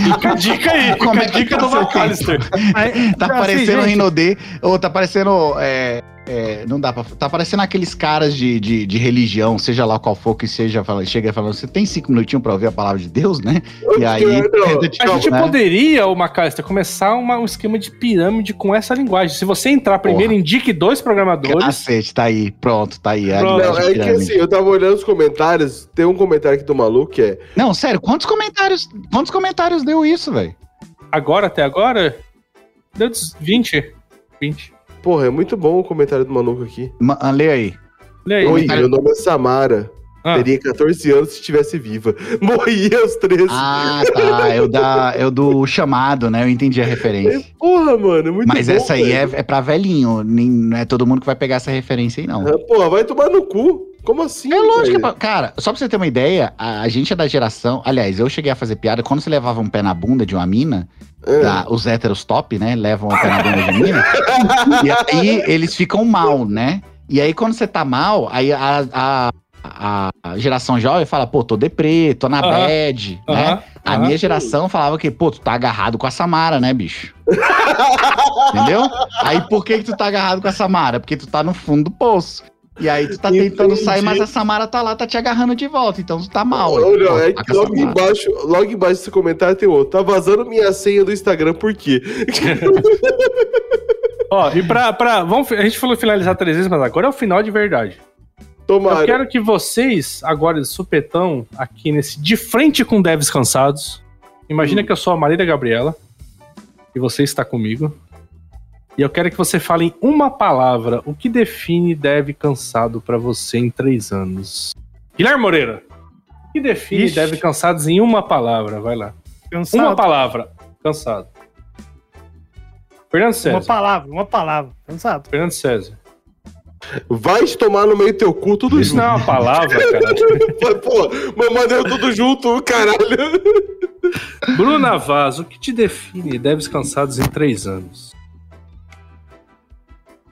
Fica a dica aí, Como fica é que dica tá do McAllister. Tá Assim, parecendo gente- Rinodê, ou tá parecendo. é, é, não dá pra. Tá parecendo aqueles caras de, de, de religião, seja lá qual for que seja, fala, chega falando, você tem cinco minutinhos pra ouvir a palavra de Deus, né? E aí. Te A gente né? poderia, o McAllister, começar uma- um esquema de pirâmide com essa linguagem. Se você entrar primeiro, indique dois programadores. Cacete, tá aí, pronto, tá aí. a Pronto. Não, é que assim, eu tava olhando os comentários, tem um comentário aqui do maluco que é. Não, sério, quantos comentários, quantos comentários deu isso, velho? Agora, até agora, deu uns 20. 20. Porra, é muito bom o comentário do maluco aqui. Ma- ah, Lê aí. Lê aí. Oi, meu nome é Samara. Ah. Teria 14 anos se estivesse viva. *laughs* Morria aos 13. Ah, tá. É o, da, é o do chamado, né? Eu entendi a referência. Porra, mano, é muito Mas bom, essa aí é, é pra velhinho. nem- não é todo mundo que vai pegar essa referência aí, não. Ah, Porra, vai tomar no cu. Como assim? É lógico, velho? pra- cara, só pra você ter uma ideia, a, a gente é da geração. Aliás, eu cheguei a fazer piada quando você levava um pé na bunda de uma mina, É. da- os héteros top, né? Levam o pé na bunda de mina. *laughs* e aí eles ficam mal, né? E aí, quando você tá mal, aí a, a, a- geração jovem fala, pô, tô deprê, tô na Aham. bad, né? A minha geração falava que, pô, tu tá agarrado com a Samara, né, bicho? *laughs* Entendeu? Aí por que, que tu tá agarrado com a Samara? Porque tu tá no fundo do poço. E aí tu tá tentando Entendi. sair, mas a Samara tá lá, tá te agarrando de volta. Então tu tá mal. Olha, é que logo Samara. embaixo, logo embaixo desse comentário tem outro. Tá vazando minha senha do Instagram, por quê? *laughs* Ó, e pra, pra. Vamos, a gente falou finalizar três vezes, mas agora é o final de verdade. Tomara. Eu quero que vocês, agora de supetão, aqui nesse De Frente com Devs Cansados, imagina que eu sou a Marília Gabriela e você está comigo. E eu quero que você fale em uma palavra o que define Dev Cansado pra você em três anos. Guilherme Moreira, o que define Ixi. Dev Cansados em uma palavra? Vai lá. Cansado. Uma palavra. Cansado. Fernando Uma César. palavra, uma palavra. Cansado. Fernando César. Vai tomar no meio do teu cu tudo Isso junto. não é uma palavra, *laughs* cara. Pô, mas mandei tudo junto, caralho. Bruna Vaz, o que te define Devs Cansados em três anos?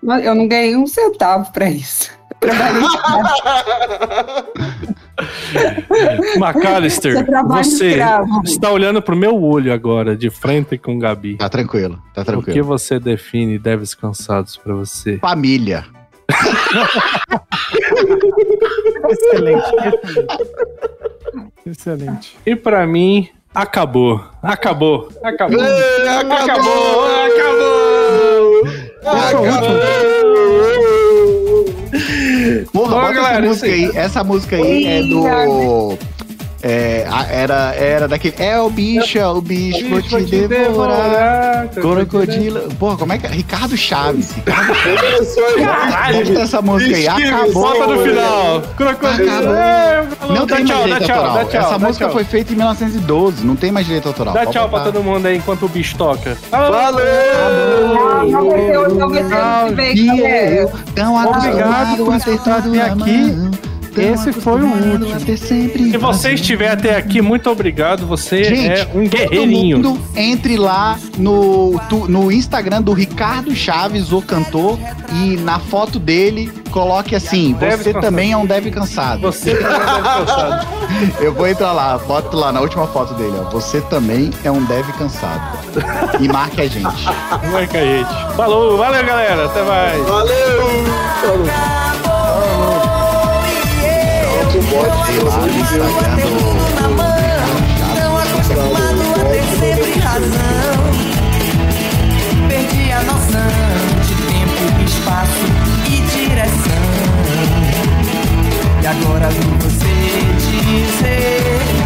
Mas Eu não ganhei um centavo pra isso. *laughs* Trabalhei McAllister, *laughs* Você está olhando pro meu olho agora, de frente com o Gabi. Tá tranquilo, tá O que tranquilo. você define Devs Cansados pra você? Família. *laughs* Excelente. excelente. Excelente. E pra mim, acabou. Acabou. Acabou. É, Acabou. Acabou. Porra, Bom, bota galera, essa música aí. Essa música aí é do. É, era, era daquele. É o bicho, é o bicho, vou te devorar. Crocodilo. Porra, como é que é? Ricardo Chaves. Ricardo Chaves. Caralho. Essa música aí. Acabou. Bota no final. Crocodilo. Acabou. Não Dá tem tchau, mais dá direito tchau, autoral. dá tchau, Essa música foi feita em 1912. Não tem mais direito autoral. Dá tchau pra todo mundo aí enquanto o bicho toca. Valeu! Não vai não vai Obrigado por escutar até aqui. Esse foi o último. Se você estiver até aqui, muito obrigado. Você é um guerreirinho. Todo mundo entre lá no, tu- no Instagram do Ricardo Chaves, o cantor, e na foto dele Coloque assim, Deve você cansado. também é um deve cansado. Você também deve cansado. *laughs* Eu vou entrar lá, foto lá na última foto dele, ó. Você também é um deve cansado. E marque a gente. *laughs* Marca a gente. Falou, valeu, galera. Até mais. Valeu! Sei lá, no Instagram do- Tão acostumado a ter sempre razão. Perdi a noção de tempo, espaço e direção. E agora vi você dizer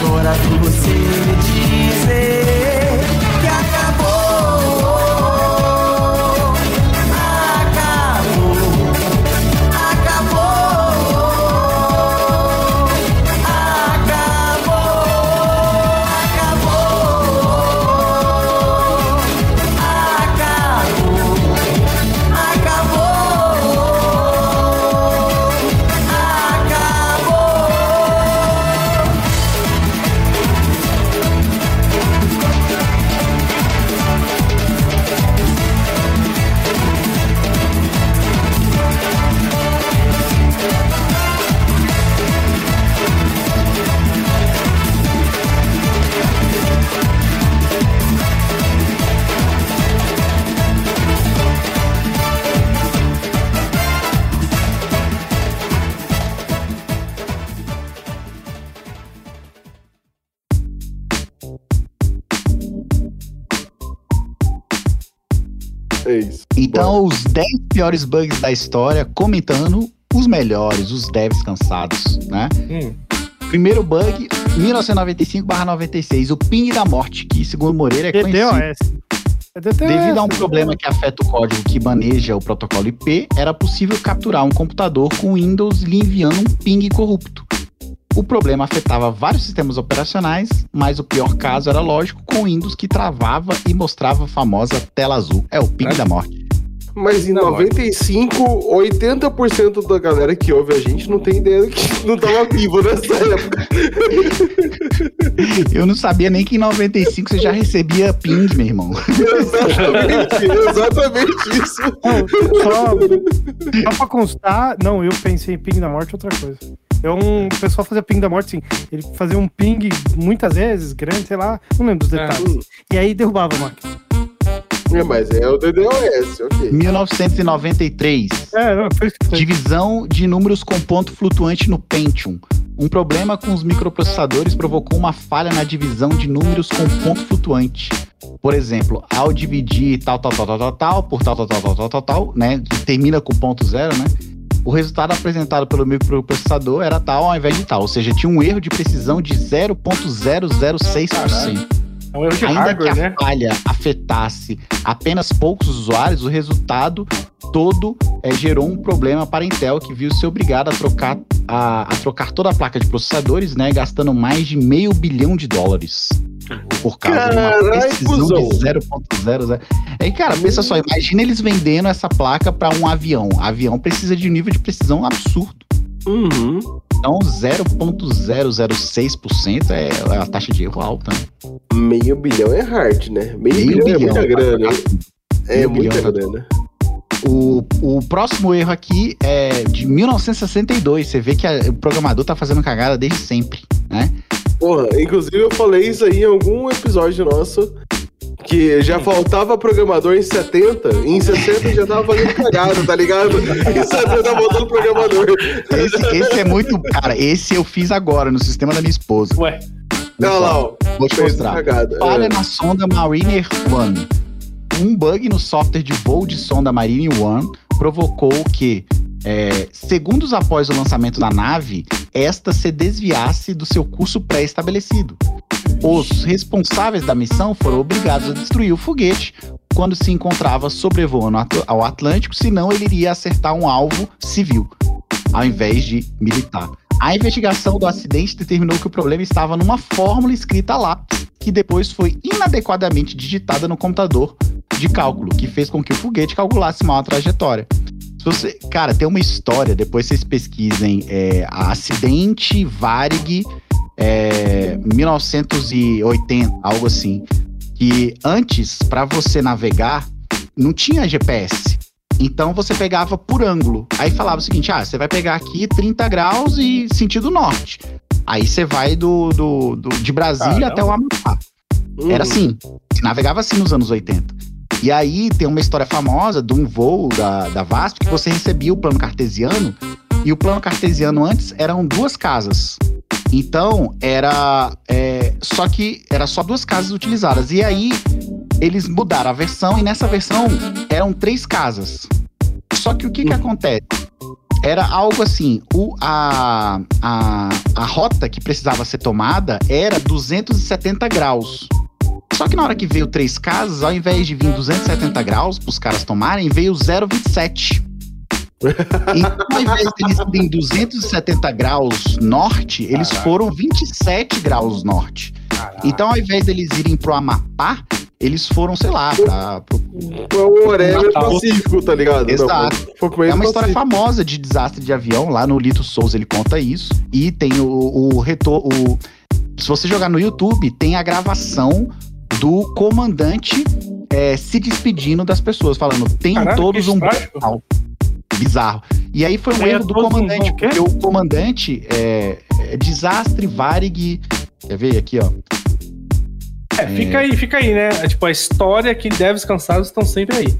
agora por você. dizer os 10 piores bugs da história, comentando os melhores, os devs cansados, né? Hum. Primeiro bug, 1995/96, o ping da morte, que segundo Moreira é conhecido. DDoS. É. Devido a um problema que afeta o código que maneja o protocolo IP, era possível capturar um computador com Windows lhe enviando um ping corrupto. O problema afetava vários sistemas operacionais, mas o pior caso era lógico com o Windows que travava e mostrava a famosa tela azul. É o ping da morte. Mas em Não, 95, 80% da galera que ouve a gente não tem ideia que *laughs* não tava vivo nessa época. Eu não sabia nem que em 95 você já recebia ping, meu irmão. Exatamente, exatamente isso. Só, só pra constar, não, eu pensei em ping da morte outra coisa. É um o pessoal fazia ping da morte, sim. Ele fazia um ping muitas vezes, grande, sei lá, não lembro dos detalhes. E aí derrubava a máquina. É, mas é o DDoS, ok. 1993. É, não, foi. Divisão de números com ponto flutuante no Pentium. Um problema com os microprocessadores provocou uma falha na divisão de números com ponto flutuante. Por exemplo, ao dividir tal, tal, tal, tal, tal, tal, por tal, tal, tal, tal, tal, tal, tal, né? Termina com ponto zero, né? O resultado apresentado pelo microprocessador era tal ao invés de tal. Ou seja, tinha um erro de precisão de 0.006%. É um erro de Ainda hardware, que a né? falha afetasse apenas poucos usuários, o resultado todo eh, gerou um problema para a Intel, que viu-se obrigada a trocar, a, a trocar toda a placa de processadores, né, gastando mais de meio bilhão de dólares. Por causa de uma Carai, precisão de 0.00. Aí, cara, pensa só, imagina eles vendendo essa placa para um avião. Avião precisa de um nível de precisão absurdo. Uhum. Então, 0.006% é a taxa de erro alta. Meio bilhão é hard, né? Meio, Meio bilhão, é bilhão, muita pra grana. É erro, né? O, o próximo erro aqui é de 1962. Você vê que a- o programador tá fazendo cagada desde sempre, né? Porra, inclusive eu falei isso aí em algum episódio nosso. Que já faltava programador em 70, e em 60 já tava fazendo cagada, tá ligado? Em 70 tá voltando programador. Esse, esse é muito. Cara, esse eu fiz agora no sistema da minha esposa. Ué, Olha lá, ó. Vou te mostrar. cagada. Falha É. na sonda Mariner One. Um bug no software de voo de sonda Marine One provocou que, é, segundos após o lançamento da nave, esta se desviasse do seu curso pré-estabelecido. Os responsáveis da missão foram obrigados a destruir o foguete quando se encontrava sobrevoando ao Atlântico, senão ele iria acertar um alvo civil, ao invés de militar. A investigação do acidente determinou que o problema estava numa fórmula escrita lápis, que depois foi inadequadamente digitada no computador de cálculo, que fez com que o foguete calculasse mal a trajetória. Se você, cara, tem uma história, depois vocês pesquisem, é, acidente Varig é, 1980, algo assim, que antes, para você navegar, não tinha GPS. Então você pegava por ângulo. Aí falava o seguinte: ah, você vai pegar aqui 30 graus e sentido norte. Aí você vai do, do, do- de Brasília Caramba. até o Amapá. Hum. Era assim. Navegava assim nos anos 80. E aí tem uma história famosa de um voo da, da VASP que você recebia o plano cartesiano. E o plano cartesiano antes eram duas casas. Então era. é, só que era só duas casas utilizadas. E aí eles mudaram a versão e nessa versão eram três casas. Só que o que que acontece? Era algo assim, o, a, a, a rota que precisava ser tomada era 270 graus. Só que na hora que veio três casas, ao invés de vir 270 graus para os caras tomarem, veio 0,27. Então, ao invés de eles irem 270 graus norte, eles Caraca. foram 27 graus norte. Então, ao invés deles irem pro Amapá, eles foram, sei lá, pra, pro Foi whatever Natal. pacífico, tá ligado? Exato. Não, foi meio É uma do história Pacífico. famosa de desastre de avião. Lá no Lito Souza ele conta isso. E tem o, o retorno. Se você jogar no YouTube, tem a gravação do comandante é, se despedindo das pessoas, falando: tenham Caralho, todos um trágico. Natal." Bizarro. E aí foi um erro do um comandante, porque o comandante é, é desastre Varig. Quer ver aqui, ó? é, fica aí, fica aí, né? É, tipo, a história que devs cansados estão sempre aí.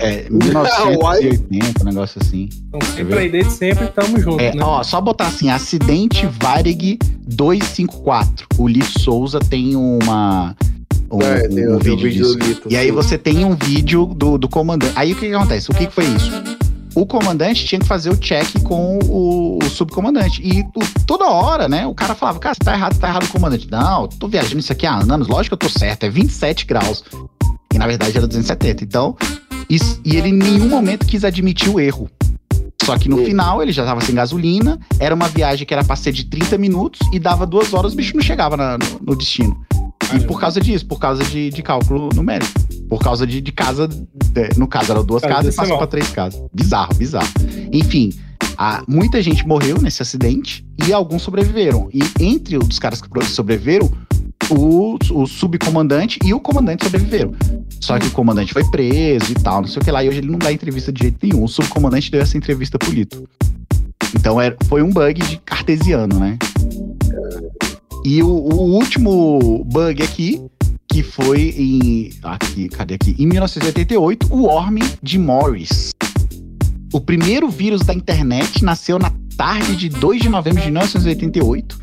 É 1980, um negócio assim. Estão ver? sempre aí desde sempre, tamo junto, É, né? ó, só botar assim, acidente Varig 254. O Lito Souza tem uma. Um, É, tem um o vídeo vídeo disso. do Lito, E aí você tem um vídeo do, do comandante. Aí o que, que acontece? O que, que foi isso? O comandante tinha que fazer o check com o, o subcomandante. E o- toda hora, né? O cara falava, cara, você tá errado, tá errado o comandante. Não, eu tô viajando isso aqui há anos, lógico que eu tô certo, é 27 graus. E na verdade era 270. Então, isso- e ele em nenhum momento quis admitir o erro. Só que no final ele já tava sem gasolina, era uma viagem que era pra ser de 30 minutos e dava duas horas, o bicho não chegava na- no, no destino. E por causa disso, por causa de, de cálculo numérico. Por causa de, de casa. de- no caso, eram duas Casa casas e passou decimal. pra três casas. Bizarro, bizarro. Enfim, a- muita gente morreu nesse acidente e alguns sobreviveram. E entre os caras que sobreviveram, o, o subcomandante e o comandante sobreviveram. Só que o comandante foi preso e tal, não sei o que lá. E hoje ele não dá entrevista de jeito nenhum. O subcomandante deu essa entrevista pro Lito. Então era, foi um bug de cartesiano, né? E o, o último bug aqui, que foi em. Aqui, cadê aqui? Em 1988, o Worm de Morris. O primeiro vírus da internet nasceu na tarde de 2 de novembro de 1988,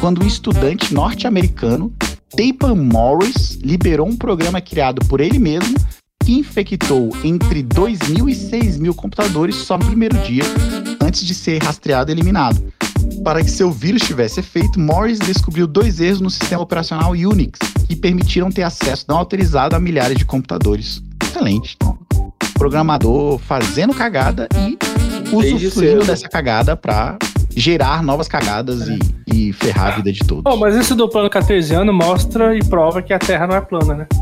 quando um estudante norte-americano, Tapan Morris, liberou um programa criado por ele mesmo que infectou entre 2 mil e 6 mil computadores só no primeiro dia, antes de ser rastreado e eliminado. Para que seu vírus tivesse efeito, Morris descobriu dois erros no sistema operacional Unix que permitiram ter acesso não autorizado a milhares de computadores. Excelente. Programador fazendo cagada e usufruindo dessa cagada para gerar novas cagadas e, e ferrar a vida de todos. Pô, mas esse do plano cartesiano mostra e prova que a Terra não é plana, né? *laughs*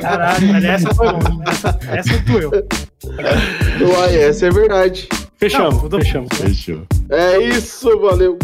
Caralho, essa foi bom. Essa, essa doeu. Uai, essa é verdade. Fechamos, Não, fechamos. Fechou. É isso, valeu.